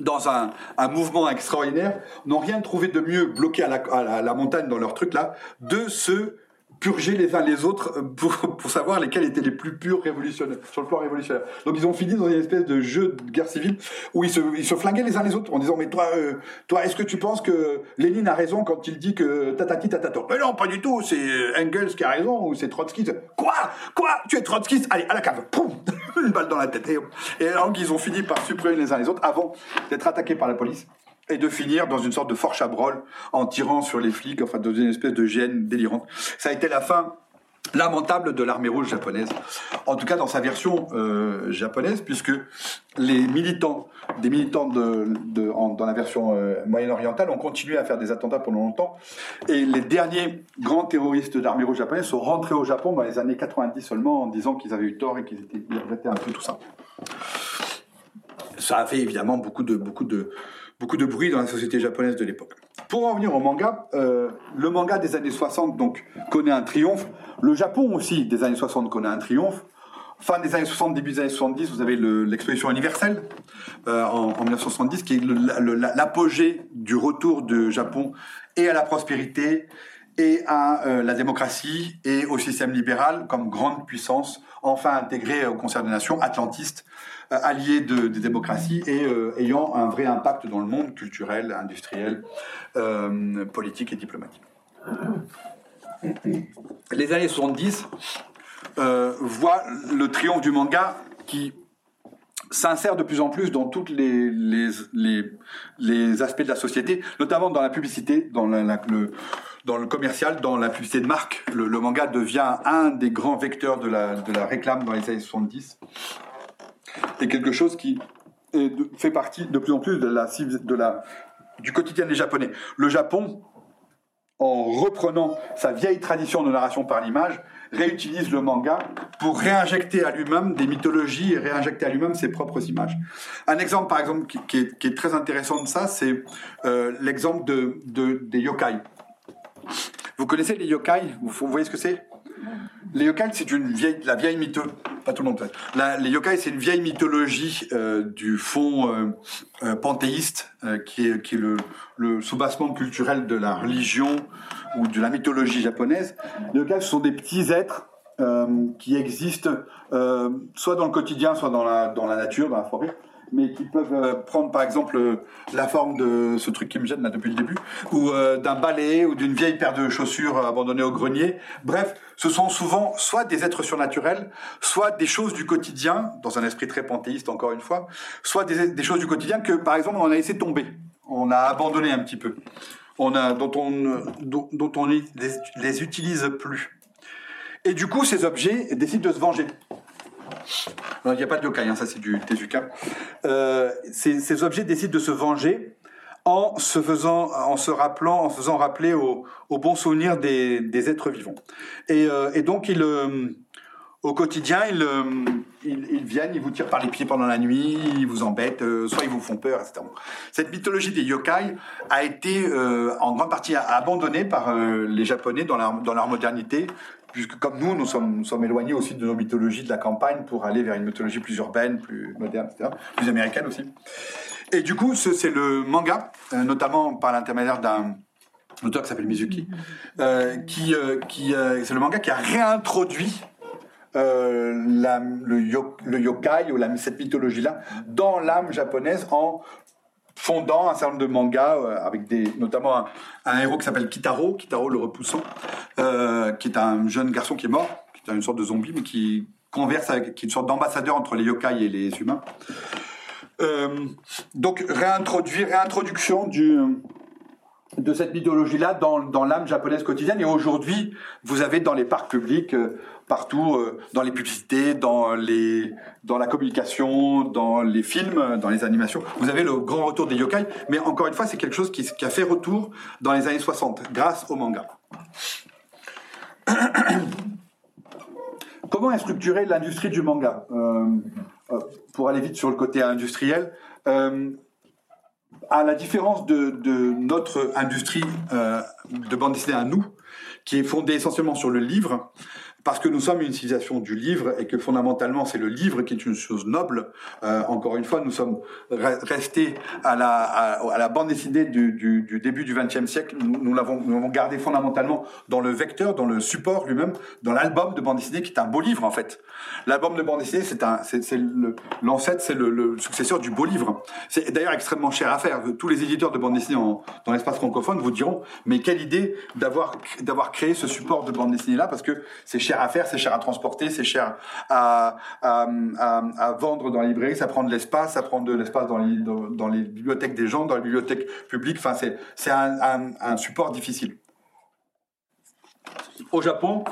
dans un, mouvement extraordinaire, n'ont rien trouvé de mieux bloqué à la, montagne dans leur truc là, de se purger les uns les autres euh, pour, pour savoir lesquels étaient les plus purs révolutionnaires, sur le plan révolutionnaire. Donc ils ont fini dans une espèce de jeu de guerre civile où ils se, ils se flinguaient les uns les autres en disant mais toi, euh, toi est-ce que tu penses que Lénine a raison quand il dit que tatati tatato? Mais non, pas du tout, c'est Engels qui a raison ou c'est Trotsky. Quoi? Quoi? Tu es Trotsky? Allez, à la cave. Poum! Une balle dans la tête. Et, et alors qu'ils ont fini par supprimer les uns les autres avant d'être attaqués par la police et de finir dans une sorte de fort chabrol en tirant sur les flics, enfin dans une espèce de gêne délirante. Ça a été la fin lamentable de l'armée rouge japonaise, en tout cas dans sa version euh, japonaise, puisque les militants, des militants de, de dans la version euh, moyen-orientale ont continué à faire des attentats pendant longtemps, et les derniers grands terroristes d'armée rouge japonaise sont rentrés au Japon dans les années 90 seulement en disant qu'ils avaient eu tort et qu'ils étaient regrettaient un peu tout ça. Ça a fait évidemment beaucoup de beaucoup de beaucoup de bruit dans la société japonaise de l'époque. Pour en venir au manga, euh, le manga des années 60 donc connaît un triomphe. Le Japon aussi des années 60 connaît un triomphe. Fin des années 60, début des années 70, vous avez l'exposition universelle euh, en, en, 1970 qui est l'apogée du retour du Japon et à la prospérité et à euh, la démocratie et au système libéral comme grande puissance enfin intégrée au concert des nations atlantiste allié de, des démocraties et euh, ayant un vrai impact dans le monde culturel, industriel, euh, politique et diplomatique. Les années 70 voient le triomphe du manga qui s'insère de plus en plus dans tous les, aspects de la société, notamment dans la publicité, dans, le, commercial, dans la publicité de marque. Le, manga devient un des grands vecteurs de la réclame dans les années 70 est quelque chose qui fait partie de plus en plus de la, de la, du quotidien des Japonais. Le Japon, en reprenant sa vieille tradition de narration par l'image, réutilise le manga pour réinjecter à lui-même des mythologies et réinjecter à lui-même ses propres images. Un exemple, par exemple, qui, est, très intéressant de ça, c'est euh, l'exemple de, des yokai. Vous connaissez les yokai? Vous voyez ce que c'est? Les yokai, c'est une vieille, la vieille mythologie. Pas tout le monde. les c'est une vieille mythologie euh, du fond euh, euh, panthéiste, qui est, qui est le, le soubassement culturel de la religion ou de la mythologie japonaise. Les yokai, ce sont des petits êtres qui existent soit dans le quotidien, soit dans la, dans la nature, dans la forêt, mais qui peuvent euh, prendre par exemple euh, la forme de ce truc qui me gêne depuis le début, ou euh, d'un balai ou d'une vieille paire de chaussures abandonnées au grenier. Bref, ce sont souvent soit des êtres surnaturels, soit des choses du quotidien, dans un esprit très panthéiste encore une fois, soit des, choses du quotidien que par exemple on a laissé tomber, on a abandonné un petit peu, on a, dont on dont, on les utilise plus. Et du coup, ces objets décident de se venger il n'y a pas de yokai, hein, ça c'est du Tezuka. Euh, ces, objets décident de se venger en se faisant, en se rappelant, en faisant rappeler au, bon souvenir des, êtres vivants. Et, euh, donc euh, au quotidien, ils, viennent, ils vous tirent par les pieds pendant la nuit, ils vous embêtent, soit ils vous font peur, etc. Cette mythologie des yokai a été en grande partie abandonnée par les Japonais dans leur modernité, puisque comme nous, nous sommes, nous sommes éloignés aussi de nos mythologies de la campagne pour aller vers une mythologie plus urbaine, plus moderne, etc., plus américaine aussi. Et du coup, ce- c'est le manga, euh, notamment par l'intermédiaire d'un auteur qui s'appelle Mizuki, euh, qui, euh, qui c'est le manga qui a réintroduit la- le, yo- le yokai ou cette mythologie-là dans l'âme japonaise en fondant un certain nombre de mangas euh, avec des, notamment un, héros qui s'appelle Kitaro, Kitaro le repoussant, euh, qui est un jeune garçon qui est mort, qui est une sorte de zombie, mais qui converse avec, qui est une sorte d'ambassadeur entre les yokai et les humains. Euh, donc réintroduire, réintroduction du, de cette mythologie-là dans, l'âme japonaise quotidienne. Et aujourd'hui, vous avez dans les parcs publics, euh, partout, euh, dans les publicités, dans, les, dans la communication, dans les films, dans les animations, vous avez le grand retour des yokai. Mais encore une fois, c'est quelque chose qui, a fait retour dans les années 60, grâce au manga. Comment est structurée l'industrie du manga? Euh, Pour aller vite sur le côté industriel, à la différence de, notre industrie euh, de bande dessinée à nous, qui est fondée essentiellement sur le livre, parce que nous sommes une civilisation du livre et que fondamentalement c'est le livre qui est une chose noble. Euh, encore une fois, nous sommes re- restés à la, bande dessinée du, début du XXe siècle. Nous, nous l'avons gardé fondamentalement dans le vecteur, dans le support lui-même, dans l'album de bande dessinée qui est un beau livre en fait. L'album de bande dessinée, c'est l'ancêtre, c'est le, successeur du beau livre. C'est d'ailleurs extrêmement cher à faire. Tous les éditeurs de bande dessinée dans l'espace francophone vous diront, mais quelle idée d'avoir, d'avoir créé ce support de bande dessinée là, parce que c'est à faire, c'est cher à transporter, c'est cher à, vendre dans les librairies, ça prend de l'espace, ça prend de l'espace dans les, bibliothèques des gens, dans les bibliothèques publiques. Enfin, c'est, c'est un, support difficile. Au Japon,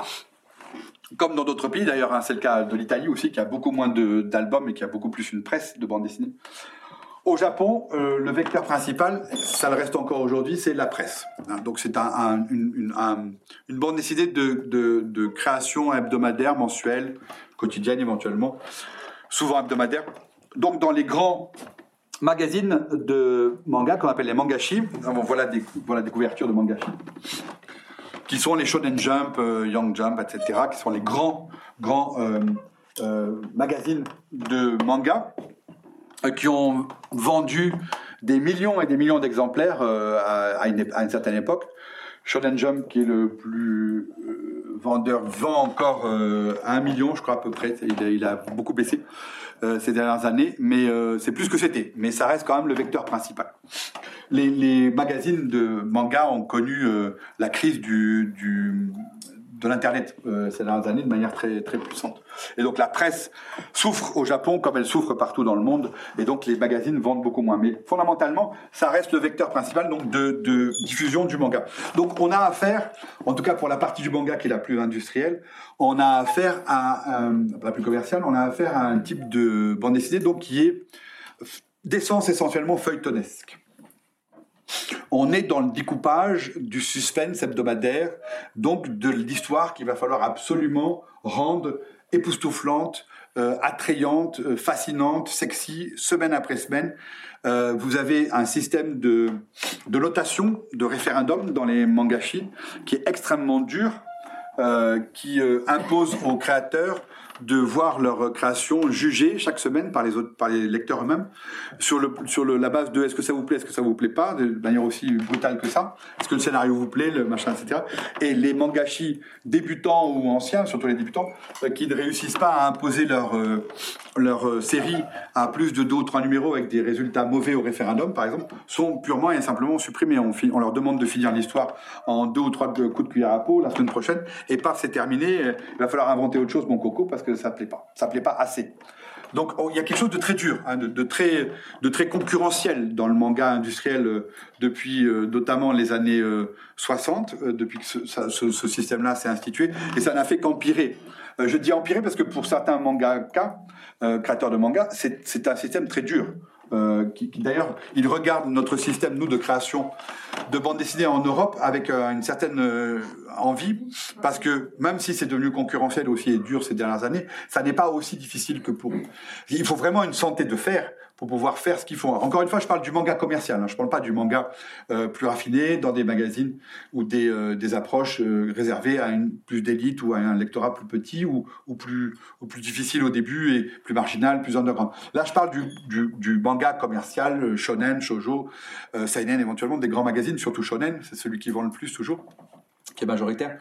comme dans d'autres pays d'ailleurs, hein, c'est le cas de l'Italie aussi, qui a beaucoup moins d'albums et qui a beaucoup plus une presse de bande dessinée. Au Japon, euh, le vecteur principal, ça le reste encore aujourd'hui, c'est la presse. Hein, donc c'est un, un- une, une- un- une bande dessinée de, de- de création hebdomadaire, mensuelle, quotidienne éventuellement, souvent hebdomadaire. Donc dans les grands magazines de manga qu'on appelle les mangashi, bon, voilà des, couvertures de mangashi qui sont les Shonen Jump, euh, Young Jump, etc., qui sont les grands, grands euh, euh, magazines de manga qui ont vendu des millions et des millions d'exemplaires euh, à, une, certaine époque. Shonen Jump, qui est le plus euh, vendeur, vend encore euh, un million, je crois à peu près. Il a, beaucoup baissé euh, ces dernières années, mais euh, c'est plus que c'était. Mais ça reste quand même le vecteur principal. Les, magazines de manga ont connu euh, la crise du- de l'internet euh, ces dernières années de manière très très puissante. Et donc la presse souffre au Japon comme elle souffre partout dans le monde, et donc les magazines vendent beaucoup moins. Mais fondamentalement, ça reste le vecteur principal donc de, de diffusion du manga. Donc on a affaire, en tout cas pour la partie du manga qui est la plus industrielle, on a affaire à un- la plus commerciale, on a affaire à un type de bande dessinée donc qui est d'essence essentiellement feuilletonesque. On est dans le découpage du suspense hebdomadaire, donc de l'histoire qu'il va falloir absolument rendre époustouflante, euh, attrayante, euh, fascinante, sexy, semaine après semaine. Euh, vous avez un système de, de notation, de référendum dans les mangashi qui est extrêmement dur, qui impose aux créateurs de voir leur création jugée chaque semaine par les autres, par les lecteurs eux-mêmes sur le sur le, la base de est-ce que ça vous plaît, est-ce que ça vous plaît pas, de manière aussi brutale que ça, est-ce que le scénario vous plaît, le machin, etc. Et les mangashi débutants ou anciens, surtout les débutants, euh, qui ne réussissent pas à imposer leur euh, leur euh, série à plus de deux ou trois numéros avec des résultats mauvais au référendum, par exemple, sont purement et simplement supprimés. On, on leur demande de finir l'histoire en deux ou trois coups de cuillère à peau la semaine prochaine, et paf, c'est terminé. Il va falloir inventer autre chose, mon coco, parce que ça plaît pas. Ça plaît pas assez. Donc oh, il y a quelque chose de très dur, hein, de, très, concurrentiel dans le manga industriel euh, depuis euh, notamment les années euh, 60, euh, depuis que ce, système-là s'est institué, et ça n'a fait qu'empirer. Je dis empirer parce que pour certains mangaka, créateurs de manga, c'est un système très dur. Euh, d'ailleurs, il regarde notre système, nous, de création de bande dessinée en Europe avec euh, une certaine euh, envie, parce que même si c'est devenu concurrentiel aussi et dur ces dernières années, ça n'est pas aussi difficile que pour eux. Il faut vraiment une santé de fer pour pouvoir faire ce qu'ils font. Encore une fois, je parle du manga commercial, hein. je ne parle pas du manga euh, plus raffiné dans des magazines ou des, euh, des approches euh, réservées à une plus d'élite ou à un lectorat plus petit ou, ou, plus, ou plus difficile au début et plus marginal, plus underground. Là, je parle du, du, du manga commercial, euh, shonen, shoujo, euh, seinen éventuellement, des grands magazines, surtout shonen, c'est celui qui vend le plus toujours qui est majoritaire.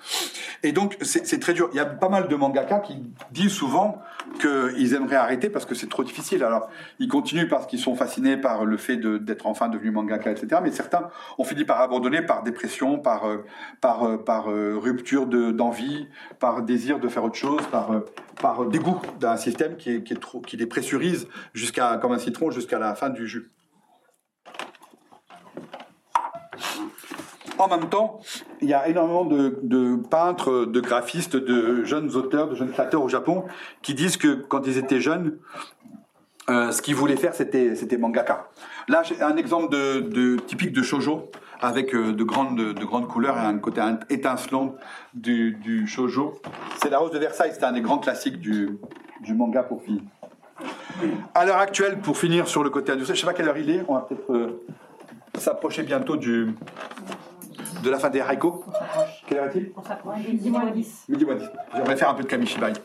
Et donc, c'est très dur. Il y a pas mal de mangaka qui disent souvent qu'ils aimeraient arrêter parce que c'est trop difficile. Alors, ils continuent parce qu'ils sont fascinés par le fait d'être enfin devenu mangaka, etc. Mais certains ont fini par abandonner par dépression, par, euh, par, euh, par euh, rupture d'envie, par désir de faire autre chose, par, par dégoût d'un système qui, est, qui, est trop, qui les pressurise jusqu'à, comme un citron jusqu'à la fin du jus. En même temps, il y a énormément de, peintres, de graphistes, de jeunes auteurs, de jeunes créateurs au Japon qui disent que quand ils étaient jeunes, euh, ce qu'ils voulaient faire, c'était c'était mangaka. Là, j'ai un exemple de, typique de shojo avec euh, de grandes de grandes couleurs et un côté étincelant du, du shojo. C'est La Rose de Versailles, c'est un des grands classiques du, manga pour filles. À l'heure actuelle, pour finir sur le côté industriel, je sais pas quelle heure il est. On va peut-être euh, s'approcher bientôt du de la fin des haïkos. Quelle heure est-il Midi moins 10. Midi moins 10. J'aimerais faire un peu de kamishibai.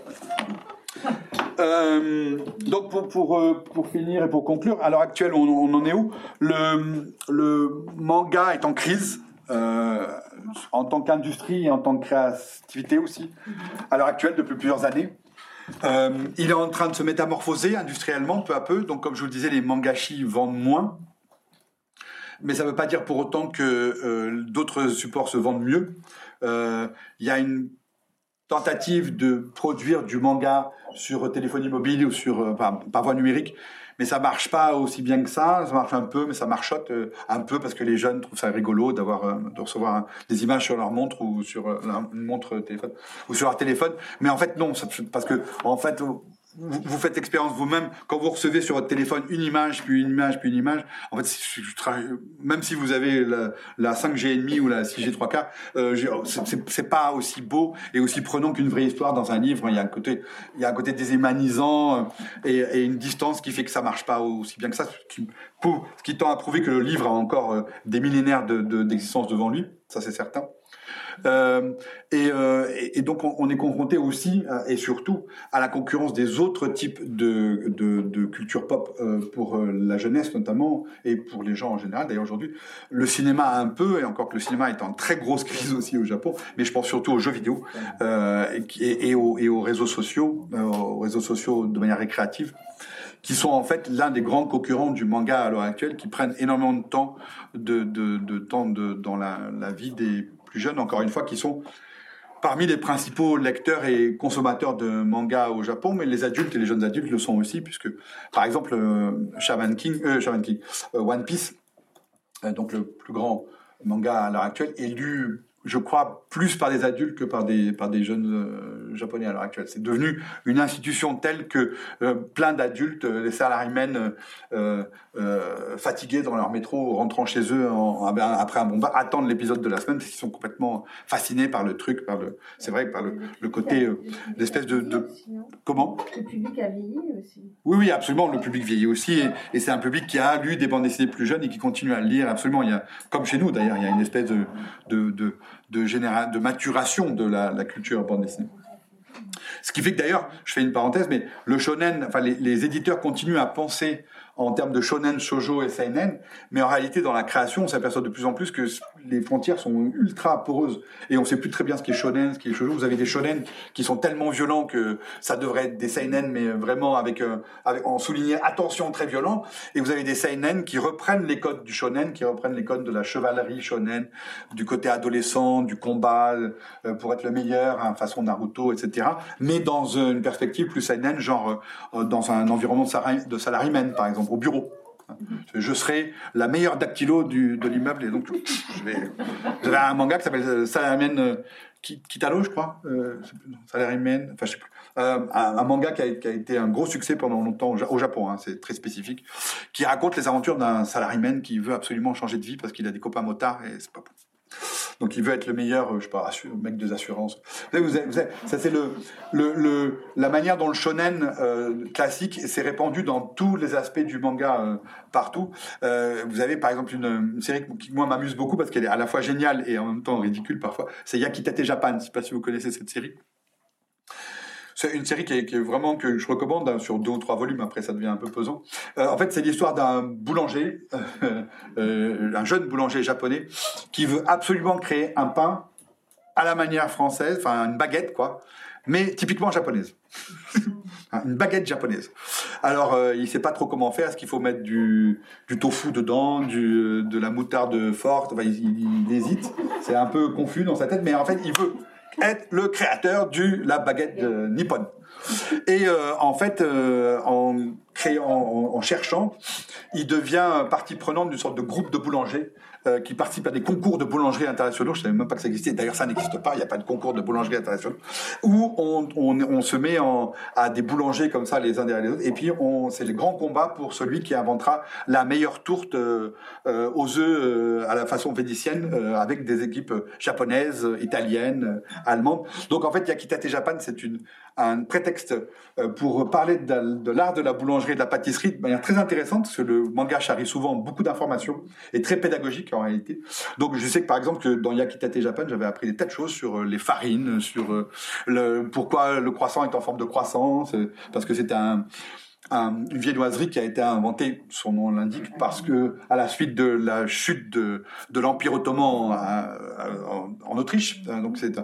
Euh, donc pour, pour, euh, pour finir et pour conclure, à l'heure actuelle, on, on, en est où? Le, le manga est en crise. Euh, en tant qu'industrie et en tant que créativité aussi, à l'heure actuelle depuis plusieurs années. Euh, il est en train de se métamorphoser industriellement peu à peu. Donc, comme je vous le disais, les mangashi vendent moins mais ça ne veut pas dire pour autant que euh, d'autres supports se vendent mieux. Il euh, y a une tentative de produire du manga sur téléphonie mobile ou sur euh, par, voie numérique, mais ça marche pas aussi bien que ça. Ça marche un peu, mais ça marchote un peu parce que les jeunes trouvent ça rigolo d'avoir de recevoir des images sur leur montre ou sur une montre téléphone ou sur leur téléphone. Mais en fait non, parce que en fait vous, vous faites expérience vous-même. Quand vous recevez sur votre téléphone une image puis une image puis une image en fait même si vous avez la, la 5G et demi ou la 6G 3K euh, c'est pas aussi beau et aussi prenant qu'une vraie histoire dans un livre. Il y a un côté il y a un côté déshumanisant euh, et, et, une distance qui fait que ça marche pas aussi bien que ça ce qui, ce qui tend à prouver que le livre a encore euh, des millénaires d'existence de, de, devant lui ça c'est certain euh, et, euh, et, donc on, est confronté aussi euh, et surtout à la concurrence des autres types de, de, culture pop pour la jeunesse notamment et pour les gens en général. D'ailleurs aujourd'hui, le cinéma un peu, et encore que le cinéma est en très grosse crise aussi au Japon, mais je pense surtout aux jeux vidéo et, aux, et aux réseaux sociaux, aux réseaux sociaux de manière récréative qui sont en fait l'un des grands concurrents du manga à l'heure actuelle, qui prennent énormément de temps de, de, temps de, dans la vie des jeunes, encore une fois, qui sont parmi les principaux lecteurs et consommateurs de manga au Japon, mais les adultes et les jeunes adultes le sont aussi, puisque, par exemple, euh, Shaman King, euh, Shaman King euh, One Piece, donc le plus grand manga à l'heure actuelle, est lu je crois, plus par des adultes que par des, par des jeunes euh, japonais à l'heure actuelle. C'est devenu une institution telle que euh, plein d'adultes, euh, les salarymen euh, fatigués dans leur métro, rentrant chez eux en, après un bon bar, attendent l'épisode de la semaine parce qu'ils sont complètement fascinés par le truc, par le, c'est vrai, par le, le côté, l'espèce de, de, comment? Le public a vieilli aussi. Oui, oui, absolument. Le public vieillit aussi, et, et c'est un public qui a lu des bandes dessinées plus jeunes et qui continue à le lire. Absolument. Il y a, comme chez nous d'ailleurs, il y a une espèce de, de, de de, maturation de la, la culture bande dessinée. Ce qui fait que d'ailleurs, je fais une parenthèse, mais le shonen, enfin les éditeurs continuent à penser en termes de shonen, shojo et seinen, mais en réalité, dans la création, on s'aperçoit de plus en plus que les frontières sont ultra poreuses et on sait plus très bien ce qui est shonen, ce qui est shojo. Vous avez des shonen qui sont tellement violents que ça devrait être des seinen, mais vraiment avec, euh, avec en souligné attention très violent. Et vous avez des seinen qui reprennent les codes du shonen, qui reprennent les codes de la chevalerie shonen, du côté adolescent, du combat euh, pour être le meilleur, hein, façon Naruto, etc. Mais dans une perspective plus seinen, genre euh, dans un environnement de salaryman, par exemple au bureau. Je serai la meilleure dactylo du, de l'immeuble et donc je vais. Vous avez un manga qui s'appelle Salamen Kitano, je crois, euh, Salaryman, enfin je sais plus, euh, un, manga qui a, qui a été un gros succès pendant longtemps au Japon, hein, c'est très spécifique, qui raconte les aventures d'un salaryman qui veut absolument changer de vie parce qu'il a des copains motards et c'est pas bon. Donc il veut être le meilleur, euh, je sais pas, mec des assurances. Vous savez, ça c'est le, le, le- la manière dont le shonen euh, classique s'est répandu dans tous les aspects du manga euh, partout. Vous avez par exemple une, une série qui moi m'amuse beaucoup parce qu'elle est à la fois géniale et en même temps ridicule parfois. C'est Yakitate Japan. Je sais pas si vous connaissez cette série. C'est une série qui est, qui est vraiment que je recommande hein, sur deux ou trois volumes. Après, ça devient un peu pesant. Euh, en fait, c'est l'histoire d'un boulanger, euh, un jeune boulanger japonais, qui veut absolument créer un pain à la manière française, enfin une baguette quoi, mais typiquement japonaise. Hein, une baguette japonaise. Alors, euh, il sait pas trop comment faire. Est-ce qu'il faut mettre du, du tofu dedans, du, de la moutarde forte? Enfin, il, il- il hésite. C'est un peu confus dans sa tête, mais en fait, il veut être le créateur du la baguette euh, nippone. Et euh, en fait, euh, en créant, en, en cherchant, il devient partie prenante d'une sorte de groupe de boulangers euh, qui participent à des concours de boulangerie internationaux. Je savais même pas que ça existait. D'ailleurs, ça n'existe pas. Il n'y a pas de concours de boulangerie internationaux où on, on, on se met en, à des boulangers comme ça les uns derrière les autres. Et puis, c'est le grand combat pour celui qui inventera la meilleure tourte euh, euh, aux œufs euh, à la façon vénitienne euh, avec des équipes japonaises, italiennes, euh, allemandes. Donc, en fait, Yakitate Japan, c'est une un prétexte euh, pour parler de, l'art de la boulangerie et de la pâtisserie de manière très intéressante, parce que le manga charrie souvent beaucoup d'informations et très pédagogique en réalité. Donc je sais que par exemple que dans Yakitate Japan, j'avais appris des tas de choses sur euh, les farines, sur euh, le, pourquoi le croissant est en forme de croissance, parce que c'était un, un- une viennoiserie qui a été inventée, son nom l'indique, parce que à la suite de la chute de, l'Empire ottoman à- à- en, Autriche, euh, donc c'est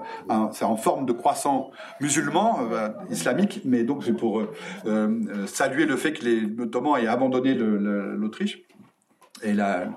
en forme de croissant musulman, euh, islamique, mais donc c'est pour euh, euh, saluer le fait que les Ottomans aient abandonné l'Autriche et la,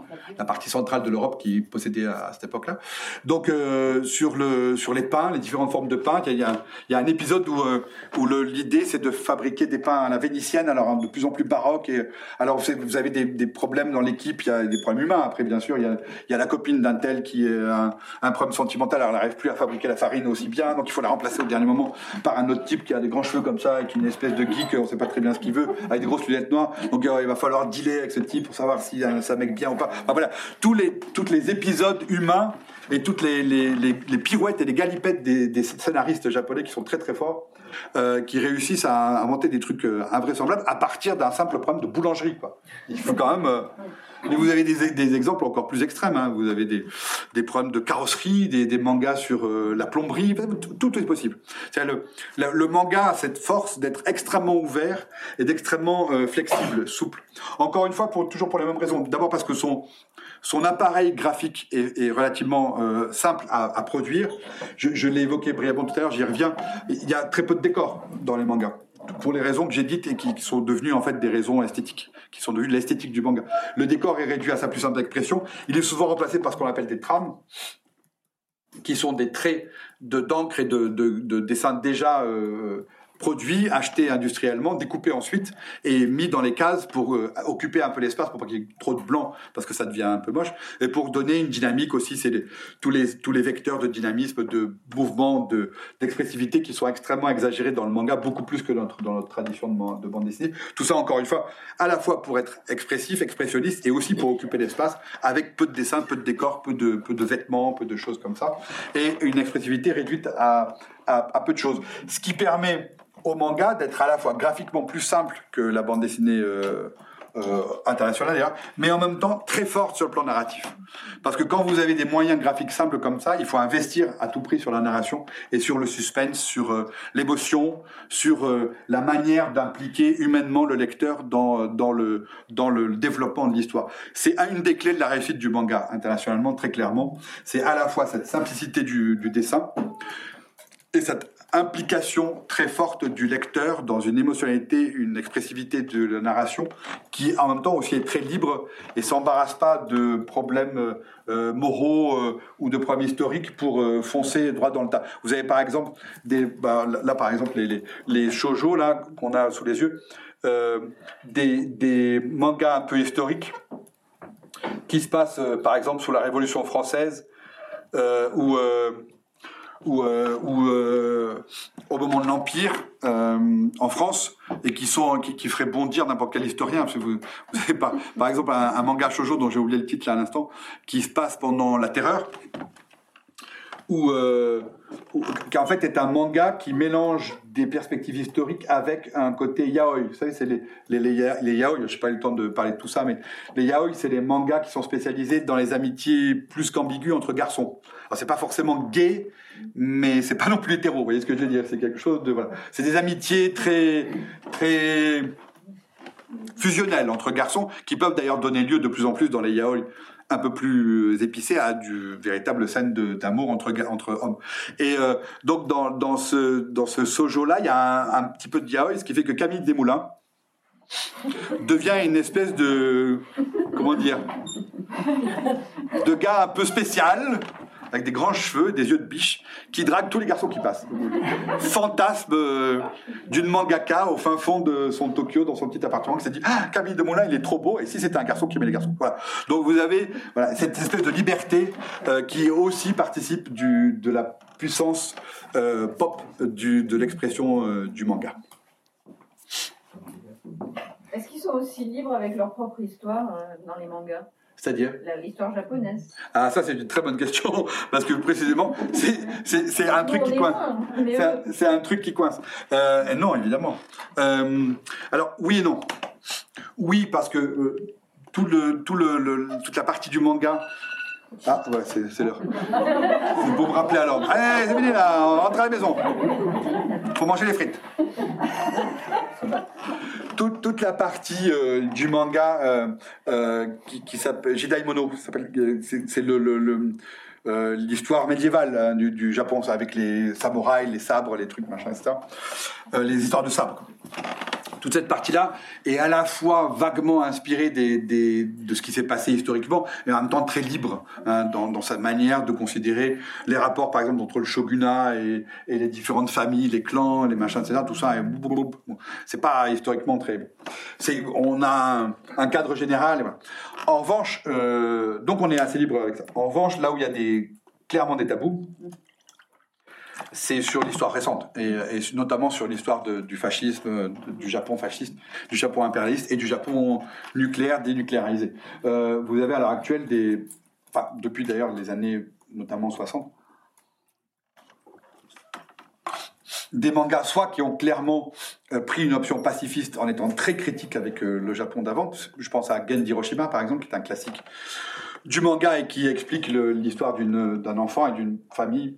partie centrale de l'Europe qui possédait à, à cette époque-là. Donc euh, sur le sur les pains, les différentes formes de pain, il y a, a un- a épisode où euh, où l'idée c'est de fabriquer des pains à la vénitienne, alors hein, de plus en plus baroque. Et alors vous, avez des, problèmes dans l'équipe, il y a des problèmes humains. Après bien sûr, il y a, y a la copine d'un tel qui est un, un problème sentimental, alors elle n'arrive plus à fabriquer la farine aussi bien, donc il faut la remplacer au dernier moment par un autre type qui a des grands cheveux comme ça, avec une espèce de geek, on sait pas très bien ce qu'il veut, avec des grosses lunettes noires. Donc euh, il va falloir dealer avec ce type pour savoir si ça mec bien ou pas. Voilà, tous les toutes les épisodes humains et toutes les, les, pirouettes et les galipettes des, des scénaristes japonais qui sont très très forts, euh, qui réussissent à inventer des trucs euh, invraisemblables à partir d'un simple problème de boulangerie. Quoi. Il faut quand même. euh, mais vous avez des, des exemples encore plus extrêmes. Hein. Vous avez des, des problèmes de carrosserie, des, des mangas sur euh, la plomberie. Tout, est possible. C'est le, le, le manga a cette force d'être extrêmement ouvert et d'extrêmement euh, flexible, souple. Encore une fois, pour toujours pour les mêmes raisons. D'abord parce que son son appareil graphique est, est relativement euh, simple à, à produire. Je, je l'ai évoqué brièvement tout à l'heure, j'y reviens. Il y a très peu de décors dans les mangas. Pour les raisons que j'ai dites et qui, sont devenues en fait des raisons esthétiques, qui sont devenues l'esthétique du manga. Le décor est réduit à sa plus simple expression. Il est souvent remplacé par ce qu'on appelle des trames, qui sont des traits de d'encre et de dessins déjà euh, produits, achetés industriellement, découpés ensuite et mis dans les cases pour euh, occuper un peu l'espace pour pas qu'il y ait trop de blanc parce que ça devient un peu moche et pour donner une dynamique aussi c'est tous les tous les vecteurs de dynamisme de mouvement de d'expressivité qui sont extrêmement exagérés dans le manga beaucoup plus que dans notre, dans notre tradition de, bande dessinée. Tout ça encore une fois à la fois pour être expressif expressionniste et aussi pour occuper l'espace avec peu de dessins peu de décors peu de peu de vêtements peu de choses comme ça et une expressivité réduite à, à peu de choses. Ce qui permet au manga d'être à la fois graphiquement plus simple que la bande dessinée euh, euh, internationale d'ailleurs, mais en même temps très forte sur le plan narratif. Parce que quand vous avez des moyens graphiques simples comme ça, il faut investir à tout prix sur la narration et sur le suspense, sur euh, l'émotion, sur la manière d'impliquer humainement le lecteur dans, le, développement de l'histoire. C'est une des clés de la réussite du manga internationalement, très clairement. C'est à la fois cette simplicité du dessin, et cette implication très forte du lecteur dans une émotionnalité, une expressivité de la narration qui en même temps aussi est très libre et s'embarrasse pas de problèmes euh, moraux euh, ou de problèmes historiques pour euh, foncer droit dans le tas. Vous avez par exemple des bah, là par exemple les les, les shoujo là qu'on a sous les yeux euh, des des mangas un peu historiques qui se passent euh, par exemple sous la Révolution française euh, où euh, ou, euh, ou euh, au moment de l'Empire euh, en France et qui sont qui, qui feraient bondir n'importe quel historien. Parce que vous, vous savez pas, par exemple, un, un manga shojo dont j'ai oublié le titre là à l'instant, qui se passe pendant la Terreur, ou euh, qui en fait est un manga qui mélange des perspectives historiques avec un côté yaoi. Vous savez, c'est les, les, les, ya- les yaoi, je n'ai pas eu le temps de parler de tout ça, mais les yaoi, c'est les mangas qui sont spécialisés dans les amitiés plus qu'ambiguës entre garçons. Alors, c'est pas forcément gay, mais c'est pas non plus hétéro, vous voyez ce que je veux dire? C'est quelque chose de... Voilà. C'est des amitiés très... très fusionnelles entre garçons, qui peuvent d'ailleurs donner lieu de plus en plus dans les yaoi un peu plus épicés à du véritable scène d'amour entre, hommes. Et euh, donc dans, dans ce, dans ce sojo-là, il y a un, un petit peu de yaoi, ce qui fait que Camille Desmoulins devient une espèce de... comment dire de gars un peu spécial, avec des grands cheveux, des yeux de biche, qui drague tous les garçons qui passent. Fantasme euh, d'une mangaka au fin fond de son Tokyo, dans son petit appartement, qui s'est dit Ah, Camille de Moulin, il est trop beau, et si c'était un garçon qui aimait les garçons. Donc vous avez cette espèce de liberté euh, qui aussi participe de la puissance euh, pop de l'expression du manga. Est-ce qu'ils sont aussi libres avec leur propre histoire dans les mangas? C'est-à-dire L'histoire japonaise Ah, ça, c'est une très bonne question, parce que précisément, c'est- un truc qui coince. C'est un, truc qui coince. Euh, non, évidemment. Euh, alors, oui et non. Oui, parce que euh, tout le, tout le, le- toute la partie du manga. Ah, ouais, c'est l'heure. C'est pour me rappeler à l'ordre. Allez, c'est fini là, on rentre à la maison. Faut manger les frites. Toute, la partie euh, du manga euh, euh, qui, s'appelle s'appelle- euh, c'est l'histoire médiévale hein, du, Japon, avec les samouraïs, les sabres, les trucs, machin, etc. Les histoires de sabres. Toute cette partie-là est à la fois vaguement inspirée de ce qui s'est passé historiquement, mais en même temps très libre hein, dans, sa manière de considérer les rapports, par exemple, entre le shogunat et, les différentes familles, les clans, les machins, etc. Tout ça, c'est pas historiquement très. C'est, on a un, cadre général. En revanche, euh, donc on est assez libre avec ça. En revanche, là où il y a des clairement des tabous, c'est sur l'histoire récente, et, notamment sur l'histoire du fascisme, euh, du Japon fasciste, du Japon impérialiste et du Japon nucléaire dénucléarisé. Euh, vous avez à l'heure actuelle des, enfin depuis d'ailleurs les années notamment 60, des mangas soit qui ont clairement euh, pris une option pacifiste en étant très critiques avec le Japon d'avant. Je pense à Gen Hiroshima par exemple, qui est un classique du manga et qui explique l'histoire d'un enfant et d'une famille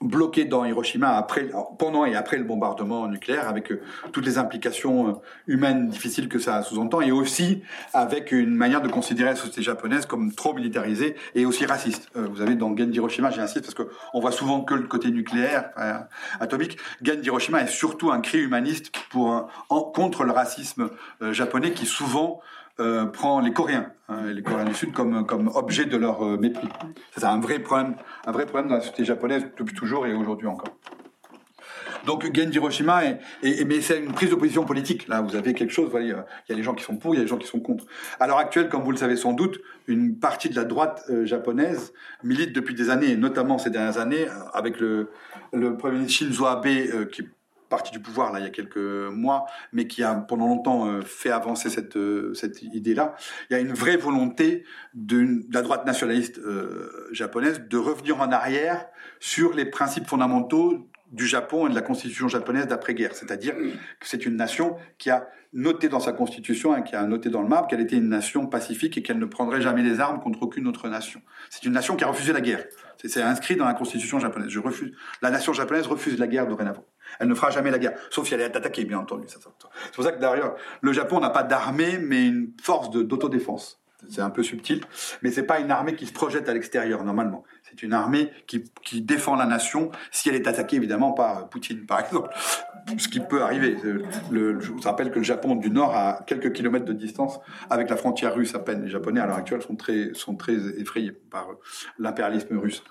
bloqué dans Hiroshima après, pendant et après le bombardement nucléaire, avec euh, toutes les implications euh, humaines difficiles que ça sous-entend, et aussi avec une manière de considérer la société japonaise comme trop militarisée et aussi raciste. Euh, vous avez dans Gen d'Hiroshima, j'insiste parce que on voit souvent que le côté nucléaire, atomique. Gen d'Hiroshima est surtout un cri humaniste pour en- contre le racisme japonais qui souvent euh, prend les Coréens, hein, les Coréens du Sud comme objet de leur euh, mépris. C'est un vrai problème, un vrai problème dans la société japonaise depuis toujours et aujourd'hui encore. Donc Gen d'Hiroshima, est, est- mais c'est une prise de position politique. Là, vous avez quelque chose. euh, il y a les gens qui sont pour, il y a les gens qui sont contre. À l'heure actuelle, comme vous le savez sans doute, une partie de la droite japonaise milite depuis des années, notamment ces dernières années, avec le, le premier ministre Shinzo Abe, qui parti du pouvoir là il y a quelques mois, mais qui a pendant longtemps euh, fait avancer cette euh, cette idée-là. Il y a une vraie volonté de la droite nationaliste euh, japonaise de revenir en arrière sur les principes fondamentaux du Japon et de la constitution japonaise d'après-guerre. C'est-à-dire que c'est une nation qui a noté dans sa constitution et qui a noté dans le marbre qu'elle était une nation pacifique et qu'elle ne prendrait jamais les armes contre aucune autre nation. C'est une nation qui a refusé la guerre. C'est- C'est inscrit dans la constitution japonaise. Je refuse. La nation japonaise refuse la guerre dorénavant. Elle ne fera jamais la guerre, sauf si elle est attaquée, bien entendu. C'est pour ça que d'ailleurs, le Japon n'a pas d'armée, mais une force d'autodéfense. C'est un peu subtil, mais c'est pas une armée qui se projette à l'extérieur normalement. C'est une armée qui, qui défend la nation si elle est attaquée évidemment par Poutine, par exemple. Ce qui peut arriver. Je vous rappelle que le Japon du Nord a quelques kilomètres de distance avec la frontière russe à peine. Les Japonais à l'heure actuelle sont très, sont très effrayés par l'impérialisme russe.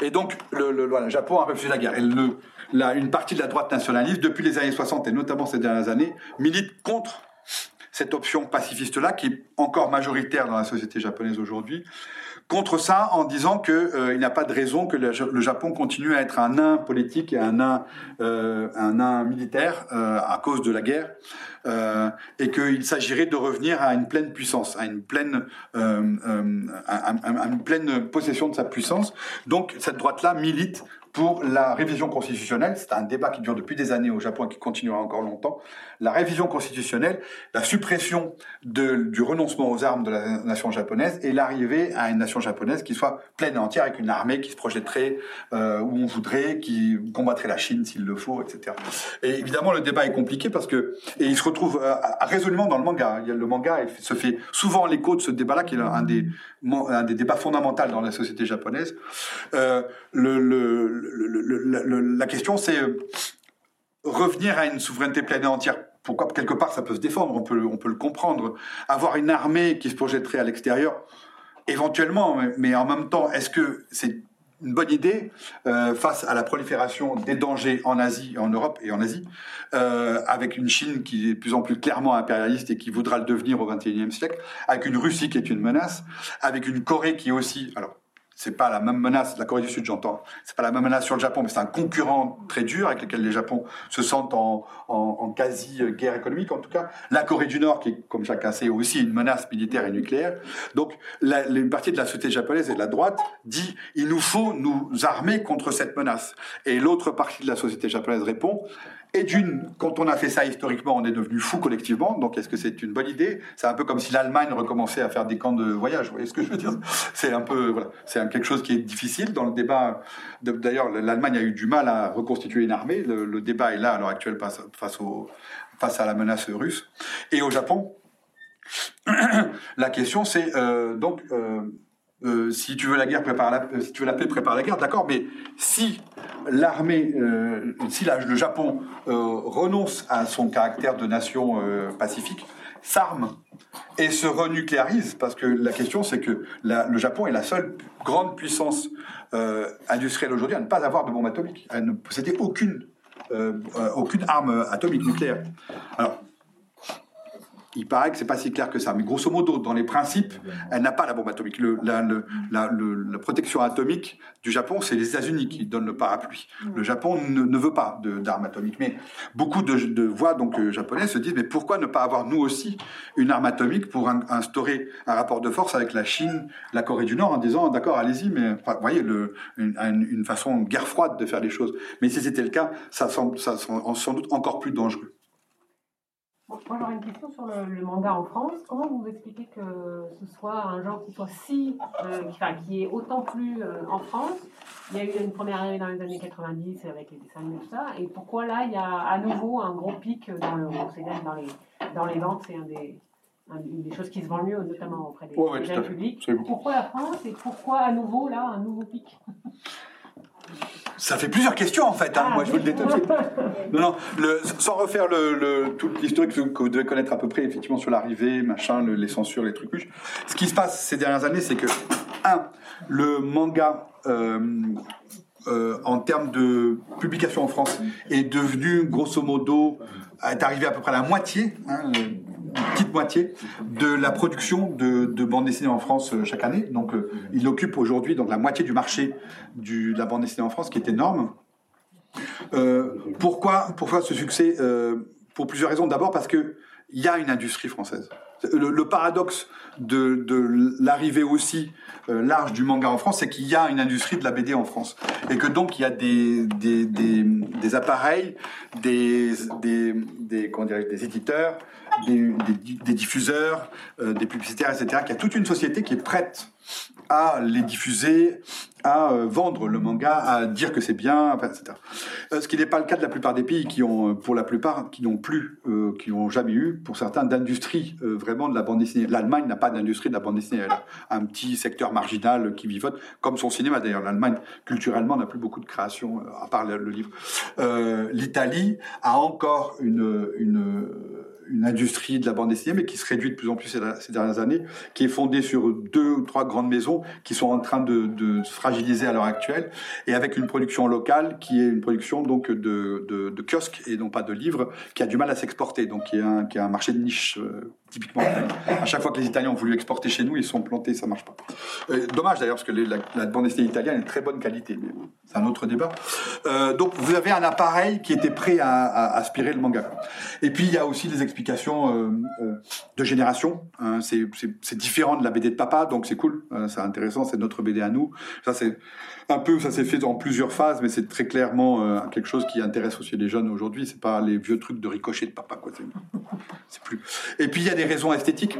Et donc, le, Japon a refusé la guerre. Et une partie de la droite nationaliste, depuis les années 60 et notamment ces dernières années, milite contre cette option pacifiste-là, qui est encore majoritaire dans la société japonaise aujourd'hui, contre ça en disant qu'il euh, n'y a pas de raison que le, Japon continue à être un nain politique et un nain, euh, un nain militaire euh, à cause de la guerre. Euh, et qu'il s'agirait de revenir à une pleine puissance, à une pleine, euh, euh, à une pleine possession de sa puissance. Donc cette droite-là milite pour la révision constitutionnelle. C'est un débat qui dure depuis des années au Japon et qui continuera encore longtemps. La révision constitutionnelle, la suppression du renoncement aux armes de la nation japonaise et l'arrivée à une nation japonaise qui soit pleine et entière avec une armée qui se projetterait euh, où on voudrait, qui combattrait la Chine s'il le faut, etc. Et évidemment, le débat est compliqué parce que et il se retrouve euh, résolument dans le manga. Le manga se fait souvent l'écho de ce débat-là qui est un des un des débats fondamentaux dans la société japonaise. Euh, la question, c'est revenir à une souveraineté pleine et entière. Pourquoi? Quelque part ça peut se défendre, on peut, on peut le comprendre. Avoir une armée qui se projetterait à l'extérieur, éventuellement, mais, en même temps, est-ce que c'est une bonne idée euh, face à la prolifération des dangers en Asie, en Europe et en Asie, euh, avec une Chine qui est de plus en plus clairement impérialiste et qui voudra le devenir au XXIe siècle, avec une Russie qui est une menace, avec une Corée qui aussi, alors c'est pas la même menace, la Corée du Sud j'entends, c'est pas la même menace sur le Japon, mais c'est un concurrent très dur avec lequel les Japon se sentent en, en, quasi-guerre économique en tout cas. La Corée du Nord qui comme chacun sait, aussi une menace militaire et nucléaire. Donc une partie de la société japonaise et de la droite dit il nous faut nous armer contre cette menace. Et l'autre partie de la société japonaise répond et d'une, quand on a fait ça historiquement, on est devenu fou collectivement. Donc, est-ce que c'est une bonne idée? C'est un peu comme si l'Allemagne recommençait à faire des camps de voyage. Vous voyez ce que je veux dire? C'est un peu, voilà, c'est quelque chose qui est difficile dans le débat. D'ailleurs, l'Allemagne a eu du mal à reconstituer une armée. Le, débat est là à l'heure actuelle face, face, au, face à la menace russe. Et au Japon, la question c'est euh, donc. Euh, euh, si tu veux la guerre, prépare la, si tu veux la paix, prépare la guerre, d'accord. Mais si l'armée, euh, si la, le Japon euh, renonce à son caractère de nation euh, pacifique, s'arme et se renucléarise, parce que la question c'est que le Japon est la seule grande puissance euh, industrielle aujourd'hui à ne pas avoir de bombe atomique, à ne posséder aucune, aucune arme atomique nucléaire. Alors, il paraît que c'est pas si clair que ça, mais grosso modo, dans les principes, elle n'a pas la bombe atomique. Le, la, le, la, le, la, protection atomique du Japon, c'est les États-Unis qui donnent le parapluie. Le Japon ne, ne veut pas d'armes atomiques, mais beaucoup de, de voix donc euh, japonais se disent mais pourquoi ne pas avoir nous aussi une arme atomique pour un, instaurer un rapport de force avec la Chine, la Corée du Nord, en disant d'accord, allez-y, mais enfin, vous voyez le, une, une, façon guerre froide de faire les choses. Mais si c'était le cas, ça semble, ça semble sans doute encore plus dangereux. Moi, j'aurais une question sur le, le, manga en France. Comment vous expliquez que ce soit un genre qui soit si, euh, qui, enfin, qui est autant plus euh, en France? Il y a eu une première année dans les années 90 avec les dessins et tout ça. Et pourquoi là, il y a à nouveau un gros pic dans le dans les, dans les ventes C'est un des, une des choses qui se vend mieux, notamment auprès des, ouais, des publics. Pourquoi la France et pourquoi à nouveau là un nouveau pic? ça fait plusieurs questions en fait. Hein. Ah, Moi, je vous le suite. Non, non. Le, sans refaire le, le, toute l'historique que, que, vous devez connaître à peu près, effectivement, sur l'arrivée, machin, le, les censures, les trucs. Ce qui se passe ces dernières années, c'est que un, le manga. Euh, euh, en termes de publication en France est devenu grosso modo est arrivé à peu près à la moitié hein, petite moitié de la production de, de bande dessinée en France euh, chaque année. Donc, euh, il occupe aujourd'hui donc la moitié du marché du, de la bande dessinée en France, qui est énorme. Euh, pourquoi, pourquoi ce succès Pour plusieurs raisons. D'abord parce que il y a une industrie française. Le, paradoxe de, l'arrivée aussi large du manga en France, c'est qu'il y a une industrie de la BD en France. Et que donc il y a des, des appareils, des, des, des, comment des éditeurs, des, des, des diffuseurs, euh, des publicitaires, etc. Qu'il y a toute une société qui est prête à les diffuser, à euh, vendre le manga, à dire que c'est bien, enfin, etc. Euh, ce qui n'est pas le cas de la plupart des pays qui ont, pour la plupart, qui n'ont plus, euh, qui n'ont jamais eu, pour certains, d'industrie euh, vraiment de la bande dessinée. L'Allemagne n'a pas d'industrie de la bande dessinée. Elle a un petit secteur marginal qui vivote, comme son cinéma d'ailleurs. L'Allemagne, culturellement, n'a plus beaucoup de création, à part le, le livre. L'Italie a encore une, une une industrie de la bande dessinée, mais qui se réduit de plus en plus ces, dernières années, qui est fondée sur deux ou trois grandes maisons qui sont en train de, se fragiliser à l'heure actuelle, et avec une production locale qui est une production donc de, de, kiosques et non pas de livres, qui a du mal à s'exporter, donc qui est un, qui un marché de niche euh, typiquement. À chaque fois que les Italiens ont voulu exporter chez nous, ils sont plantés, ça marche pas. Euh, dommage d'ailleurs, parce que la, bande dessinée italienne est de très bonne qualité, mais c'est un autre débat. Euh, donc vous avez un appareil qui était prêt à, aspirer le manga. Et puis il y a aussi des explications euh, de génération. hein. c'est, différent de la BD de papa, donc c'est cool, c'est intéressant, c'est notre BD à nous. Ça c'est un peu, ça s'est fait en plusieurs phases, mais c'est très clairement euh, quelque chose qui intéresse aussi les jeunes aujourd'hui. C'est pas les vieux trucs de ricochet de papa, quoi. C'est, plus. Et puis il y a des raisons esthétiques.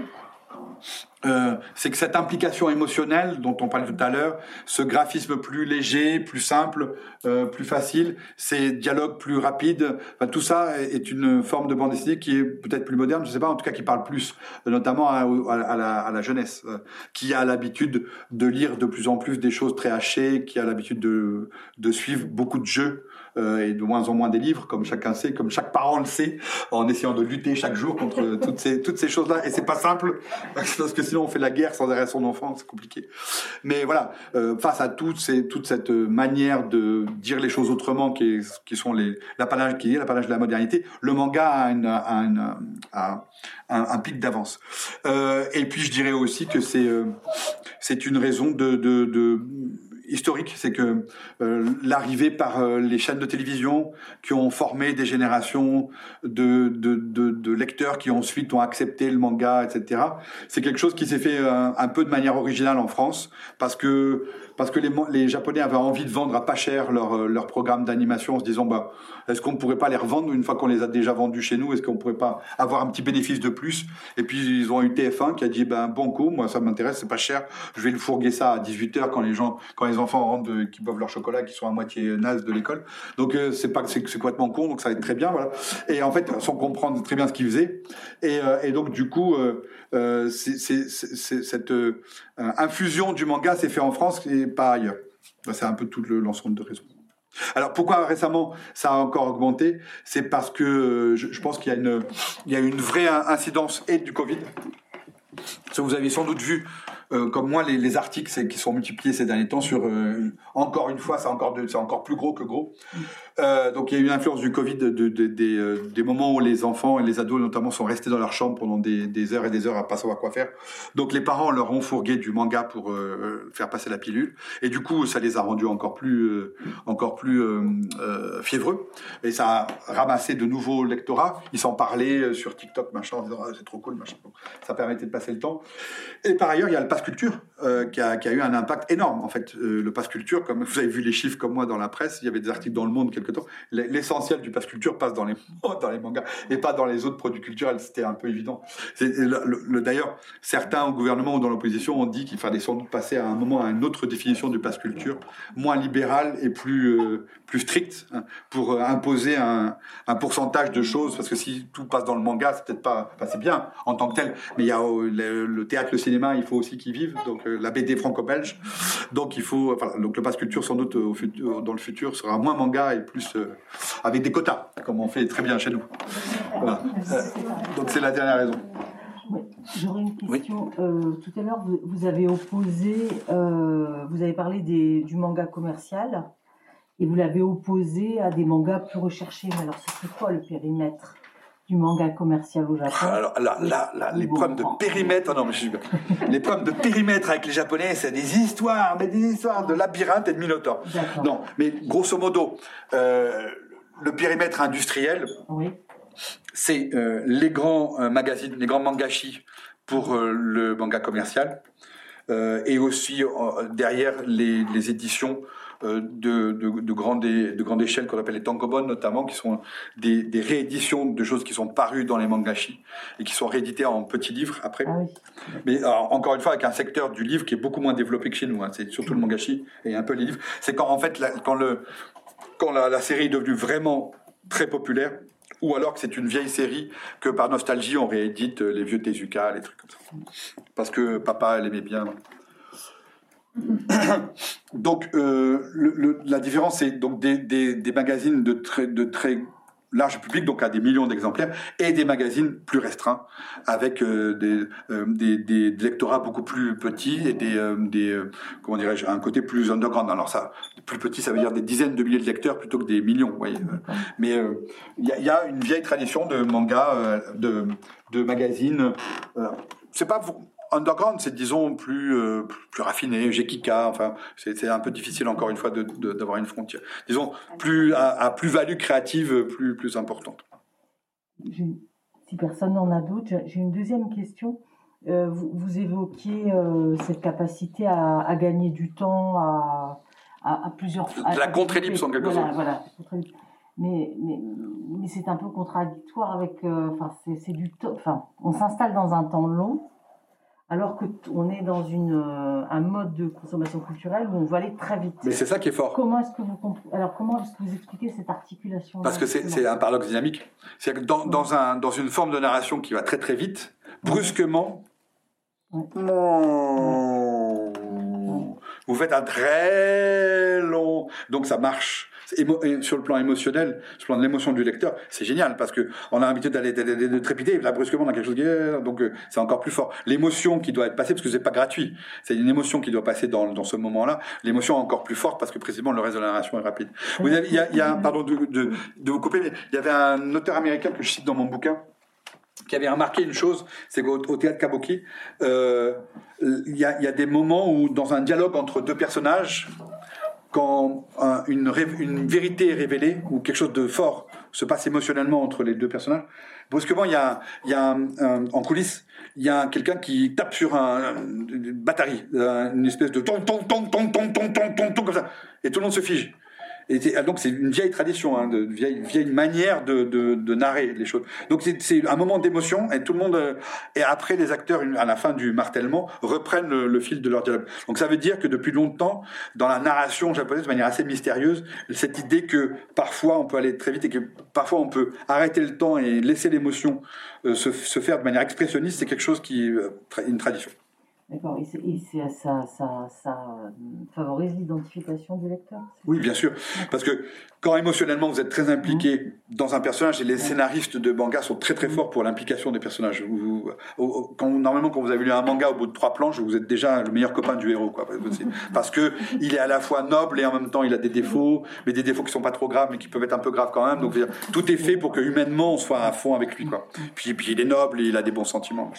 Euh, c'est que cette implication émotionnelle dont on parlait tout à l'heure, ce graphisme plus léger, plus simple, euh, plus facile, ces dialogues plus rapides, tout ça est une forme de bande dessinée qui est peut-être plus moderne, je sais pas, en tout cas qui parle plus, euh, notamment à, la, jeunesse, qui a l'habitude de lire de plus en plus des choses très hachées, qui a l'habitude de, de suivre beaucoup de jeux euh, et de moins en moins des livres, comme chacun sait, comme chaque parent le sait, en essayant de lutter chaque jour contre toutes ces, toutes ces choses-là. Et c'est pas simple, parce que sinon on fait la guerre sans arrêt à son enfant, c'est compliqué. Mais voilà, euh, face à toutes ces, toute cette manière de dire les choses autrement, qui, est- qui sont les l'apanage qui est l'apanage de la modernité, le manga a, une- a une- a un, un pic d'avance. Euh, et puis je dirais aussi que c'est c'est une raison de, de, de historique, c'est que euh, l'arrivée par euh, les chaînes de télévision qui ont formé des générations de, de, de, de lecteurs qui ensuite ont accepté le manga, etc. C'est quelque chose qui s'est fait euh, un peu de manière originale en France parce que parce que les, les Japonais avaient envie de vendre à pas cher leur, euh, leur programme d'animation en se disant bah est-ce qu'on ne pourrait pas les revendre une fois qu'on les a déjà vendus chez nous? Est-ce qu'on ne pourrait pas avoir un petit bénéfice de plus? Et puis ils ont eu TF1 qui a dit ben bon coup, moi ça m'intéresse, c'est pas cher, je vais le fourguer ça à 18h quand les gens, quand les enfants rentrent, de- qui boivent leur chocolat, qui sont à moitié nazes de l'école. Donc euh, c'est pas c'est complètement con, donc ça va être très bien, voilà. Et en fait, sans comprendre très bien ce qu'ils faisaient, et, euh, et donc du coup, euh, euh, cette euh, infusion du manga s'est fait en France et pas ailleurs. C'est un peu tout le- l'ensemble de raisons. Alors pourquoi récemment ça a encore augmenté? C'est parce que euh, je, pense qu'il y a une une vraie incidence et du Covid. Vous avez sans doute vu, euh, comme moi, les, les articles qui sont multipliés ces derniers temps sur, euh, encore une fois, c'est encore, de- encore plus gros que gros. Euh, donc il y a eu une influence du Covid de, de- de- des, moments où les enfants et les ados notamment sont restés dans leur chambre pendant des, des heures et des heures à pas savoir quoi faire. Donc les parents leur ont fourgué du manga pour faire passer la pilule. Et du coup, ça les a rendus encore plus, encore plus fiévreux. Et ça a ramassé de nouveaux lectorats. Ils s'en parlaient sur TikTok, machin, en disant Ah, c'est trop cool, machin. Donc, ça permettait de passer le temps. Et par ailleurs, il y a le pass culture euh, qui, a, eu un impact énorme. En fait, Euh, le pass culture, comme vous avez vu les chiffres comme moi dans la presse, il y avait des articles dans le Monde quelque temps. L'essentiel du pass culture passe dans les dans les mangas et pas dans les autres produits culturels. C'était un peu évident. D'ailleurs, certains au gouvernement ou dans l'opposition ont dit qu'il fallait sans doute passer à un moment à une autre définition du pass culture, moins libérale et plus euh, plus stricte, hein, pour imposer un, un pourcentage de choses. Parce que si tout passe dans le manga, c'est peut-être pas, enfin, c'est bien en tant que tel, mais il y a le, le théâtre, le cinéma, il faut aussi qu'ils vivent. Donc la BD franco-belge. Donc il faut, enfin, donc le pass culture sans doute au futur, dans le futur sera moins manga et plus euh, avec des quotas, comme on fait très bien chez nous. Voilà. Euh, donc c'est la dernière raison. J'aurais une question. Euh, tout à l'heure, vous, vous avez opposé, euh, vous avez parlé des, du manga commercial et vous l'avez opposé à des mangas plus recherchés. Mais alors, ce serait quoi le périmètre? Du manga commercial au Japon Alors là, là, là, les Bon, problèmes de périmètre, ah non, mais je suis les problèmes de périmètre avec les Japonais, c'est des histoires, mais des histoires de labyrinthe et de minotaure. Non, mais grosso modo, euh, le périmètre industriel, Oui. c'est euh, les grands euh, magazines, les grands mangashi pour le manga commercial, et aussi derrière les, les éditions de, de, de, grande, de grande échelle qu'on appelle les tankobon notamment, qui sont des, des rééditions de choses qui sont parues dans les mangashi et qui sont rééditées en petits livres après. Ah oui. Mais alors, encore une fois, avec un secteur du livre qui est beaucoup moins développé que chez nous. hein. C'est surtout le mangashi et un peu les livres. C'est quand en fait, la- quand, le, quand la, la série est devenue vraiment très populaire, ou alors que c'est une vieille série que par nostalgie on réédite euh, les vieux Tezuka, les trucs comme ça. Parce que papa, elle aimait bien. Donc, euh, le- le- la différence, c'est donc des, des- des magazines de très, de très large public, donc à des millions d'exemplaires, et des magazines plus restreints, avec euh, des, euh, des, des, lectorats beaucoup plus petits et des, euh, des comment dirais-je, un côté plus underground. Alors ça, plus petit, ça veut dire des dizaines de milliers de lecteurs plutôt que des millions. Vous voyez. Mais il y, y, a une vieille tradition de manga, de, de magazines. c'est pas underground, c'est disons plus euh, plus raffiné, Gekika, enfin c'est un peu difficile encore une fois d'avoir une frontière. Disons plus à, plus value créative plus plus importante. Si personne n'en a d'autres, j'ai une deuxième question. Euh, vous, vous, évoquiez euh, cette capacité à, à, gagner du temps à, à plusieurs. la contre-ellipse en quelque sorte. Voilà, mais, mais, mais c'est un peu contradictoire avec. Enfin, c'est du temps. Enfin, on s'installe dans un temps long alors qu'on est dans une, euh, un mode de consommation culturelle où on va aller très vite. Mais c'est ça qui est fort. Comment est-ce que vous alors comment est-ce que vous expliquez cette articulation Parce que c'est un paradoxe dynamique. C'est que dans, dans, un, dans une forme de narration qui va très très vite, brusquement, vous faites un très long, donc ça marche sur le plan émotionnel, sur le plan de l'émotion du lecteur, c'est génial parce que on a l'habitude d'aller de trépider, et là brusquement on a quelque chose qui donc euh, c'est encore plus fort. L'émotion qui doit être passée parce que c'est pas gratuit, c'est une émotion qui doit passer dans, dans ce moment-là. L'émotion est encore plus forte parce que précisément le reste de la narration est rapide. Vous il y a, y a pardon de, de, de vous couper, mais il y avait un auteur américain que je cite dans mon bouquin qui avait remarqué une chose, c'est qu'au théâtre Kabuki, euh, il y, a, y, a, des moments où, dans un dialogue entre deux personnages, quand une, une, vérité est révélée ou quelque chose de fort se passe émotionnellement entre les deux personnages, brusquement, il y a, y a en coulisses, il y a quelqu'un qui tape sur un, une batterie, une espèce de ton, ton, ton, ton, ton, ton, ton, ton, ton, comme ça, et tout le monde se fige. Et ah, donc c'est une vieille tradition, hein, de vieille, vieille manière de, de, de narrer les choses. Donc c'est un moment d'émotion et tout le monde euh, et après les acteurs à la fin du martèlement reprennent le, fil de leur dialogue. Donc ça veut dire que depuis longtemps dans la narration japonaise de manière assez mystérieuse cette idée que parfois on peut aller très vite et que parfois on peut arrêter le temps et laisser l'émotion euh, se, se, faire de manière expressionniste c'est quelque chose qui euh, une tradition. D'accord, et, ça, ça, ça, favorise l'identification du lecteur Oui, bien sûr. Parce que quand émotionnellement vous êtes très impliqué dans un personnage, et les scénaristes de manga sont très très forts pour l'implication des personnages. Vous, quand, normalement, quand vous avez lu un manga au bout de trois planches, vous êtes déjà le meilleur copain du héros. Quoi, parce que il est à la fois noble et en même temps il a des défauts, mais des défauts qui sont pas trop graves, mais qui peuvent être un peu graves quand même. Donc tout est fait pour que humainement on soit à fond avec lui. Quoi. Puis, puis il est noble et il a des bons sentiments.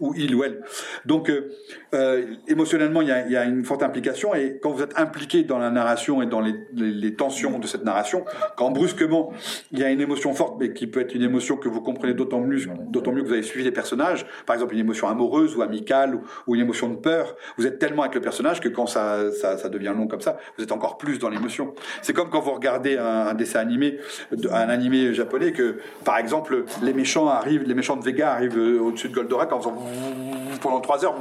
Ou il ou elle. Donc euh, euh, émotionnellement, il y, a, une forte implication, et quand vous êtes impliqué dans la narration et dans les, tensions de cette narration, quand brusquement il y a une émotion forte, mais qui peut être une émotion que vous comprenez d'autant mieux, d'autant mieux que vous avez suivi les personnages, par exemple une émotion amoureuse ou amicale ou, une émotion de peur, vous êtes tellement avec le personnage que quand ça, ça, ça devient long comme ça, vous êtes encore plus dans l'émotion. C'est comme quand vous regardez un, un, dessin animé, un animé japonais, que par exemple les méchants arrivent, les méchants de Vega arrivent euh, au-dessus de Goldorak en faisant pendant trois heures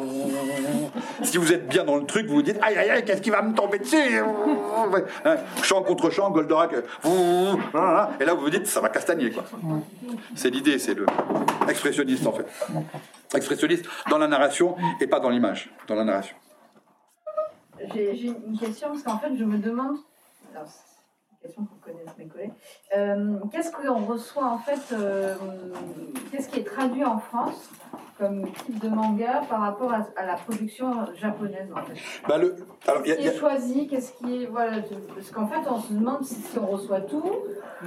si vous êtes bien dans le truc, vous vous dites aïe aïe aïe, qu'est-ce qui va me tomber dessus? Hein, Chant contre chant, Goldorak, et là vous vous dites ça va castagner quoi. C'est l'idée, c'est le expressionniste en fait. Expressionniste dans la narration et pas dans l'image, dans la narration. J'ai une question parce qu'en fait je me demande question pour connaître mes collègues. Euh, qu'est-ce qu'on reçoit en fait euh, Qu'est-ce qui est traduit en France comme type de manga par rapport à, la production japonaise en fait? Bah le, alors, Qu'est-ce qui est choisi? Qu'est-ce qui est voilà Parce qu'en fait, on se demande si, on reçoit tout,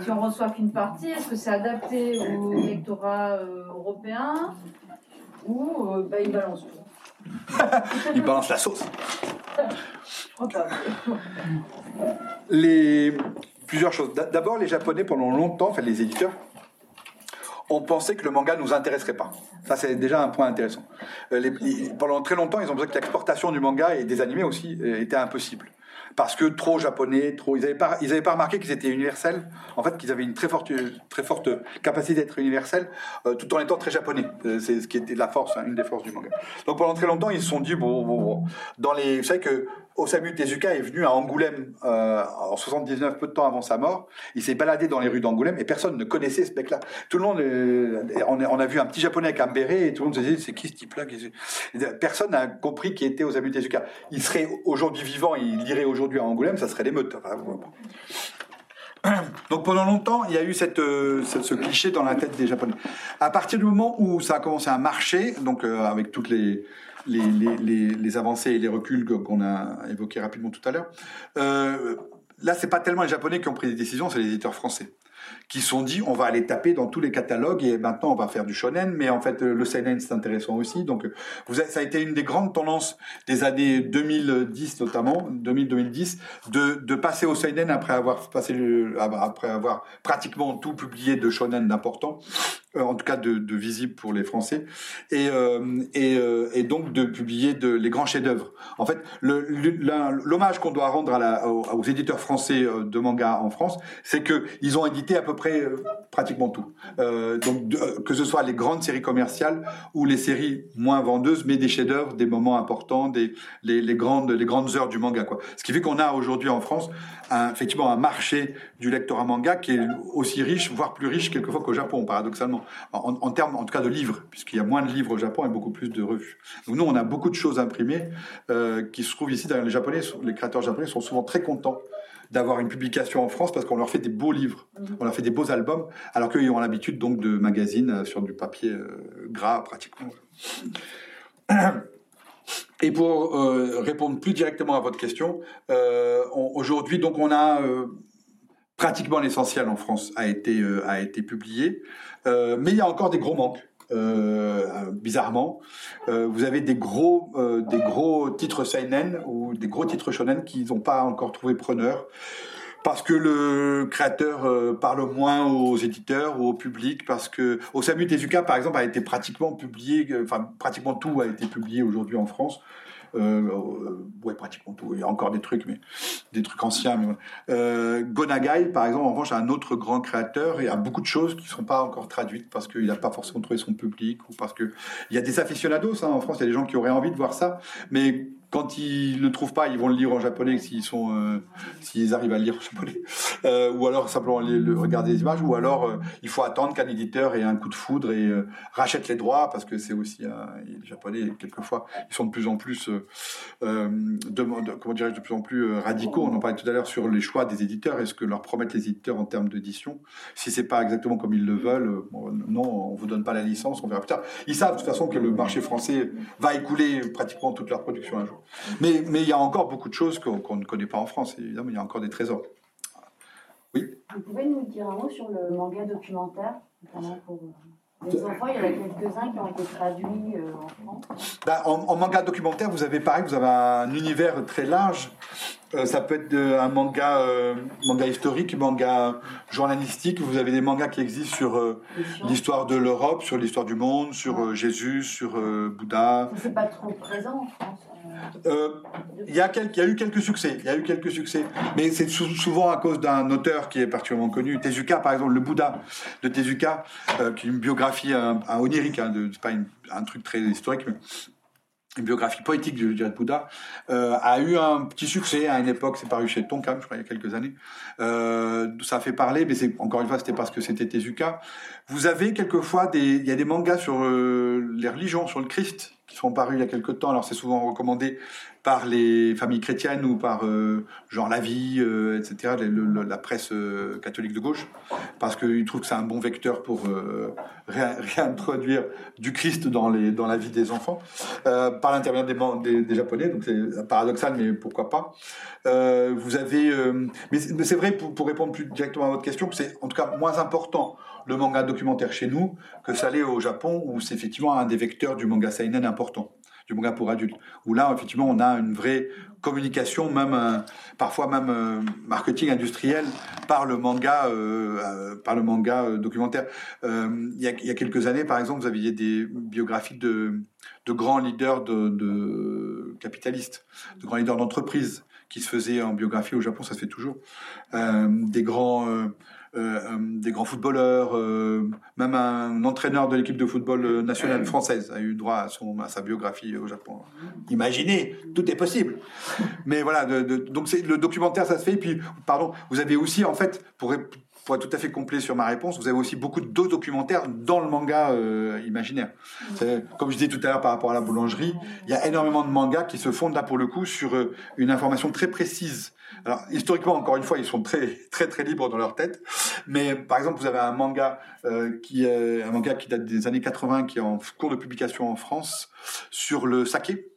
si on reçoit qu'une partie. Est-ce que c'est adapté au lectorat euh, européen ou bah, ils balancent tout Ils balancent la sauce. plusieurs choses. D'abord, les Japonais pendant longtemps, enfin les éditeurs, ont pensé que le manga nous intéresserait pas. Ça, c'est déjà un point intéressant. Euh, pendant très longtemps, ils ont pensé que l'exportation du manga et des animés aussi euh, était impossible parce que trop japonais, trop. Ils n'avaient pas, ils avaient pas remarqué qu'ils étaient universels. En fait, qu'ils avaient une très forte, très forte capacité d'être universels, euh, tout en étant très japonais. Euh, c'est ce qui était la force, hein, une des forces du manga. Donc pendant très longtemps, ils se sont dit bon, bon, bon. Dans les, vous savez que Osamu Tezuka est venu à Angoulême euh, en 79, peu de temps avant sa mort. Il s'est baladé dans les rues d'Angoulême et personne ne connaissait ce mec-là. Tout le monde, euh, on, a vu un petit japonais avec un béret et tout le monde se disait c'est qui ce type-là Personne n'a compris qui était Osamu Tezuka. Il serait aujourd'hui vivant, il irait aujourd'hui à Angoulême, ça serait l'émeute. Enfin, Donc pendant longtemps, il y a eu euh, ce, ce cliché dans la tête des Japonais. À partir du moment où ça a commencé à marcher, donc euh, avec toutes les, les, les, les, avancées et les reculs qu'on a évoqués rapidement tout à l'heure, euh, là, c'est pas tellement les Japonais qui ont pris des décisions, c'est les éditeurs français qui sont dit on va aller taper dans tous les catalogues et maintenant on va faire du shonen. Mais en fait le seinen c'est intéressant aussi. Donc vous avez- ça a été une des grandes tendances des années 2010 notamment 2000-2010 de, de passer au seinen après avoir passé après avoir pratiquement tout publié de shonen d'important en tout cas de, de visible pour les Français et euh, et, euh, et donc de publier de, les grands chefs-d'œuvre en fait l'hommage qu'on doit rendre à la, aux, éditeurs français euh, de manga en France c'est que ils ont édité à peu près euh, pratiquement tout. Euh, donc euh, que ce soit les grandes séries commerciales ou les séries moins vendeuses, mais des chefs-d'œuvre, des moments importants, des les, les grandes les grandes heures du manga quoi. Ce qui fait qu'on a aujourd'hui en France un, effectivement un marché du lectorat manga qui est aussi riche, voire plus riche quelquefois qu'au Japon, paradoxalement, en, en termes en tout cas de livres, puisqu'il y a moins de livres au Japon et beaucoup plus de revues. Donc nous on a beaucoup de choses imprimées euh, qui se trouvent ici. Les Japonais, les créateurs japonais sont souvent très contents d'avoir une publication en France parce qu'on leur fait des beaux livres, on leur fait des beaux albums, alors qu'ils ont l'habitude donc de magazines euh, sur du papier euh, gras pratiquement. Et pour euh, répondre plus directement à votre question, euh, on- aujourd'hui donc on a pratiquement l'essentiel en France a été euh, a été publié, Euh, mais il y a encore des gros manques. Euh, bizarrement, vous avez des gros des gros titres seinen ou des gros titres shonen qui n'ont pas encore trouvé preneur parce que le créateur parle moins aux éditeurs ou au public, parce que Osamu Tezuka, par exemple, a été pratiquement publié, enfin pratiquement tout a été publié aujourd'hui en France. Euh, euh, ouais, pratiquement tout. Il y a encore des trucs, mais des trucs anciens. Mais voilà. euh, Gonagai, par exemple, en revanche, un autre grand créateur et a beaucoup de choses qui ne sont pas encore traduites parce qu'il n'a pas forcément trouvé son public ou parce que il y a des aficionados hein, en France. Il y a des gens qui auraient envie de voir ça, mais quand ils le trouvent pas, ils vont le lire en japonais s'ils sont, euh, s'ils arrivent à le lire en japonais, Euh, ou alors simplement aller le, regarder les images, ou alors euh, il faut attendre qu'un éditeur ait un coup de foudre et euh, rachète les droits parce que c'est aussi un- les japonais quelquefois ils sont de plus en plus euh, euh, demande- comment dirais-je de plus en plus radicaux. On en parlait tout à l'heure sur les choix des éditeurs et ce que leur promettent les éditeurs en termes d'édition? Si c'est pas exactement comme ils le veulent, bon, non, on vous donne pas la licence, on verra plus tard. Ils savent de toute façon que le marché français va écouler pratiquement toute leur production un jour. Mais mais il y a encore beaucoup de choses qu'on ne connaît pas en France. Évidemment, il y a encore des trésors. Vous pouvez nous dire un mot sur le manga documentaire, notamment pour euh, les enfants Il y en a quelques-uns qui ont été traduits euh, en France. Bah, en, en manga documentaire, vous avez pareil, vous avez un univers très large. Euh, ça peut être de- un manga, euh, manga historique, manga journalistique. Vous avez des mangas qui existent sur euh, l'histoire de l'Europe, sur l'histoire du monde, sur Jésus, sur Bouddha. C'est pas trop présent en France. Euh, Il y, a eu quelques succès, il y a eu quelques succès, mais c'est sou- souvent à cause d'un auteur qui est particulièrement connu, Tezuka par exemple, le Bouddha de Tezuka, euh, qui est une biographie onirique, hein, c'est pas un truc très historique, mais une biographie poétique, je dirais, de Bouddha, euh, a eu un petit succès à une époque, c'est paru chez Tonkam, je crois, il y a quelques années. Ça a fait parler, mais encore une fois, c'était parce que c'était Tezuka. Vous avez quelquefois des, il y a des mangas sur les religions, sur le Christ, sont parus il y a quelques temps. Alors c'est souvent recommandé par les familles chrétiennes ou par euh, genre La Vie, euh, etc., la presse euh, catholique de gauche, parce qu'ils trouvent que c'est un bon vecteur pour euh, ré- réintroduire du Christ dans, les, dans la vie des enfants, par l'intermédiaire des, Japonais. Donc c'est paradoxal, mais pourquoi pas. Vous avez, mais c'est vrai pour, répondre plus directement à votre question, que c'est en tout cas moins important le manga documentaire chez nous que ça l'est au Japon, où c'est effectivement un des vecteurs du manga seinen important, du manga pour adultes. Où là, effectivement, on a une vraie communication, même euh, parfois même euh, marketing industriel par le manga, euh, par le manga documentaire. Il, y a, quelques années, par exemple, vous aviez des biographies de, grands leaders de, capitalistes, de grands leaders d'entreprises qui se faisaient en biographie au Japon, ça se fait toujours. Des grands des grands footballeurs, euh, même un entraîneur de l'équipe de football euh, nationale française a eu droit à, son, à sa biographie au Japon. Imaginez, tout est possible. Mais voilà, de- de- donc c'est le documentaire, ça se fait. Et puis, pardon, vous avez aussi, en fait, pour, pour être tout à fait complet sur ma réponse, vous avez aussi beaucoup d'autres documentaires dans le manga euh, imaginaire. Comme je disais tout à l'heure par rapport à la boulangerie, il y a énormément de mangas qui se fondent là pour le coup sur euh, une information très précise. Alors historiquement, encore une fois, ils sont très très très libres dans leur tête. Mais par exemple, vous avez un manga euh, qui un manga qui date des années 80, qui est en cours de publication en France sur le saké.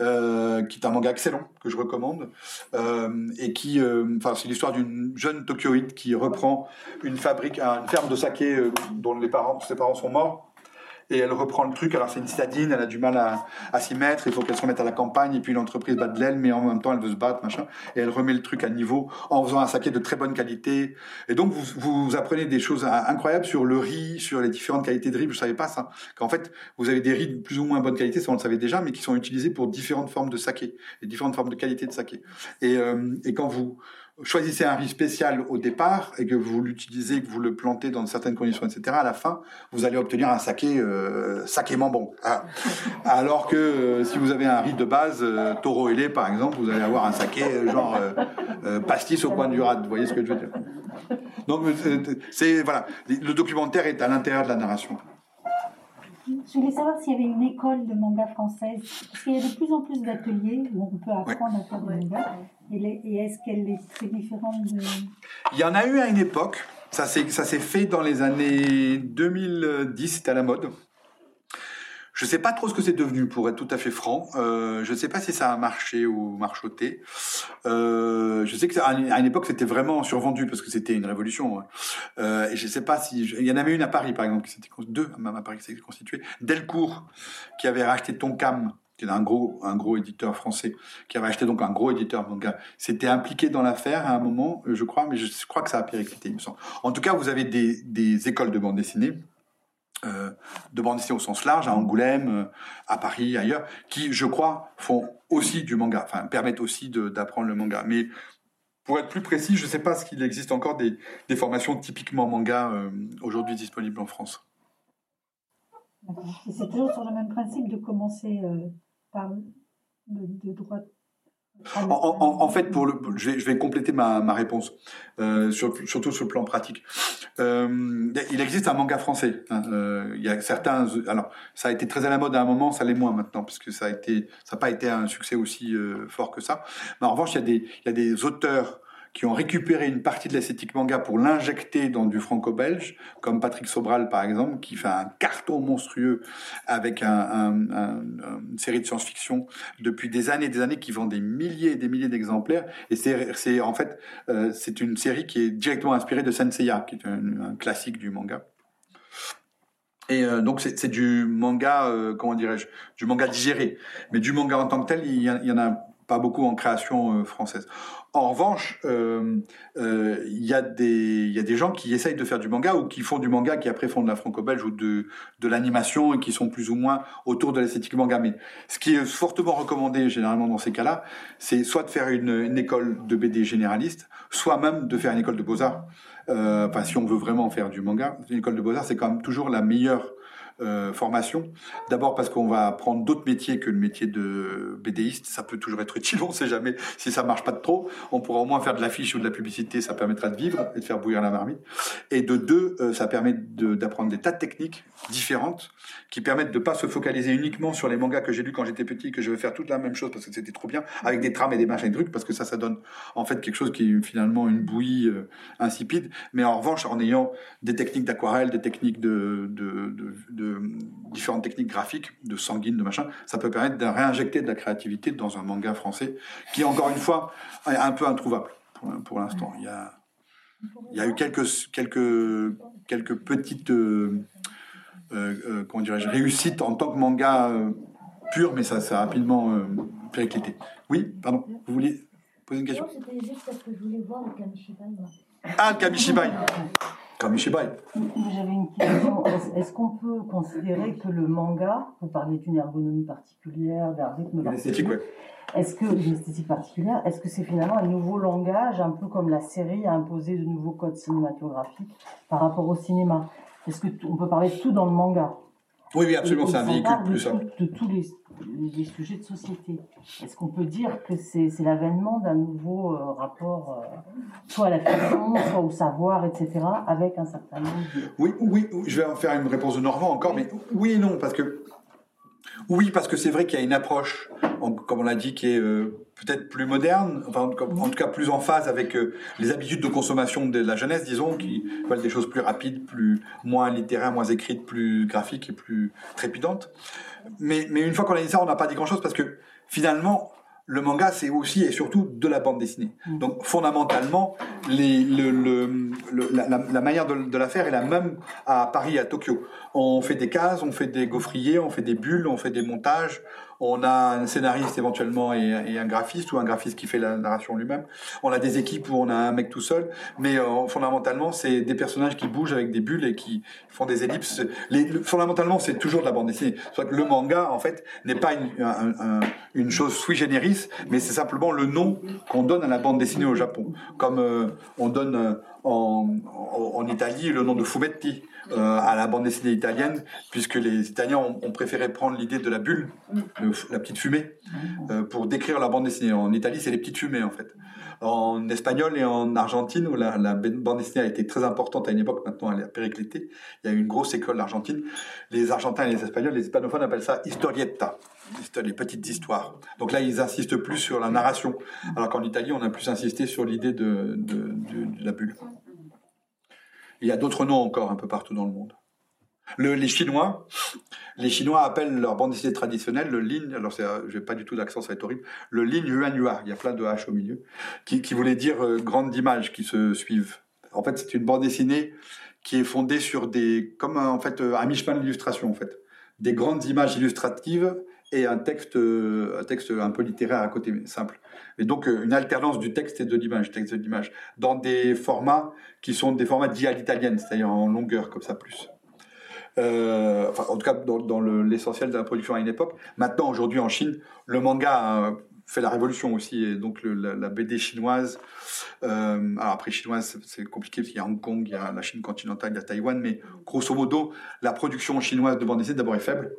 Euh, qui est un manga excellent que je recommande euh, et qui, euh, enfin, c'est l'histoire d'une jeune Tokyoïde qui reprend une fabrique, une ferme de saké dont les parents, ses parents sont morts et elle reprend le truc. Alors c'est une citadine, elle a du mal à, s'y mettre, il faut qu'elle se remette à la campagne, et puis l'entreprise bat de l'aile, mais en même temps elle veut se battre, machin, et elle remet le truc à niveau en faisant un saké de très bonne qualité. Et donc vous, vous apprenez des choses incroyables sur le riz, sur les différentes qualités de riz, je savais pas ça. Qu'en fait, vous avez des riz de plus ou moins bonne qualité, ça on le savait déjà, mais qui sont utilisés pour différentes formes de saké, et différentes formes de qualité de saké. Et, euh, et quand vous choisissez un riz spécial au départ et que vous l'utilisez, que vous le plantez dans certaines conditions, etc., à la fin, vous allez obtenir un saké euh, sakément bon. Ah. Alors que euh, si vous avez un riz de base, euh, taureau ailé par exemple, vous allez avoir un saké euh, genre pastis au coin du rad. Vous voyez ce que je veux dire? Donc c'est voilà, le documentaire est à l'intérieur de la narration. Je voulais savoir s'il y avait une école de manga française. Parce qu'il y a de plus en plus d'ateliers où on peut apprendre à faire du manga. Et, est-ce qu'elle est très différente de... Il y en a eu à une époque. Ça s'est fait dans les années 2010, c'était à la mode. Je ne sais pas trop ce que c'est devenu, pour être tout à fait franc. Euh, je ne sais pas si ça a marché ou marchoté. Euh, je sais qu'à une époque, c'était vraiment survendu parce que c'était une révolution. Hein. Euh, et je sais pas si... Il y en avait une à Paris, par exemple, qui s'était deux à Paris qui constituée. Delcourt, qui avait racheté Tonkam, qui est un gros, un gros éditeur français, qui avait acheté donc un gros éditeur. Donc, c'était impliqué dans l'affaire à un moment, je crois, mais je crois que ça a périclité, il me semble. En tout cas, vous avez des écoles de bande dessinée euh, de bande dessinée au sens large, à Angoulême, euh, à Paris, ailleurs, qui, je crois, font aussi du manga, enfin permettent aussi d'apprendre le manga. Mais pour être plus précis, je ne sais pas s'il existe encore des, formations typiquement manga euh, aujourd'hui disponibles en France. C'est toujours sur le même principe de commencer par de droite en, fait, pour le, je, vais, compléter ma, réponse, euh, surtout sur le plan pratique. Euh, il existe un manga français. Hein, euh, il y a certains. Alors, ça a été très à la mode à un moment, ça l'est moins maintenant, parce que ça a été, ça n'a pas été un succès aussi fort que ça. Mais en revanche, il y a des, il y a des auteurs qui ont récupéré une partie de l'esthétique manga pour l'injecter dans du franco-belge, comme Patrick Sobral par exemple, qui fait un carton monstrueux avec une série de science-fiction depuis des années et des années, qui vend des milliers et des milliers d'exemplaires. Et c'est en fait euh, c'est une série qui est directement inspirée de Senseiya, qui est un, classique du manga. Et euh, donc c'est du manga, euh, comment dirais-je, du manga digéré. Mais du manga en tant que tel, il y, en a pas beaucoup en création française. En revanche, euh, euh, il y, a des, gens qui essayent de faire du manga ou qui font du manga, qui après font de la franco-belge ou de, de l'animation et qui sont plus ou moins autour de l'esthétique manga. Mais ce qui est fortement recommandé généralement dans ces cas-là, c'est soit de faire une, école de BD généraliste, soit même de faire une école de beaux-arts. Euh, si on veut vraiment faire du manga, une école de beaux-arts, c'est quand même toujours la meilleure euh, formation. D'abord parce qu'on va apprendre d'autres métiers que le métier de BDiste. Ça peut toujours être utile, on sait jamais si ça marche pas de trop. On pourra au moins faire de l'affiche ou de la publicité, ça permettra de vivre et de faire bouillir la marmite. Et de deux, euh, ça permet d'apprendre des tas de techniques différentes qui permettent de pas se focaliser uniquement sur les mangas que j'ai lus quand j'étais petit, que je veux faire toute la même chose parce que c'était trop bien, avec des trames et des machins et des trucs, parce que ça, ça donne en fait quelque chose qui est finalement une bouillie euh, insipide. Mais en revanche, en ayant des techniques d'aquarelle, des techniques de différentes techniques graphiques, de sanguine, de machin, ça peut permettre de réinjecter de la créativité dans un manga français qui, encore une fois, est un peu introuvable pour, l'instant. Il y a, il y a eu quelques, quelques, quelques petites euh, euh, comment réussites en tant que manga euh, pur, mais ça, ça a rapidement périclité. Oui, pardon, vous vouliez poser une question? C'était juste parce que je voulais voir le Kamishibai. Ah, le Kamishibai j'avais une question. Est-ce qu'on peut considérer que le manga, vous parlez d'une ergonomie particulière, d'un rythme particulier, est-ce que une esthétique particulière, est-ce que c'est finalement un nouveau langage, un peu comme la série a imposé de nouveaux codes cinématographiques par rapport au cinéma? Est-ce qu'on peut parler de tout dans le manga? Oui, oui, absolument, c'est un véhicule plus simple. De, tous les, les, sujets de société. Est-ce qu'on peut dire que c'est l'avènement d'un nouveau euh, rapport, euh, soit à la fiction, soit au savoir, etc., avec un certain nombre de... Oui, oui, je vais en faire une réponse de Normand encore, mais oui et non, parce que oui, parce que c'est vrai qu'il y a une approche, comme on l'a dit, qui est euh, peut-être plus moderne, enfin en tout cas plus en phase avec euh, les habitudes de consommation de la jeunesse, disons, qui veulent des choses plus rapides, plus moins littéraires, moins écrites, plus graphiques et plus trépidantes. Mais, mais une fois qu'on a dit ça, on n'a pas dit grand-chose parce que finalement, le manga, c'est aussi et surtout de la bande dessinée. Mm. Donc fondamentalement, les, le, le, la, la, manière de, de, la faire est la même à Paris, à Tokyo. On fait des cases, on fait des gaufriers, on fait des bulles, on fait des montages, on a un scénariste éventuellement et, un graphiste ou un graphiste qui fait la narration lui-même. On a des équipes où on a un mec tout seul, mais euh, fondamentalement c'est des personnages qui bougent avec des bulles et qui font des ellipses. Les, fondamentalement c'est toujours de la bande dessinée. Soit que le manga en fait n'est pas une, une chose sui generis, mais c'est simplement le nom qu'on donne à la bande dessinée au Japon, comme euh, on donne euh, en, en, Italie le nom de fumetti. Euh, à la bande dessinée italienne, puisque les Italiens ont, préféré prendre l'idée de la bulle, la petite fumée, euh, pour décrire la bande dessinée. En Italie, c'est les petites fumées en fait. En espagnol et en Argentine, où la, bande dessinée a été très importante à une époque, maintenant elle est périclétée, il y a une grosse école argentine. Les Argentins et les Espagnols, les hispanophones appellent ça historietta, les petites histoires. Donc là, ils insistent plus sur la narration, alors qu'en Italie, on a plus insisté sur l'idée de, de la bulle. Il y a d'autres noms encore un peu partout dans le monde. les Chinois, les Chinois appellent leur bande dessinée traditionnelle le lin, alors euh, je n'ai pas du tout d'accent, ça va être horrible, le lin yuan yua, il y a plein de H au milieu, qui, voulait dire euh, grande images qui se suivent. En fait, c'est une bande dessinée qui est fondée sur des, comme en fait un mi-chemin d'illustration en fait, des grandes images illustratives et un texte, un texte un peu littéraire à côté, simple. Et donc euh, une alternance du texte et de l'image, texte et l'image, dans des formats qui sont des formats dits à l'italienne, c'est-à-dire en longueur comme ça plus. Euh, enfin, en tout cas, dans, l'essentiel de la production à une époque. Maintenant, aujourd'hui, en Chine, le manga fait la révolution aussi, et donc la, BD chinoise. Euh, alors après, chinoise, c'est compliqué parce qu'il y a Hong Kong, il y a la Chine continentale, il y a Taïwan, mais grosso modo, la production chinoise de bande dessinée d'abord est faible.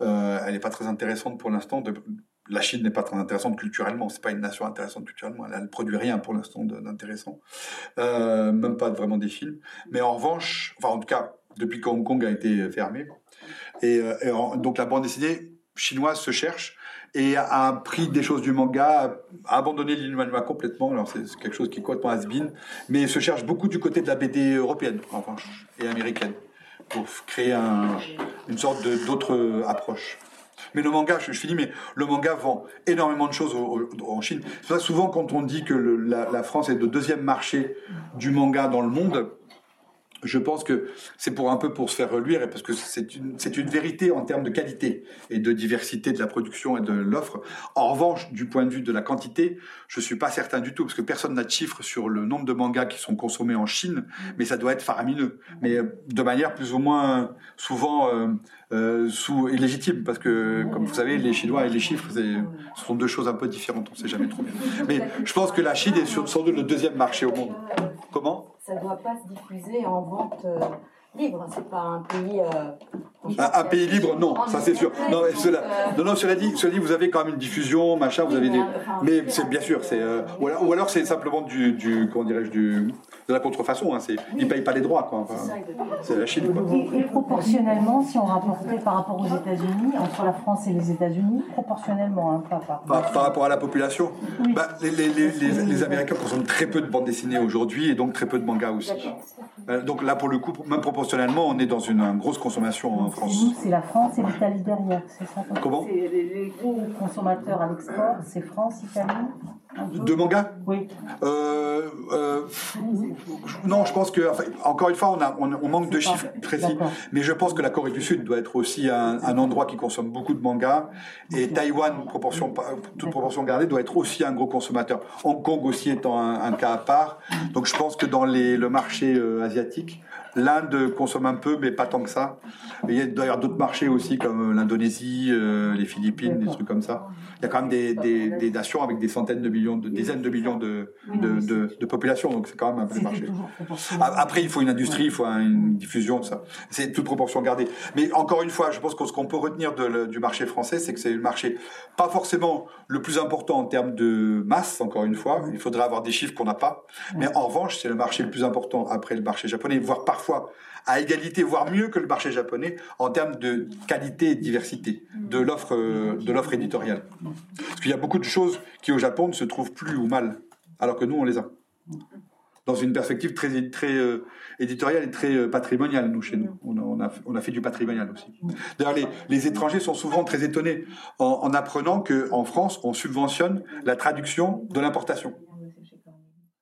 Elle n'est pas très intéressante pour l'instant. La Chine n'est pas très intéressante culturellement. C'est pas une nation intéressante culturellement. Elle, ne produit rien pour l'instant d'intéressant, euh, même pas vraiment des films. Mais en revanche, enfin en tout cas, depuis que Hong Kong a été fermé, et, donc la bande dessinée chinoise se cherche et a pris des choses du manga, a abandonné l'inumanua complètement. Alors c'est quelque chose qui est complètement has-been, mais se cherche beaucoup du côté de la BD européenne, en revanche, et américaine, pour créer une sorte d'autre approche. Mais le manga, je, finis, mais le manga vend énormément de choses en Chine. C'est souvent quand on dit que la, France est le deuxième marché du manga dans le monde, je pense que c'est pour un peu pour se faire reluire et parce que c'est une, une vérité en termes de qualité et de diversité de la production et de l'offre. En revanche, du point de vue de la quantité, je suis pas certain du tout parce que personne n'a de chiffres sur le nombre de mangas qui sont consommés en Chine, mais ça doit être faramineux. Mais de manière plus ou moins souvent euh, euh, sous illégitime parce que, comme vous savez, les Chinois et les chiffres, ce sont deux choses un peu différentes. On sait jamais trop bien. Mais je pense que la Chine est sans doute le deuxième marché au monde. Comment? Ça ne doit pas se diffuser en vente euh, libre. C'est pas un pays. Euh, un, pays libre, non, ça c'est sûr. Non, cela, non, non, cela dit, cela dit, vous avez quand même une diffusion, machin, vous avez des. Mais c'est bien sûr, c'est ou alors, alors c'est simplement du, du comment dirais-je, du de la contrefaçon. Hein, c'est, ils ne payent pas les droits. Quoi. c'est la Chine. Et, proportionnellement, si on rapportait par rapport aux États-Unis, entre la France et les États-Unis, proportionnellement, hein, pas, par, par, rapport à la population, bah, les, les, les, les, Américains consomment très peu de bandes dessinées aujourd'hui et donc très peu de mangas aussi. Euh, donc là, pour le coup, même proportionnellement, on est dans une, grosse consommation en France. Nous, c'est la France et l'Italie derrière, c'est ça Comment les, gros consommateurs à l'export, c'est France, Italie de manga Oui. Euh, euh, non, je pense que, encore une fois, on, a, on, manque de chiffres précis, mais je pense que la Corée du Sud doit être aussi un, endroit qui consomme beaucoup de mangas, et Taïwan, proportion, toute proportion gardée, doit être aussi un gros consommateur. Hong Kong aussi étant un, cas à part. Donc je pense que dans les, le marché euh, asiatique, L'Inde consomme un peu, mais pas tant que ça. il y a d'ailleurs d'autres marchés aussi, comme l'Indonésie, les Philippines, des trucs comme ça. Il y a quand même des, des nations avec des centaines de millions de dizaines de millions de, de, de, de population, donc c'est quand même un peu marché. Après, il faut une industrie, il faut une diffusion, ça. C'est toute proportion gardée. Mais encore une fois, je pense que ce qu'on peut retenir de, du marché français, c'est que c'est le marché pas forcément le plus important en termes de masse, encore une fois. Il faudrait avoir des chiffres qu'on n'a pas. Mais en revanche, c'est le marché le plus important après le marché japonais, voire parfois à égalité, voire mieux que le marché japonais en termes de qualité et diversité de l'offre de l'offre éditoriale. Parce qu'il y a beaucoup de choses qui au Japon ne se trouvent plus ou mal, alors que nous on les a. Dans une perspective très très euh, éditoriale et très euh, patrimoniale, nous chez nous, on a, on a, fait du patrimonial aussi. D'ailleurs, les, les, étrangers sont souvent très étonnés en, en apprenant que en France on subventionne la traduction de l'importation.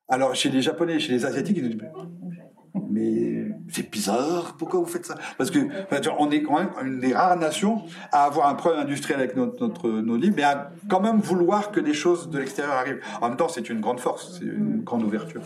Alors chez les Japonais, chez les Asiatiques, ils disent mais c'est bizarre, pourquoi vous faites ça? Parce que on est quand même une des rares nations à avoir un problème industriel avec notre, nos livres, mais à quand même vouloir que des choses de l'extérieur arrivent. En même temps, c'est une grande force, c'est une grande ouverture.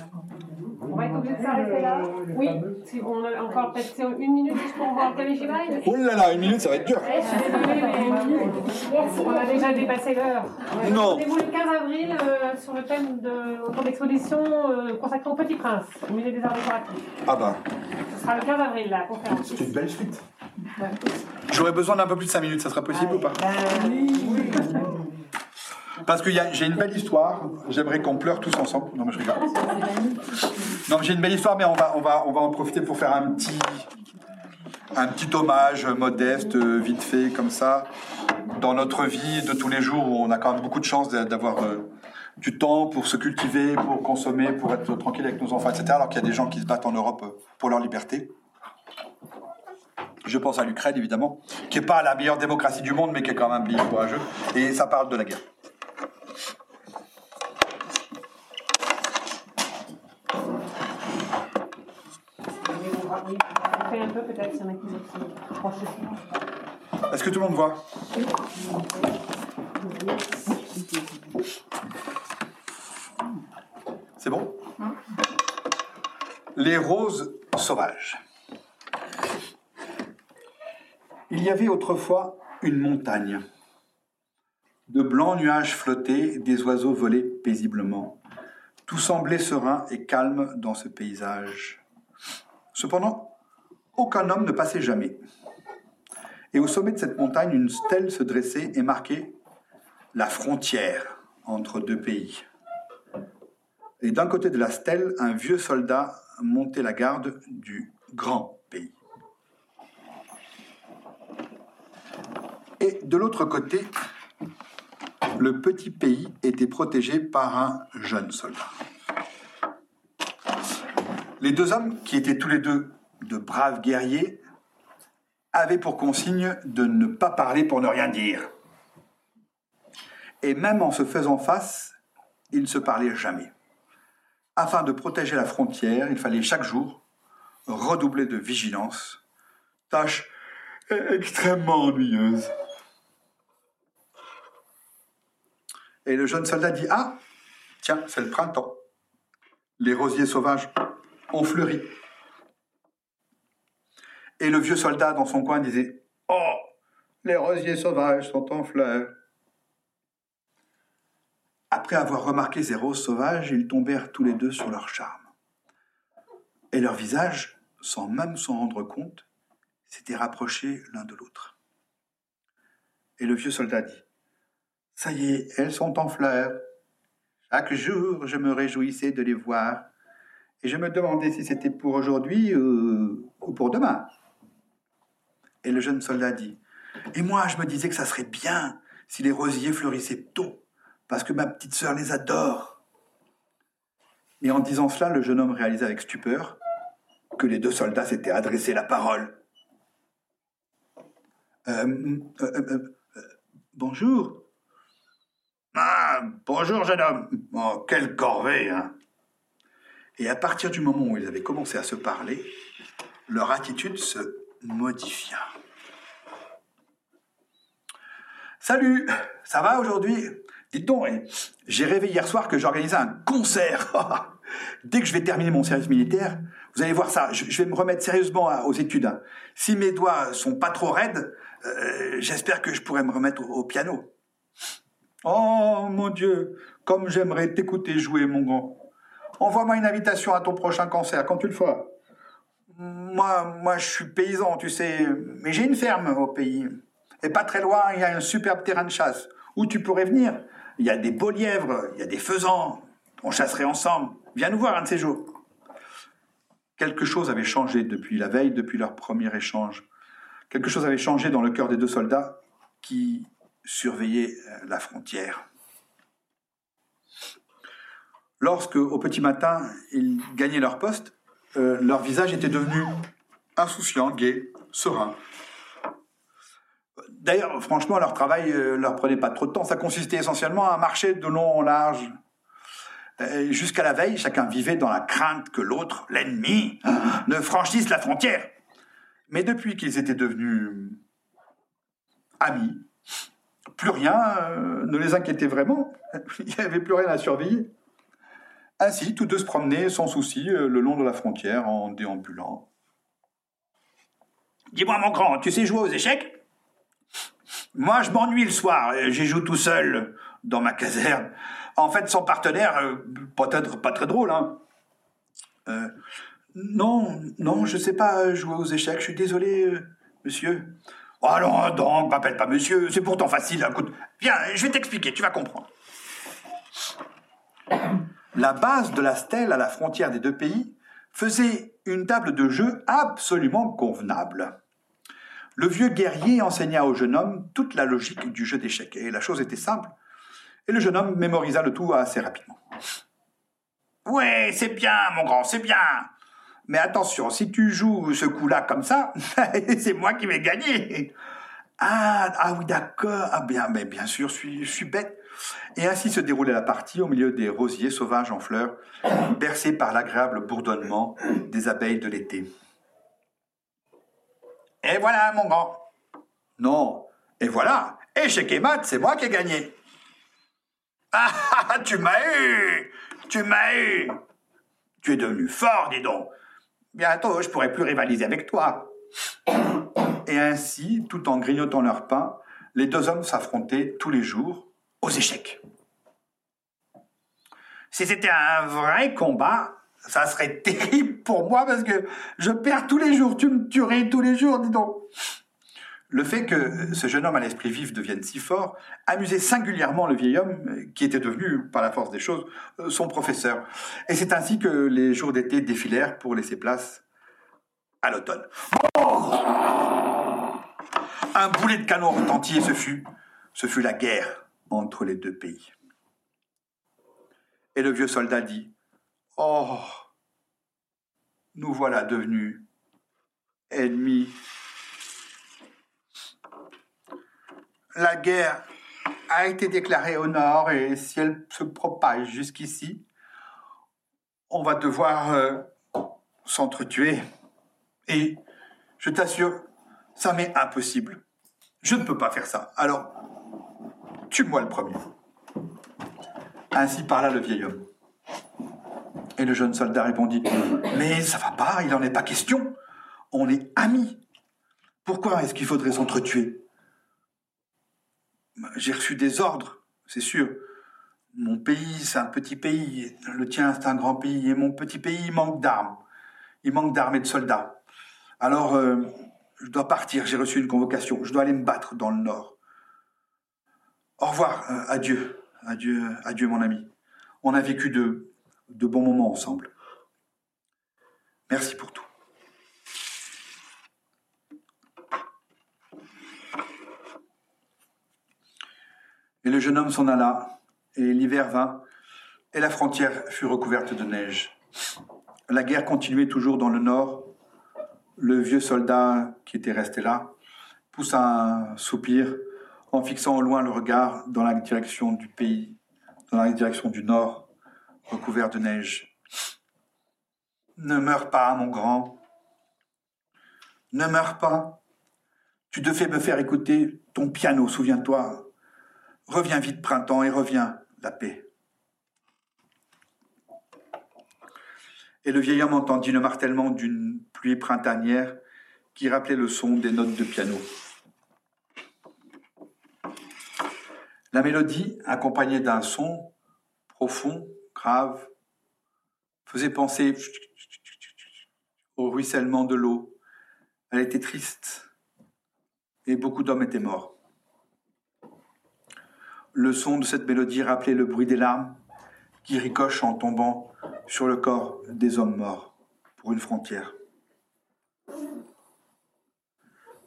On va être obligé de s'arrêter là Oui, si on a encore peut-être une minute juste pour voir Kamishima. Oh là là, une minute, ça va être dur. Je suis désolée, mais on a déjà dépassé l'heure. Non. Rendez-vous le 15 avril euh, sur le thème de, autour d'exposition euh, consacrée au Petit Prince, au musée des arts décoratifs. Ah bah. Ce sera le 15 avril, la conférence. C'est une belle suite. J'aurais besoin d'un peu plus de 5 minutes, ça serait possible ou pas parce que j'ai une belle histoire, j'aimerais qu'on pleure tous ensemble. Non, mais je rigole. Non, j'ai une belle histoire, mais on va, on, va, on va en profiter pour faire un petit, un petit hommage modeste, vite fait, comme ça, dans notre vie de tous les jours où on a quand même beaucoup de chance d'avoir euh, du temps pour se cultiver, pour consommer, pour être tranquille avec nos enfants, etc. Alors qu'il y a des gens qui se battent en Europe euh, pour leur liberté. Je pense à l'Ukraine, évidemment, qui n'est pas la meilleure démocratie du monde, mais qui est quand même un pays courageux. Et ça parle de la guerre. Est-ce que tout le monde voit? C'est bon? Les roses sauvages. Il y avait autrefois une montagne. De blancs nuages flottaient, des oiseaux volaient paisiblement. Tout semblait serein et calme dans ce paysage. Cependant, aucun homme ne passait jamais. Et au sommet de cette montagne, une stèle se dressait et marquait la frontière entre deux pays. Et d'un côté de la stèle, un vieux soldat montait la garde du grand pays. Et de l'autre côté, le petit pays était protégé par un jeune soldat. Les deux hommes, qui étaient tous les deux de braves guerriers, avaient pour consigne de ne pas parler pour ne rien dire. Et même en se faisant face, ils ne se parlaient jamais. Afin de protéger la frontière, il fallait chaque jour redoubler de vigilance, tâche extrêmement ennuyeuse. Et le jeune soldat dit Ah, tiens, c'est le printemps. Les rosiers sauvages ont fleuri. Et le vieux soldat dans son coin disait Oh, les rosiers sauvages sont en fleurs. Après avoir remarqué ces roses sauvages, ils tombèrent tous les deux sur leur charme. Et leurs visages, sans même s'en rendre compte, s'étaient rapprochés l'un de l'autre. Et le vieux soldat dit Ça y est, elles sont en fleurs. Chaque jour, je me réjouissais de les voir, et je me demandais si c'était pour aujourd'hui ou pour demain. Et le jeune soldat dit Et moi, je me disais que ça serait bien si les rosiers fleurissaient tôt, parce que ma petite sœur les adore. Et en disant cela, le jeune homme réalisa avec stupeur que les deux soldats s'étaient adressé la parole. Euh, euh, euh, bonjour. Ah, bonjour, jeune homme. Oh, quelle corvée, hein. Et à partir du moment où ils avaient commencé à se parler, leur attitude se modifia. Salut, ça va aujourd'hui? Dites donc, eh, j'ai rêvé hier soir que j'organisais un concert. Dès que je vais terminer mon service militaire, vous allez voir ça, je, vais me remettre sérieusement aux études. Si mes doigts sont pas trop raides, euh, j'espère que je pourrai me remettre au, piano. Oh mon Dieu, comme j'aimerais t'écouter jouer, mon grand. Envoie-moi une invitation à ton prochain concert quand tu le feras. Moi, moi, je suis paysan, tu sais, mais j'ai une ferme au pays. Et pas très loin, il y a un superbe terrain de chasse où tu pourrais venir. Il y a des beaux lièvres, il y a des faisans. On chasserait ensemble. Viens nous voir un de ces jours. Quelque chose avait changé depuis la veille, depuis leur premier échange. Quelque chose avait changé dans le cœur des deux soldats qui surveillaient euh, la frontière. Lorsque, au petit matin, ils gagnaient leur poste, euh, leur visage était devenu insouciant, gai, serein. D'ailleurs, franchement, leur travail euh, leur prenait pas trop de temps. Ça consistait essentiellement à marcher de long en large. Jusqu'à la veille, chacun vivait dans la crainte que l'autre, l'ennemi, ne franchisse la frontière. Mais depuis qu'ils étaient devenus amis, plus rien euh, ne les inquiétait vraiment. Il n'y avait plus rien à surveiller. Ainsi, tous deux se promenaient sans souci euh, le long de la frontière en déambulant. Dis-moi, mon grand, tu sais jouer aux échecs? Moi, je m'ennuie le soir. J'y joue tout seul dans ma caserne. En fait, son partenaire, euh, peut-être pas très drôle, hein. non, non, je sais pas jouer aux échecs. Je suis désolé, monsieur. Allons donc, m'appelle pas monsieur, c'est pourtant facile. Écoute, viens, je vais t'expliquer, tu vas comprendre. La base de la stèle à la frontière des deux pays faisait une table de jeu absolument convenable. Le vieux guerrier enseigna au jeune homme toute la logique du jeu d'échecs, et la chose était simple, et le jeune homme mémorisa le tout assez rapidement. Ouais, c'est bien, mon grand, c'est bien. Mais attention, si tu joues ce coup-là comme ça, c'est moi qui vais gagner. Ah, ah oui, d'accord. Ah bien, sûr, je suis bête. Et ainsi se déroulait la partie au milieu des rosiers sauvages en fleurs, bercés par l'agréable bourdonnement des abeilles de l'été. Et voilà, mon grand. Non, et voilà. Et chez Kemat, c'est moi qui ai gagné. Ah, ah, ah, tu m'as eu Tu m'as eu Tu es devenu fort, dis donc bientôt je pourrai plus rivaliser avec toi. Et ainsi, tout en grignotant leur pain, les deux hommes s'affrontaient tous les jours aux échecs. Si c'était un vrai combat, ça serait terrible pour moi parce que je perds tous les jours, tu me tuerais tous les jours, dis donc. Le fait que ce jeune homme à l'esprit vif devienne si fort amusait singulièrement le vieil homme, qui était devenu, par la force des choses, son professeur. Et c'est ainsi que les jours d'été défilèrent pour laisser place à l'automne. Un boulet de canon retentit et ce fut, ce fut la guerre entre les deux pays. Et le vieux soldat dit, Oh, nous voilà devenus ennemis la guerre a été déclarée au nord et si elle se propage jusqu'ici, on va devoir euh, s'entretuer. Et je t'assure, ça m'est impossible. Je ne peux pas faire ça. Alors, tue-moi le premier. Ainsi parla le vieil homme. Et le jeune soldat répondit Mais ça va pas, il n'en est pas question. On est amis. Pourquoi est-ce qu'il faudrait s'entretuer? J'ai reçu des ordres, c'est sûr. Mon pays, c'est un petit pays. Le tien, c'est un grand pays. Et mon petit pays, il manque d'armes. Il manque d'armes et de soldats. Alors, euh, je dois partir. J'ai reçu une convocation. Je dois aller me battre dans le nord. Au revoir. Euh, adieu. Adieu, adieu, mon ami. On a vécu de, de bons moments ensemble. Merci pour tout. Et le jeune homme s'en alla, et l'hiver vint, et la frontière fut recouverte de neige. La guerre continuait toujours dans le nord. Le vieux soldat qui était resté là poussa un soupir en fixant au loin le regard dans la direction du pays, dans la direction du nord, recouvert de neige. Ne meurs pas, mon grand. Ne meurs pas. Tu devais me faire écouter ton piano, souviens-toi. Reviens vite, printemps, et reviens, la paix. Et le vieil homme entendit le martèlement d'une pluie printanière qui rappelait le son des notes de piano. La mélodie, accompagnée d'un son profond, grave, faisait penser au ruissellement de l'eau. Elle était triste et beaucoup d'hommes étaient morts. Le son de cette mélodie rappelait le bruit des larmes qui ricochent en tombant sur le corps des hommes morts pour une frontière.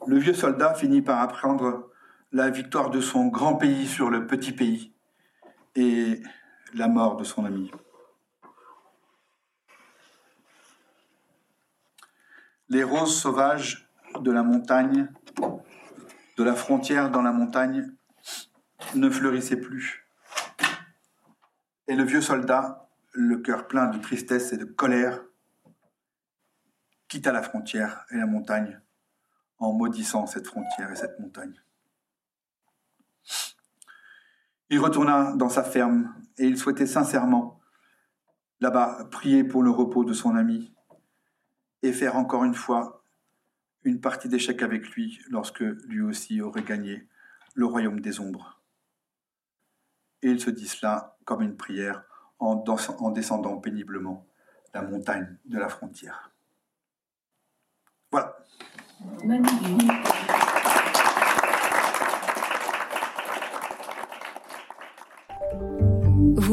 Le vieux soldat finit par apprendre la victoire de son grand pays sur le petit pays et la mort de son ami. Les roses sauvages de la montagne, de la frontière dans la montagne, ne fleurissaient plus. Et le vieux soldat, le cœur plein de tristesse et de colère, quitta la frontière et la montagne en maudissant cette frontière et cette montagne. Il retourna dans sa ferme et il souhaitait sincèrement, là-bas, prier pour le repos de son ami et faire encore une fois une partie d'échecs avec lui lorsque lui aussi aurait gagné le royaume des ombres. Et il se dit cela comme une prière en, en descendant péniblement la montagne de la frontière. Voilà.